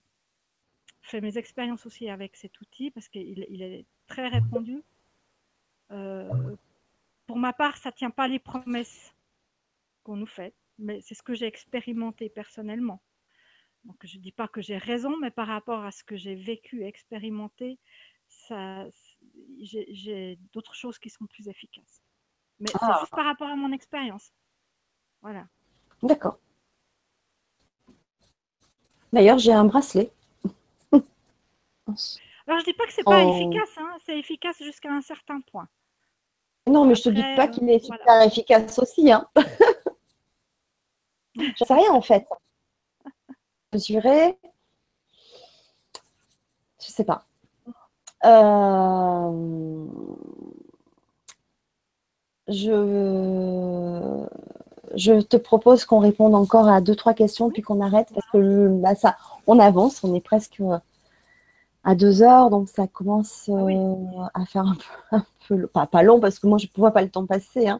fait mes expériences aussi avec cet outil parce qu'il il est très répandu. pour ma part, ça ne tient pas les promesses qu'on nous fait, mais c'est ce que j'ai expérimenté personnellement. Donc, je ne dis pas que j'ai raison, mais par rapport à ce que j'ai vécu, expérimenté, ça, j'ai d'autres choses qui sont plus efficaces. Mais c'est Ah. juste par rapport à mon expérience. Voilà. D'accord. D'ailleurs, j'ai un bracelet. Alors, je dis pas que c'est pas Oh. efficace, hein, c'est efficace jusqu'à un certain point. Non, mais je te dis Après, pas euh, qu'il est super voilà. efficace aussi. Hein. Je sais rien en fait. Mesurer. Je sais pas. Euh, Je... je te propose qu'on réponde encore à deux, trois questions puis qu'on arrête parce que là, ça, on avance, on est presque à deux heures, donc ça commence Ah oui. euh, à faire un peu, un peu- pas, pas long parce que moi je ne vois pas le temps passer. hein.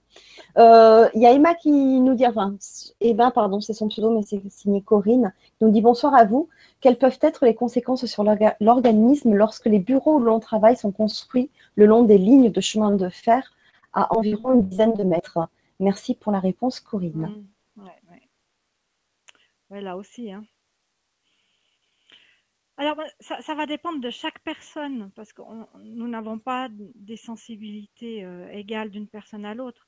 Euh, Il y a Emma qui nous dit, enfin, Emma, pardon, c'est son pseudo, mais c'est signé Corinne, qui nous dit bonsoir à vous. Quelles peuvent être les conséquences sur l'orga- l'organisme lorsque les bureaux où l'on travaille sont construits le long des lignes de chemin de fer à environ une dizaine de mètres? Merci pour la réponse, Corinne. Mm. Ouais, ouais. Ouais, là aussi. hein. Alors, bah, ça, va dépendre de chaque personne, parce que nous n'avons pas des sensibilités euh, égales d'une personne à l'autre.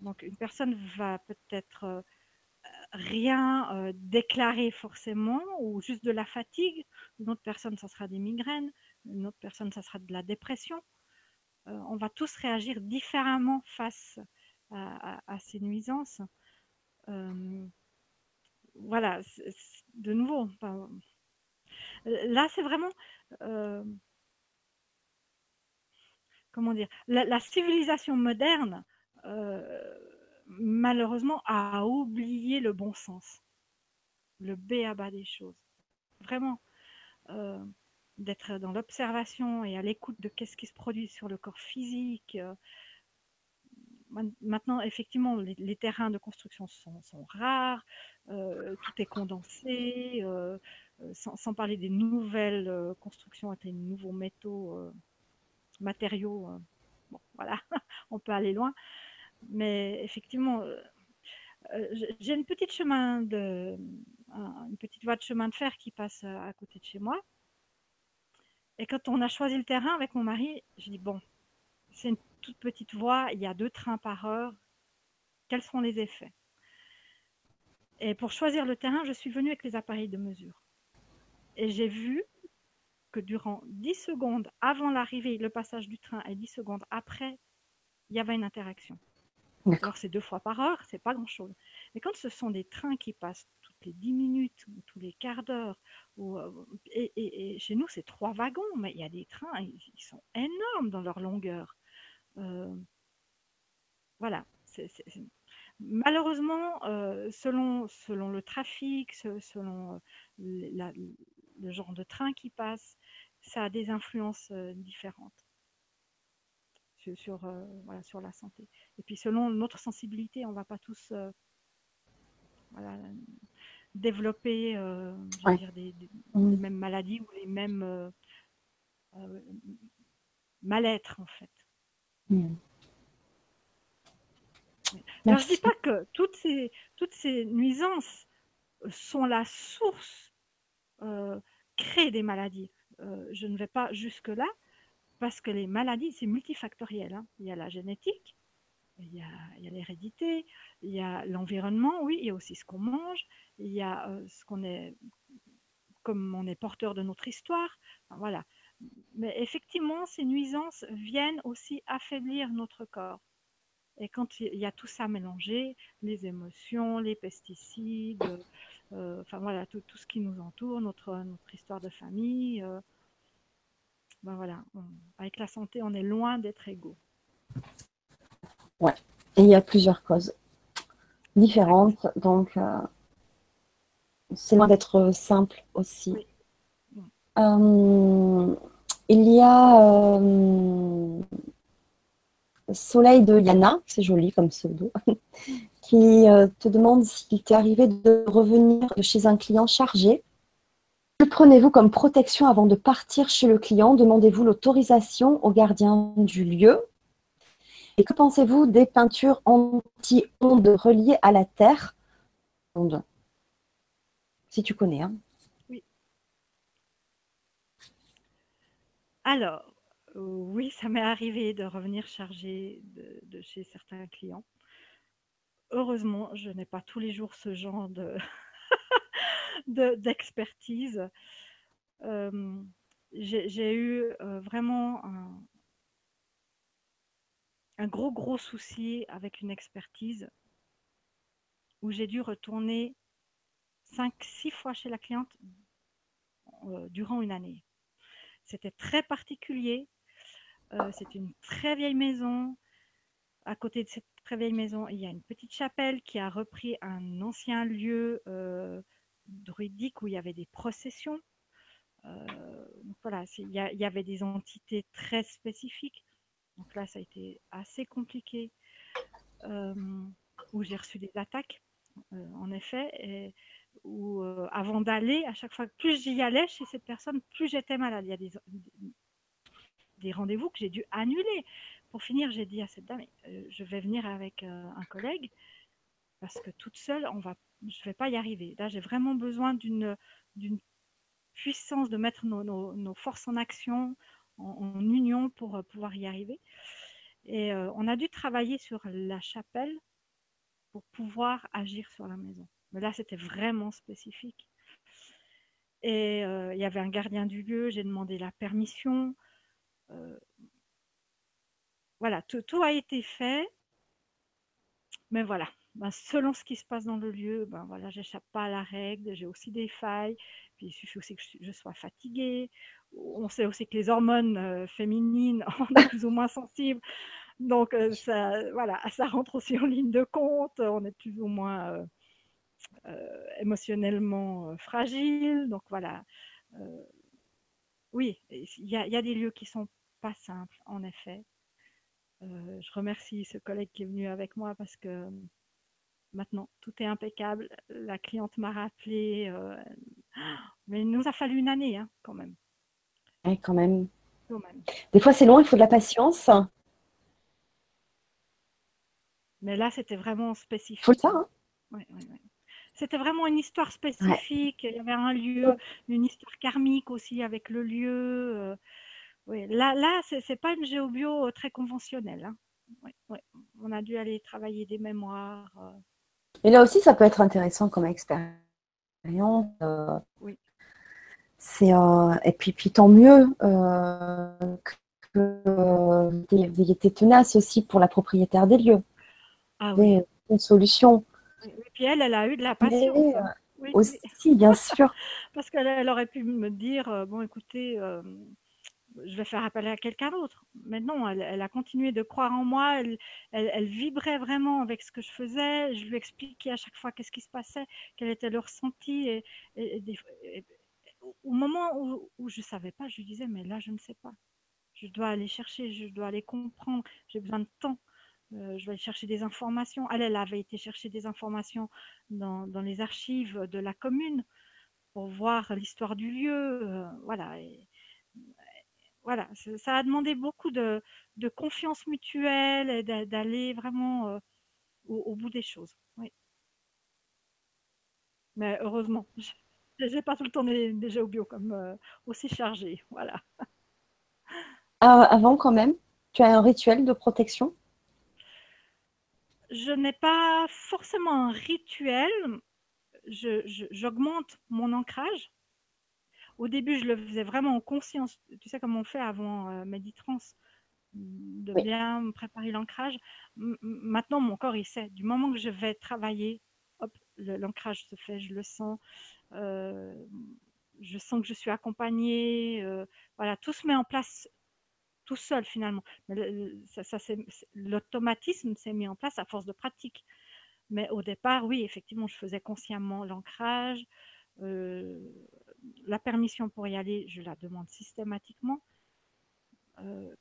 Donc, une personne va peut-être euh, rien euh, déclarer forcément, ou juste de la fatigue. Une autre personne, ça sera des migraines. Une autre personne, ça sera de la dépression. On va tous réagir différemment face à, ces nuisances. Voilà, de nouveau, là c'est vraiment, euh, comment dire, la, civilisation moderne, euh, malheureusement, a oublié le bon sens, le b à bas des choses. Vraiment, euh, d'être dans l'observation et à l'écoute de qu'est-ce qui se produit sur le corps physique. Maintenant, effectivement, les, terrains de construction sont, rares, tout est condensé, sans, sans parler des nouvelles euh, constructions avec nouveaux métaux, euh, matériaux. euh, bon, voilà, on peut aller loin. Mais effectivement, euh, euh, j'ai une petite chemin de, un- une petite voie de chemin de fer qui passe euh, à côté de chez moi. Et quand on a choisi le terrain avec mon mari, j'ai dit bon, c'est une toute petite voie, il y a deux trains par heure. Quels sont les effets? Et pour choisir le terrain, je suis venue avec les appareils de mesure. Et j'ai vu que durant 10 secondes avant l'arrivée, le passage du train, et 10 secondes après, il y avait une interaction. D'accord. C'est deux fois par heure, c'est pas grand-chose. Mais quand ce sont des trains qui passent toutes les 10 minutes ou tous les quarts d'heure, ou, euh, et, et- et chez nous c'est trois wagons, mais il y a des trains, ils, ils sont énormes dans leur longueur. Euh, voilà. Malheureusement, euh, selon, selon le trafic, se- selon la- le genre de train qui passe, ça a des influences différentes sur, sur, euh, voilà, sur la santé. Et puis selon notre sensibilité, on ne va pas tous euh, voilà, développer euh, je veux Ouais. dire, des, des- les mêmes maladies ou les mêmes euh, mal-être en fait. Mm. Alors, je ne dis pas que toutes ces, toutes ces nuisances sont la source, euh, créent des maladies. Euh, je ne vais pas jusque-là, parce que les maladies, c'est multifactoriel. hein. Il y a la génétique, il y a, l'hérédité, il y a l'environnement, oui, il y a aussi ce qu'on mange, il y a euh, ce qu'on est, comme on est porteur de notre histoire. Voilà. Mais effectivement, ces nuisances viennent aussi affaiblir notre corps. Et quand il y a tout ça mélangé, les émotions, les pesticides, enfin voilà, tout, tout ce qui nous entoure, notre, notre histoire de famille, euh, ben voilà, on- avec la santé, on est loin d'être égaux. Et il y a plusieurs causes différentes, donc euh, c'est loin d'être simple aussi. Oui. Euh, il y a euh, Soleil de Yana, c'est joli comme pseudo, qui euh, te demande s'il t'est arrivé de revenir de chez un client chargé. Que prenez-vous comme protection avant de partir chez le client? Demandez-vous l'autorisation au gardien du lieu. Et que pensez-vous des peintures anti-ondes reliées à la Terre? Si tu connais. Hein. Oui. Alors, oui, ça m'est arrivé de revenir chargé de chez certains clients. Heureusement, je n'ai pas tous les jours ce genre de d'expertise. j'ai eu vraiment un, gros, gros souci avec une expertise où j'ai dû retourner 5, 6 fois chez la cliente durant une année. C'était très particulier. C'est une très vieille maison. À côté de cette très vieille maison, il y a une petite chapelle qui a repris un ancien lieu euh, druidique où il y avait des processions. voilà, il y, avait des entités très spécifiques. Donc là, ça a été assez compliqué, où j'ai reçu des attaques, en effet, et où avant d'aller, à chaque fois, plus j'y allais chez cette personne, plus j'étais malade. Il y a des, des rendez-vous que j'ai dû annuler. Pour finir, j'ai dit à cette dame, je vais venir avec un collègue, parce que toute seule, on va, je ne vais pas y arriver. Là, j'ai vraiment besoin d'une puissance de mettre nos forces en action, en, union pour euh, pouvoir y arriver. Et euh, on a dû travailler sur la chapelle pour pouvoir agir sur la maison. Mais là, c'était vraiment spécifique. Et euh, il y avait un gardien du lieu, j'ai demandé la permission. Voilà, tout, a été fait. Mais voilà, ben, selon ce qui se passe dans le lieu, ben voilà, j'échappe pas à la règle, j'ai aussi des failles, il suffit aussi que je sois fatiguée, on sait aussi que les hormones euh, féminines, on est plus ou moins sensibles. Donc, euh, ça, rentre aussi en ligne de compte. On est plus ou moins euh, émotionnellement fragile. Donc, voilà. oui, il y, a des lieux qui sont pas simples, en effet. Je remercie ce collègue qui est venu avec moi parce que maintenant, tout est impeccable. La cliente m'a rappelé. mais il nous a fallu une année, hein, quand même quand même. Des fois, c'est long, il faut de la patience. Mais là, c'était vraiment spécifique. Faut ça. Hein c'était vraiment une histoire spécifique. Il y avait un lieu, une histoire karmique aussi avec le lieu. Euh, oui. Là, là c'est pas une géobio euh, très conventionnelle. Hein. On a dû aller travailler des mémoires. Euh. Et là aussi, ça peut être intéressant comme expérience. oui. C'est euh, et puis, puis tant mieux euh, que vous été tenace aussi pour la propriétaire des lieux. Ah oui. Une solution. Et puis elle, elle a eu de la patience. Euh, oui, aussi, bien sûr. Parce qu'elle aurait pu me dire bon, écoutez, je vais faire appel à quelqu'un d'autre. Mais non, elle, a continué de croire en moi. Elle, vibrait vraiment avec ce que je faisais. Je lui expliquais à chaque fois qu'est-ce qui se passait, quel était le ressenti. Au moment où, je ne savais pas, je lui disais, mais là, je ne sais pas. Je dois aller chercher, je dois aller comprendre, j'ai besoin de temps. Euh, je vais aller chercher des informations. Elle, elle avait été chercher des informations dans, les archives de la commune pour voir l'histoire du lieu. Euh, voilà. Voilà, ça a demandé beaucoup de, confiance mutuelle et d'aller vraiment au, bout des choses. Oui. Mais heureusement, n'ai pas tout le temps des, des bio comme aussi chargé. Voilà. Ah, avant, quand même, tu as un rituel de protection? Je n'ai pas forcément un rituel. J'augmente mon ancrage. Au début, je le faisais vraiment en conscience. Tu sais comme on fait avant euh, Meditrans, de bien préparer l'ancrage. Maintenant, mon corps, il sait. Du moment que je vais travailler, hop, l'ancrage se fait, je le sens. Euh, je sens que je suis accompagnée. Euh, voilà, tout se met en place tout seul finalement. Ça, L'automatisme s'est mis en place à force de pratique. Mais au départ, oui, effectivement, je faisais consciemment l'ancrage. Euh, la permission pour y aller, je la demande systématiquement.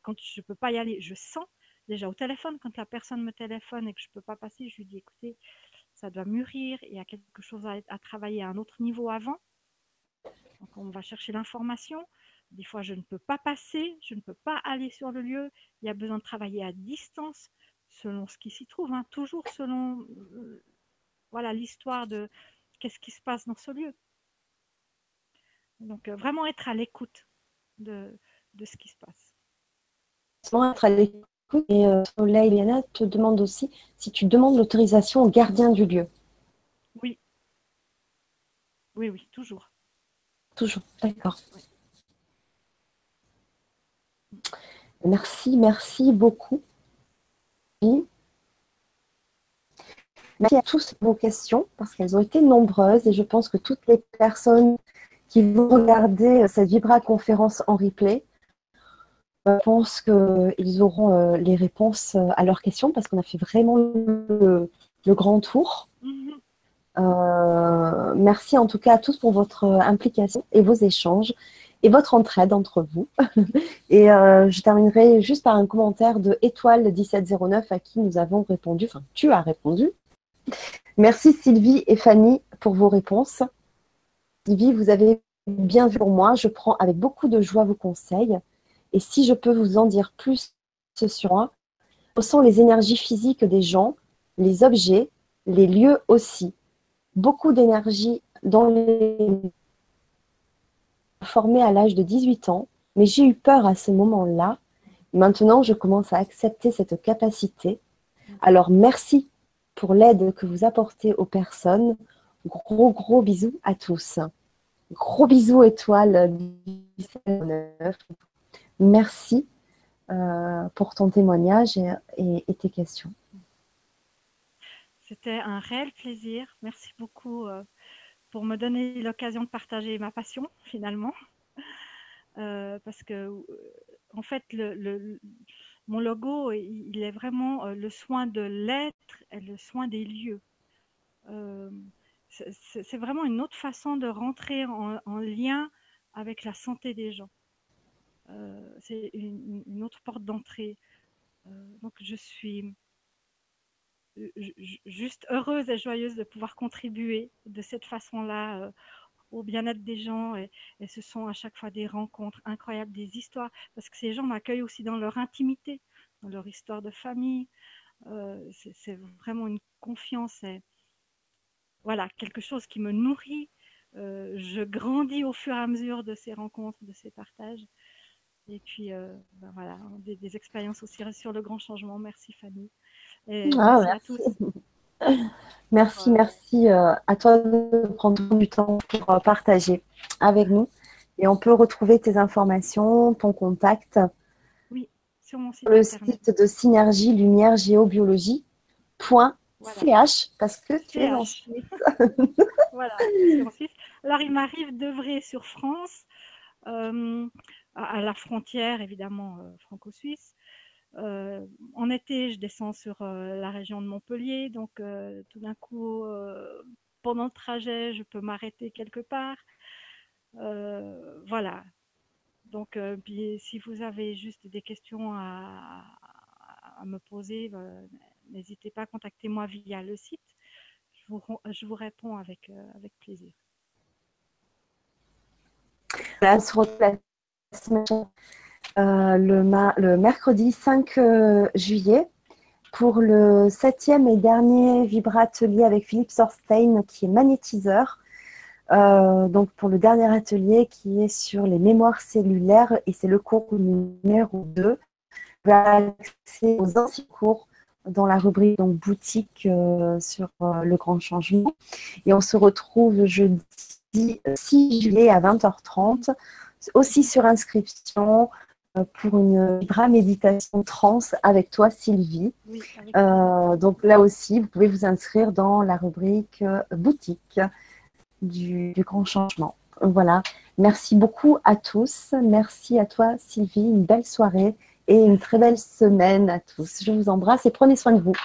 quand je ne peux pas y aller, je sens déjà au téléphone, quand la personne me téléphone et que je ne peux pas passer, je lui dis écoutez, ça doit mûrir, il y a quelque chose à, travailler à un autre niveau avant. Donc on va chercher l'information. Des fois, je ne peux pas passer, je ne peux pas aller sur le lieu. Il y a besoin de travailler à distance selon ce qui s'y trouve, hein. toujours selon euh, voilà l'histoire de qu'est-ce qui se passe dans ce lieu. Donc euh, vraiment être à l'écoute de, de ce qui se passe. Être à l'écoute et euh, Soleil Liana te demande aussi si tu demandes l'autorisation au gardien du lieu. Oui. Oui, oui, toujours. Toujours, d'accord. Merci, merci beaucoup. Merci à tous pour vos questions parce qu'elles ont été nombreuses et je pense que toutes les personnes qui vont regarder cette Vibra conférence en replay, je pense qu'ils auront euh, les réponses euh, à leurs questions parce qu'on a fait vraiment le, grand tour. Mm-hmm. Euh, merci en tout cas à tous pour votre implication et vos échanges et votre entraide entre vous. et je terminerai juste par un commentaire de Étoile 1709 à qui nous avons répondu, enfin tu as répondu. Merci Sylvie et Fanny pour vos réponses. Sylvie, vous avez bien vu pour moi. Je prends avec beaucoup de joie vos conseils. Et si je peux vous en dire plus sur moi, je ressens les énergies physiques des gens, les objets, les lieux aussi. Beaucoup d'énergie dans les formé à l'âge de 18 ans, mais j'ai eu peur à ce moment-là. Maintenant, je commence à accepter cette capacité. Alors, merci pour l'aide que vous apportez aux personnes. Gros, gros bisous à tous. Gros bisous étoile Merci euh, pour ton témoignage et, tes questions. C'était un réel plaisir. Merci beaucoup euh, pour me donner l'occasion de partager ma passion finalement. Euh, parce que en fait, mon logo, il est vraiment le soin de l'être et le soin des lieux. Euh, c'est vraiment une autre façon de rentrer en, lien avec la santé des gens. Euh, c'est une, autre porte d'entrée. donc je suis juste heureuse et joyeuse de pouvoir contribuer de cette façon-là au bien-être des gens et, ce sont à chaque fois des rencontres incroyables, des histoires, parce que ces gens m'accueillent aussi dans leur intimité, dans leur histoire de famille. Euh, c'est vraiment une confiance voilà, quelque chose qui me nourrit. Euh, je grandis au fur et à mesure de ces rencontres, de ces partages. Et puis, euh, ben voilà, des, expériences aussi sur le grand changement. Merci Fanny. Et ah, merci, à tous. Merci, merci euh, à toi de prendre du temps pour partager avec nous. Et on peut retrouver tes informations, ton contact. Oui, sur mon site. Le site de Synergie Lumière Géobiologie. .ch parce que tu es en Suisse. voilà, en Suisse. Alors, il m'arrive d'œuvrer sur France, euh, à, la frontière évidemment franco-suisse, euh, en été, je descends sur euh, la région de Montpellier, donc euh, tout d'un coup, pendant le trajet, je peux m'arrêter quelque part. voilà. Donc, si vous avez juste des questions à, me poser, n'hésitez pas à contacter moi via le site. Je vous, réponds avec, avec plaisir. Là, sur euh, le, le, mercredi 5 euh, juillet pour le septième et dernier Vibra-atelier avec Philippe Sorstein qui est magnétiseur. Euh, donc pour le dernier atelier qui est sur les mémoires cellulaires et c'est le cours numéro 2. Vous avez accès aux anciens cours dans la rubrique donc boutique sur le grand changement. Et on se retrouve jeudi 6 juillet à 20h30, aussi sur inscription euh, pour une Vibra méditation trans avec toi, Sylvie. Euh, donc là aussi, vous pouvez vous inscrire dans la rubrique euh, boutique du, grand changement. Voilà. Merci beaucoup à tous. Merci à toi, Sylvie. Une belle soirée et une très belle semaine à tous. Je vous embrasse et prenez soin de vous.